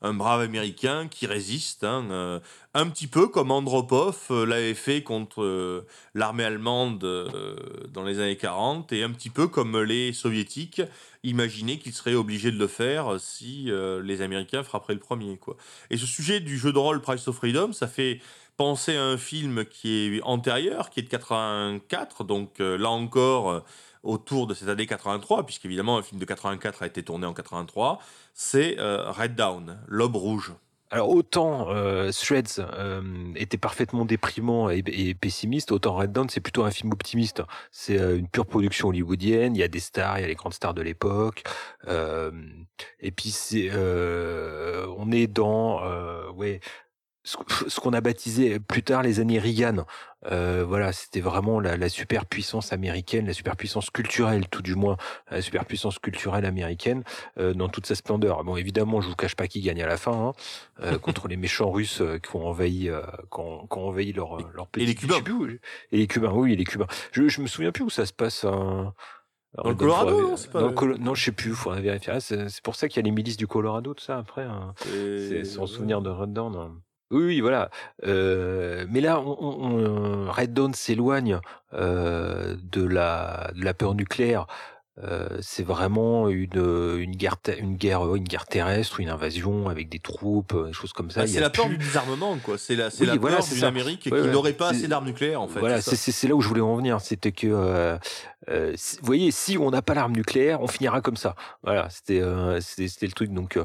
un brave américain qui résiste, hein, un petit peu comme Andropov l'avait fait contre l'armée allemande dans les années 40 et un petit peu comme les soviétiques imaginaient qu'ils seraient obligés de le faire si les Américains frapperaient le premier. Quoi. Et ce sujet du jeu de rôle Price of Freedom, ça fait penser à un film qui est antérieur, qui est de 84, donc là encore autour de cette année 83, puisqu'évidemment un film de 84 a été tourné en 83, c'est euh, Red Down, L'Aube Rouge. Alors autant euh, Threads euh, était parfaitement déprimant et, pessimiste, autant Red Dawn c'est plutôt un film optimiste. C'est euh, une pure production hollywoodienne. Il y a des stars, il y a les grandes stars de l'époque. Euh, et puis c'est, on est dans, ouais, ce, qu'on a baptisé plus tard les années Reagan. Euh, voilà, c'était vraiment la, la superpuissance américaine, la superpuissance culturelle, tout du moins, la superpuissance culturelle américaine euh, dans toute sa splendeur. Bon, évidemment, je vous cache pas qui gagne à la fin hein, euh, contre les méchants Russes euh, qui ont envahi, euh, qui ont, qui ont envahi leur euh, leur pays. les Cubains. Où- Et les Cubains, oui, les Cubains. Je, je me souviens plus où ça se passe. hein. Dans le Colorado, non, c'est pas Colo- Non, je sais plus, il faudrait vérifier. Ah, c'est c'est pour ça qu'il y a les milices du Colorado, tout ça, après. hein. C'est son souvenir de Red Dawn. Oui, oui, voilà. Euh, mais là, on, on- on- Red Dawn s'éloigne euh, de la de la peur nucléaire. Euh, c'est vraiment une une guerre une guerre une guerre terrestre, une invasion avec des troupes, des choses comme ça. Bah, c'est la peur plus- du désarmement, quoi. C'est la, c'est Oui, la voilà, peur d'une. Amérique Ouais, qui ouais. n'aurait pas assez d'armes nucléaires, en fait. Voilà, c'est là où je voulais en venir. C'était que, euh, euh, vous voyez, si on n'a pas l'arme nucléaire, on finira comme ça. Voilà, c'était euh, c'était c'était le truc. Donc,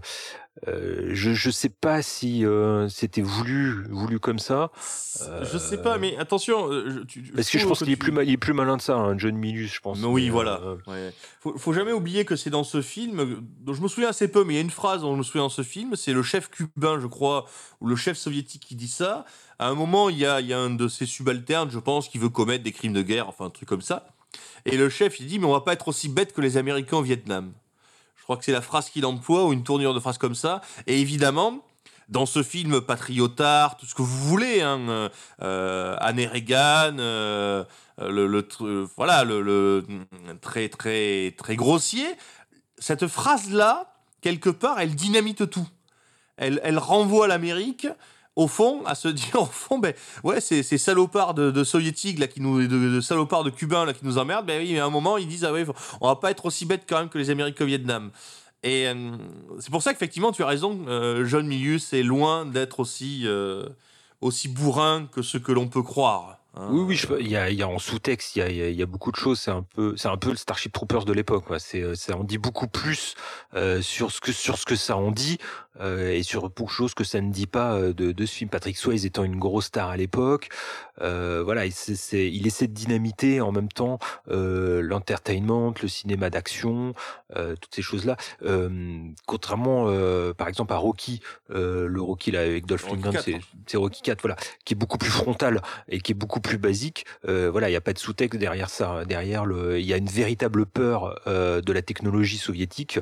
euh, Euh, je je sais pas si euh, c'était voulu voulu comme ça. Je sais pas, mais attention. euh, je- tu- Parce que je pense qu'il est tu- plus ma- il est plus malin de ça, hein, John Milius, je pense. Mais oui, voilà. euh, Ouais. Faut, faut jamais oublier que c'est dans ce film, euh, dont je me souviens assez peu, mais il y a une phrase dont je me souviens dans ce film, c'est le chef cubain, je crois, ou le chef soviétique qui dit ça. À un moment, il y a, il y a un de ses subalternes, je pense, qui veut commettre des crimes de guerre, enfin un truc comme ça. Et le chef, il dit, mais on va pas être aussi bête que les Américains au Vietnam. Crois que c'est la phrase qu'il emploie, ou une tournure de phrase comme ça. Et évidemment, dans ce film patriotard, tout ce que vous voulez, hein, euh, euh, Anne euh, le, voilà, le, mm, très très très grossier. Cette phrase-là, quelque part, elle dynamite tout. Elle, elle renvoie l'Amérique au fond à se dire au fond ben ouais ces salopards de, de soviétiques là qui nous de, salopards de cubains là qui nous emmerdent ben oui mais à un moment ils disent ah ouais on va pas être aussi bêtes quand même que les Américains au Vietnam et euh, c'est pour ça qu'effectivement tu as raison euh, John Milius est loin d'être aussi euh, aussi bourrin que ce que l'on peut croire hein. Oui, oui, il y a, en sous-texte, il y a, beaucoup de choses. C'est un peu, c'est un peu le Starship Troopers de l'époque. C'est, euh, ça en dit beaucoup plus euh, sur ce que sur ce que ça en dit euh, et sur de choses que ça ne dit pas euh, de, de ce film. Patrick Swayze étant une grosse star à l'époque, euh, voilà, il, c'est- il essaie de dynamiter en même temps euh, l'entertainment, le cinéma d'action, euh, toutes ces choses-là. Euh, contrairement, euh, par exemple, à Rocky, euh, le Rocky là avec Dolph Lundgren, c'est, hein. c'est Rocky 4, voilà, qui est beaucoup plus frontal et qui est beaucoup plus basique. Euh, voilà, il n'y a pas de sous-texte derrière ça. Derrière, le, il y a une véritable peur euh, de la technologie soviétique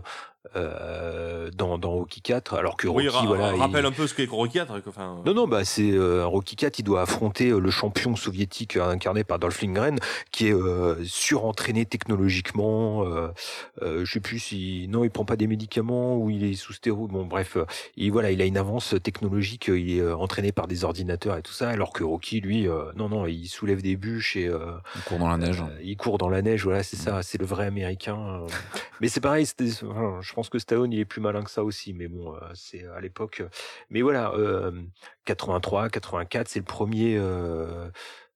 euh, dans, dans Rocky 4, alors que Rocky, oui ra- voilà, il- rappelle un peu ce qu'est Rocky IV quoi, enfin, non, non, bah c'est euh, Rocky 4, il doit affronter euh, le champion soviétique euh, incarné par Dolph Lundgren, qui est euh, surentraîné technologiquement. Euh, euh, je sais plus si non, il prend pas des médicaments ou il est sous stéroïdes. Bon, bref, euh, il voilà, il a une avance technologique. euh, Il est euh, entraîné par des ordinateurs et tout ça, alors que Rocky, lui, euh, non, non, il soulève des bûches et euh, On court dans la neige. euh, il court dans la neige. Voilà, c'est ça, c'est le vrai américain. euh. Mais c'est pareil, c'était- enfin, je pense que Stallone, il est plus malin que ça aussi. Mais bon, euh, c'est à l'époque. euh, Mais voilà, euh, 83, 84, c'est le premier. euh,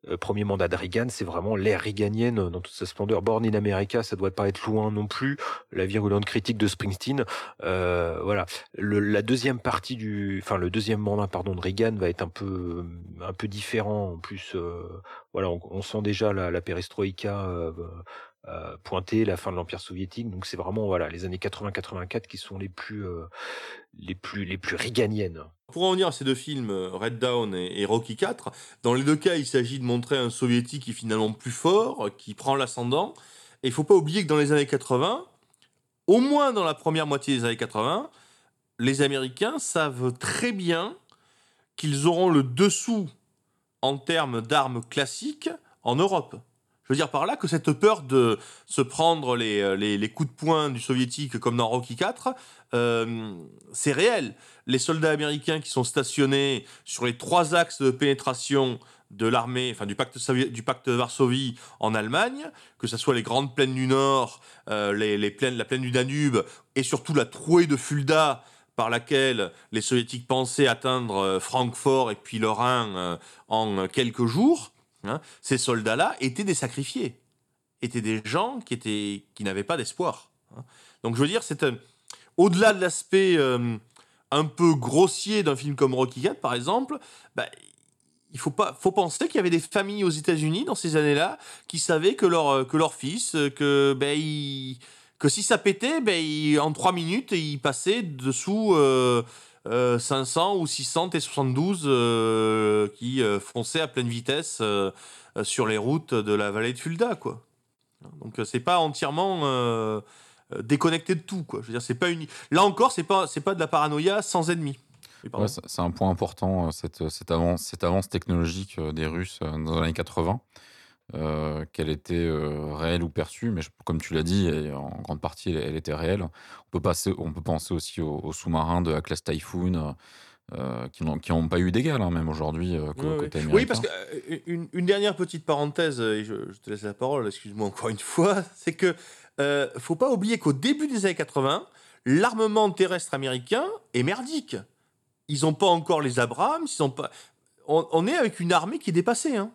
euh, premier mandat de Reagan, c'est vraiment l'ère reaganienne dans toute sa splendeur. Born in America, ça doit pas être loin non plus. La virulente critique de Springsteen, euh, voilà. Le, la deuxième partie du, enfin le deuxième mandat, pardon, de Reagan va être un peu, un peu différent. En plus, euh, voilà, on, sent déjà la, la euh, pointer, la fin de l'empire soviétique. Donc c'est vraiment voilà les années 80-84 qui sont les plus, euh, les plus, les plus reaganiennes. Pour en venir à ces deux films, euh, Red Dawn et, Rocky IV, dans les deux cas, il s'agit de montrer un soviétique qui est finalement plus fort, qui prend l'ascendant. Et il faut pas oublier que dans les années 80, au moins dans la première moitié des années 80, les Américains savent très bien qu'ils auront le dessous en termes d'armes classiques en Europe. Je veux dire par là que cette peur de se prendre les, euh, les, coups de poing du soviétique comme dans Rocky IV, euh, c'est réel. Les soldats américains qui sont stationnés sur les trois axes de pénétration de l'armée, enfin du pacte, du pacte de Varsovie en Allemagne, que ce soit les grandes plaines du Nord, euh, les, plaines, la plaine du Danube et surtout la trouée de Fulda par laquelle les soviétiques pensaient atteindre euh, Francfort et puis le Rhin en quelques jours, hein, ces soldats-là étaient des sacrifiés, étaient des gens qui, étaient, qui n'avaient pas d'espoir. hein. Donc je veux dire, c'est un- au-delà de l'aspect euh, un peu grossier d'un film comme Rocky IV, par exemple, bah, il faut pas, faut penser qu'il y avait des familles aux États-Unis dans ces années-là qui savaient que leur euh, que leur fils, euh, que ben il- que si ça pétait, ben en trois minutes, il passait dessous euh, euh, 500 ou 600 T72 euh, qui euh, fonçaient à pleine vitesse euh, euh, sur les routes de la vallée de Fulda, quoi. Donc euh, c'est pas entièrement euh, euh, déconnecté de tout, quoi. Je veux dire, c'est pas une. Là encore, c'est pas c'est pas de la paranoïa sans ennemi. Oui, pardon. Ouais, c'est un point important, euh, cette, cette, avance, technologique euh, des Russes euh, dans les années 80, euh, qu'elle était euh, réelle ou perçue, mais je- comme tu l'as dit, en grande partie, elle, elle était réelle. On peut, passer, on peut penser aussi aux, aux sous-marins de la classe Typhoon, euh, qui n'ont pas eu d'égal, hein, même aujourd'hui, euh, ouais. côté américain. Oui, parce que euh, une, une dernière petite parenthèse, et je, je te laisse la parole, excuse-moi encore une fois, c'est que faut pas oublier qu'au début des années 80, l'armement terrestre américain est merdique. Ils n'ont pas encore les Abrams, ils ont pas. On, on est avec une armée qui est dépassée, hein.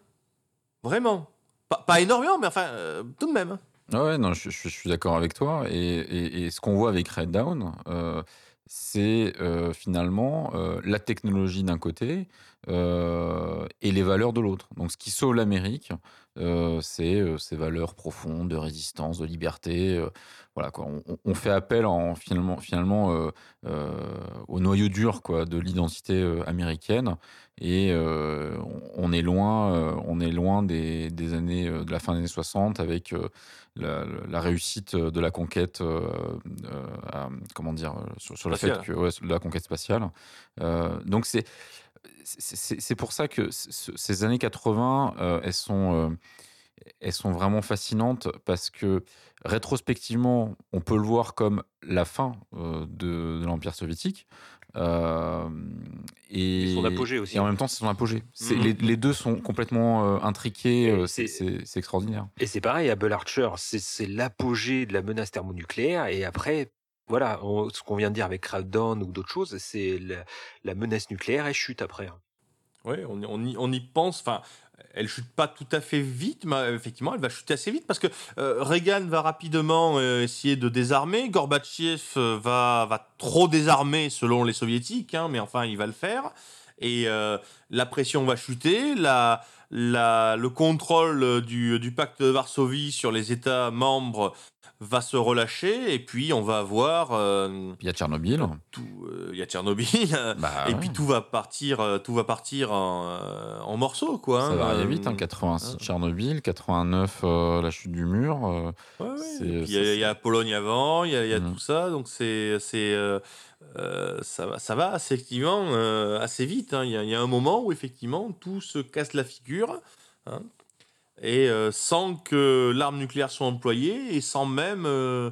Vraiment. Pas, pas énormément, mais enfin, euh, tout de même. Ah ouais, non, je, suis d'accord avec toi. Et, ce qu'on voit avec Red Dawn, euh, c'est euh, finalement la technologie d'un côté et les valeurs de l'autre. Donc ce qui sauve l'Amérique, c'est ces valeurs profondes de résistance, de liberté. Voilà, quoi. On, fait appel en, finalement, finalement euh, euh, au noyau dur quoi, de l'identité euh, américaine. Et euh, on, on est loin, on est loin des, des années, de la fin des années 60 avec la, la réussite de la conquête, à- comment dire, sur, sur le fait Spatiale. que ouais, de la conquête spatiale. Donc c'est c'est- pour ça que ces années 80, euh, elles sont elles sont vraiment fascinantes parce que rétrospectivement, on peut le voir comme la fin euh, de, de l'Empire soviétique. euh, et, Et son apogée aussi. Et en même temps, c'est son apogée. C'est- Mhm. les, les deux sont complètement euh, intriqués. Et euh, c'est- c'est c'est- c'est extraordinaire. Et c'est pareil, Apple Archer, c'est c'est l'apogée de la menace thermonucléaire. Et après, voilà, on- ce qu'on vient de dire avec Crackdown ou d'autres choses, c'est la, la menace nucléaire, elle chute après. hein. Oui, on, y- on y, on y pense. Enfin, elle chute pas tout à fait vite, mais euh, effectivement, elle va chuter assez vite parce que euh, Reagan va rapidement euh, essayer de désarmer. Gorbatchev va, va trop désarmer selon les soviétiques, hein, mais enfin, il va le faire. Et la pression va chuter. La, la, le contrôle du, du pacte de Varsovie sur les États membres va se relâcher. Et puis, on va avoir. euh, il y a Tchernobyl. tout, euh, Il y a Tchernobyl. Bah, Et ouais. puis tout va partir, euh, tout va partir en, euh, en morceaux, quoi. Ça hein. va arriver vite, hein, Euh, 86 hein. Tchernobyl, 89 euh, la chute du mur. euh, ouais, Il y, y a Pologne avant, il y a, y a Mhm. tout ça, donc c'est, c'est, ça va, ça va assez, effectivement assez vite. hein. Il y, y a un moment où effectivement tout se casse la figure, hein. Et euh, sans que l'arme nucléaire soit employée et sans même euh,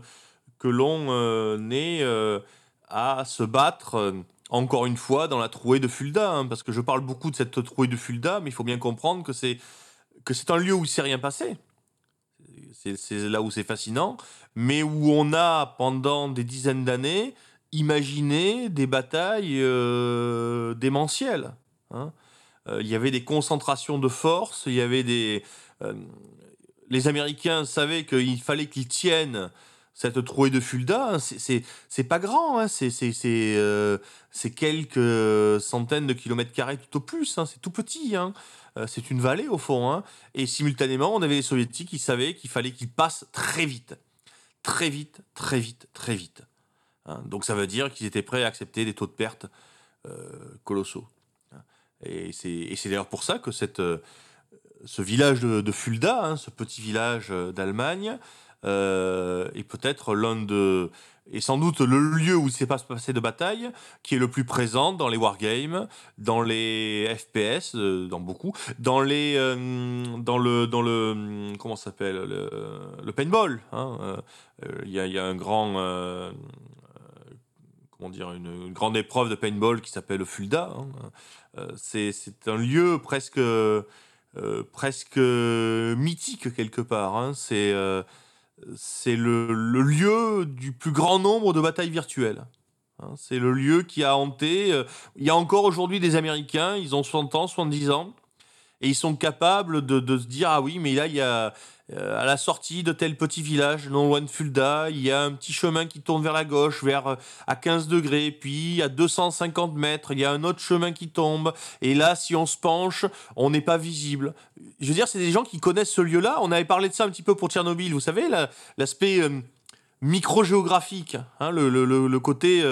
que l'on euh, euh, à se battre. encore une fois, dans la trouée de Fulda, hein, parce que je parle beaucoup de cette trouée de Fulda, mais il faut bien comprendre que c'est que c'est un lieu où il s'est rien passé. C'est là où c'est fascinant, mais où on a pendant des dizaines d'années imaginé des batailles euh, démentielles. hein. Il y avait des concentrations de force, il y avait des. Euh, les Américains savaient qu'il fallait qu'ils tiennent cette trouée de Fulda. hein. C'est- pas grand, hein. euh, c'est quelques centaines de kilomètres carrés tout au plus, hein. c'est tout petit. Euh, c'est une vallée au fond. Et simultanément, on avait les soviétiques qui savaient qu'il fallait qu'ils passent très vite. Très vite, très vite, très vite. Donc ça veut dire qu'ils étaient prêts à accepter des taux de perte colossaux. Et c'est d'ailleurs pour ça que cette, ce village de, Fulda, hein, ce petit village euh, d'Allemagne, euh, est peut-être l'un de et sans doute le lieu où il s'est pas passé de bataille qui est le plus présent dans les wargames, dans les FPS, euh, dans beaucoup, dans les dans le dans le hum, comment s'appelle le, le paintball. hein, Il y, a, un grand dire une, grande épreuve de paintball qui s'appelle le Fulda. hein. C'est un lieu presque presque mythique quelque part. hein. C'est euh, c'est le, le lieu du plus grand nombre de batailles virtuelles. Hein, c'est le lieu qui a hanté. euh, il y a encore aujourd'hui des Américains, ils ont 60 ans, 70 ans, et ils sont capables de, se dire Ah oui, mais là, il y a euh, à la sortie de tel petit village, non loin de Fulda, il y a un petit chemin qui tourne vers la gauche, vers euh, à 15 degrés, puis à 250 mètres, il y a un autre chemin qui tombe, et là, si on se penche, on n'est pas visible. Je veux dire, c'est des gens qui connaissent ce lieu-là. On avait parlé de ça un petit peu pour Tchernobyl, vous savez, la- l'aspect euh, microgéographique, hein, le, côté.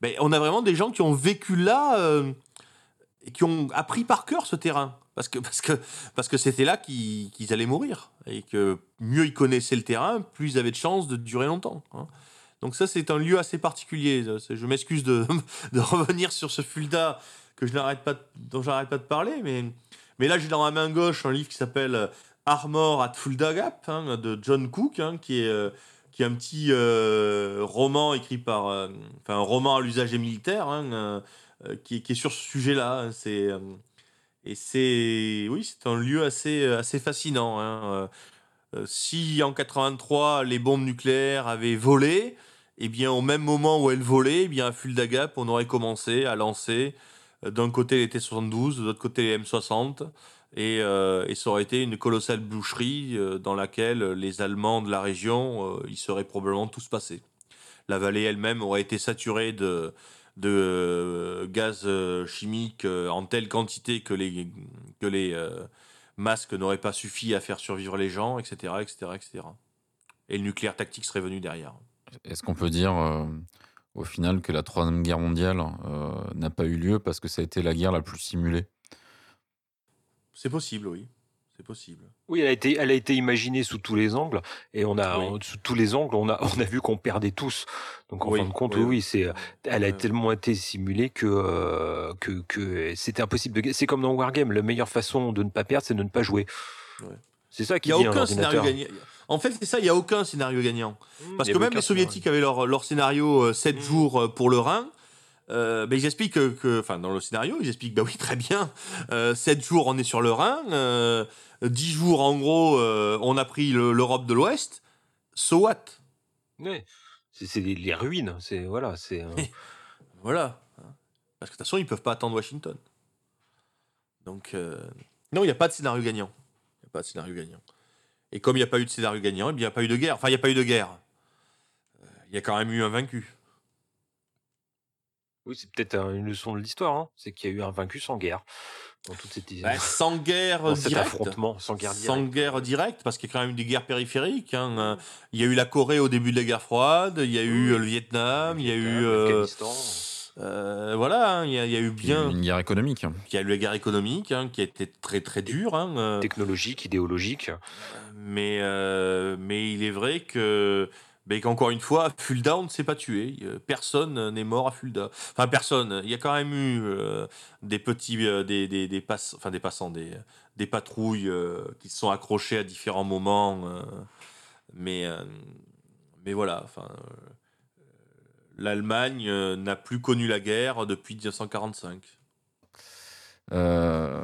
ben, on a vraiment des gens qui ont vécu là et qui ont appris par cœur ce terrain. Parce que parce que parce que c'était là qu'ils allaient mourir et que mieux ils connaissaient le terrain, plus ils avaient de chances de durer longtemps. hein. Donc ça c'est un lieu assez particulier. Je m'excuse de, revenir sur ce Fulda que je n'arrête pas de- dont j'arrête pas de parler, mais mais là j'ai dans ma main gauche un livre qui s'appelle Armor at Fulda Gap hein, de John Cook, hein, qui est euh, qui est un petit euh, roman écrit par, euh, enfin un roman à l'usage euh, euh, qui, est- sur ce sujet-là. C'est euh, et c'est oui, c'est un lieu assez assez fascinant. hein. Euh, euh, si en 83 les bombes nucléaires avaient volé, eh bien au même moment où elles volaient, eh bien à Fulda Gap, on aurait commencé à lancer euh, d'un côté les T-72, de l'autre côté les M60. Et, euh, et ça aurait été une colossale boucherie euh, dans laquelle les Allemands de la région euh, y seraient probablement tous passés. la vallée elle-même aurait été saturée de, de euh, gaz euh, chimiques euh, en telle quantité que les, que les masques n'auraient pas suffi à faire survivre les gens, etc., etc., etc. Et le nucléaire tactique serait venu derrière. Est-ce qu'on peut dire euh, au final que la Troisième Guerre mondiale euh, n'a pas eu lieu parce que ça a été la guerre la plus simulée? C'est possible, oui. Possible. Oui, elle a été, elle a été imaginée sous tous les angles, et on a, Oui. sous tous les angles, on a, on a vu qu'on perdait tous. Donc en Oui, fin de compte, oui, c'est, elle a Ouais. tellement été simulée que, euh, que, que c'était impossible de. C'est comme dans Wargame, la meilleure façon de ne pas perdre, c'est de ne pas jouer. C'est ça Il qui n'y a aucun scénario gagnant. En fait, c'est ça, il n'y a aucun scénario gagnant. Mmh, Parce il que même les soviétiques avaient leur, leur scénario 7 Mm. jours euh, pour le Rhin. Euh, ben, ils expliquent que, enfin, dans le scénario, ils expliquent, bah oui, très bien, euh, 7 jours on est sur le Rhin, euh, 10 jours en gros euh, on a pris le- l'Europe de l'Ouest, so what? Ouais. C'est, les, les ruines. C'est voilà, c'est. euh, Voilà. Parce que de toute façon, ils peuvent pas attendre Washington. Donc, non, il n'y a pas de scénario gagnant. Il n'y a pas de scénario gagnant. Et comme il n'y a pas eu de scénario gagnant, eh il n'y a pas eu de guerre. Enfin, il n'y a pas eu de guerre. Il y a quand même eu un vaincu. Oui, c'est peut-être un- une leçon de l'histoire. Hein. C'est qu'il y a eu un vaincu sans guerre dans toute cette Bah, sans guerre dans cet directe. affrontement, sans guerre Sans directe. guerre directe, parce qu'il y a quand même eu des guerres périphériques. hein. Euh, Il y a eu la Corée au début de la guerre froide, il y a eu euh, le Vietnam, il y a eu. Euh, l'Afghanistan. euh, voilà, hein, il y, a, il y a eu Puis Une bien. guerre économique. Il y a eu la guerre économique, hein, qui a été très très dure. hein, euh, technologique, idéologique. mais, euh, mais il est vrai que. Ben, qu'encore une fois, Fulda, on ne s'est pas tué. Euh, Personne n'est mort à Fulda. Enfin, personne. Il y a quand même eu euh, des petits. euh, des, des, des, pass- enfin, des passants, des, des patrouilles qui se sont accrochées à différents moments. mais, mais voilà. Enfin, L'Allemagne n'a plus connu la guerre depuis 1945. Euh,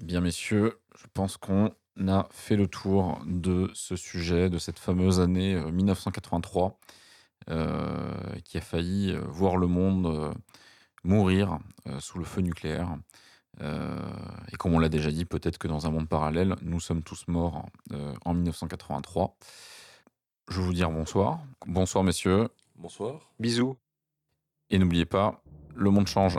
bien, messieurs, je pense qu'on a fait le tour de ce sujet, de cette fameuse année euh, 1983, euh, qui a failli euh, voir le monde euh, mourir euh, sous le feu nucléaire. Euh, et comme on l'a déjà dit, peut-être que dans un monde parallèle, nous sommes tous morts euh, en 1983. Je vais vous dire bonsoir. Bonsoir, messieurs. Bonsoir. Bisous. Et n'oubliez pas, le monde change.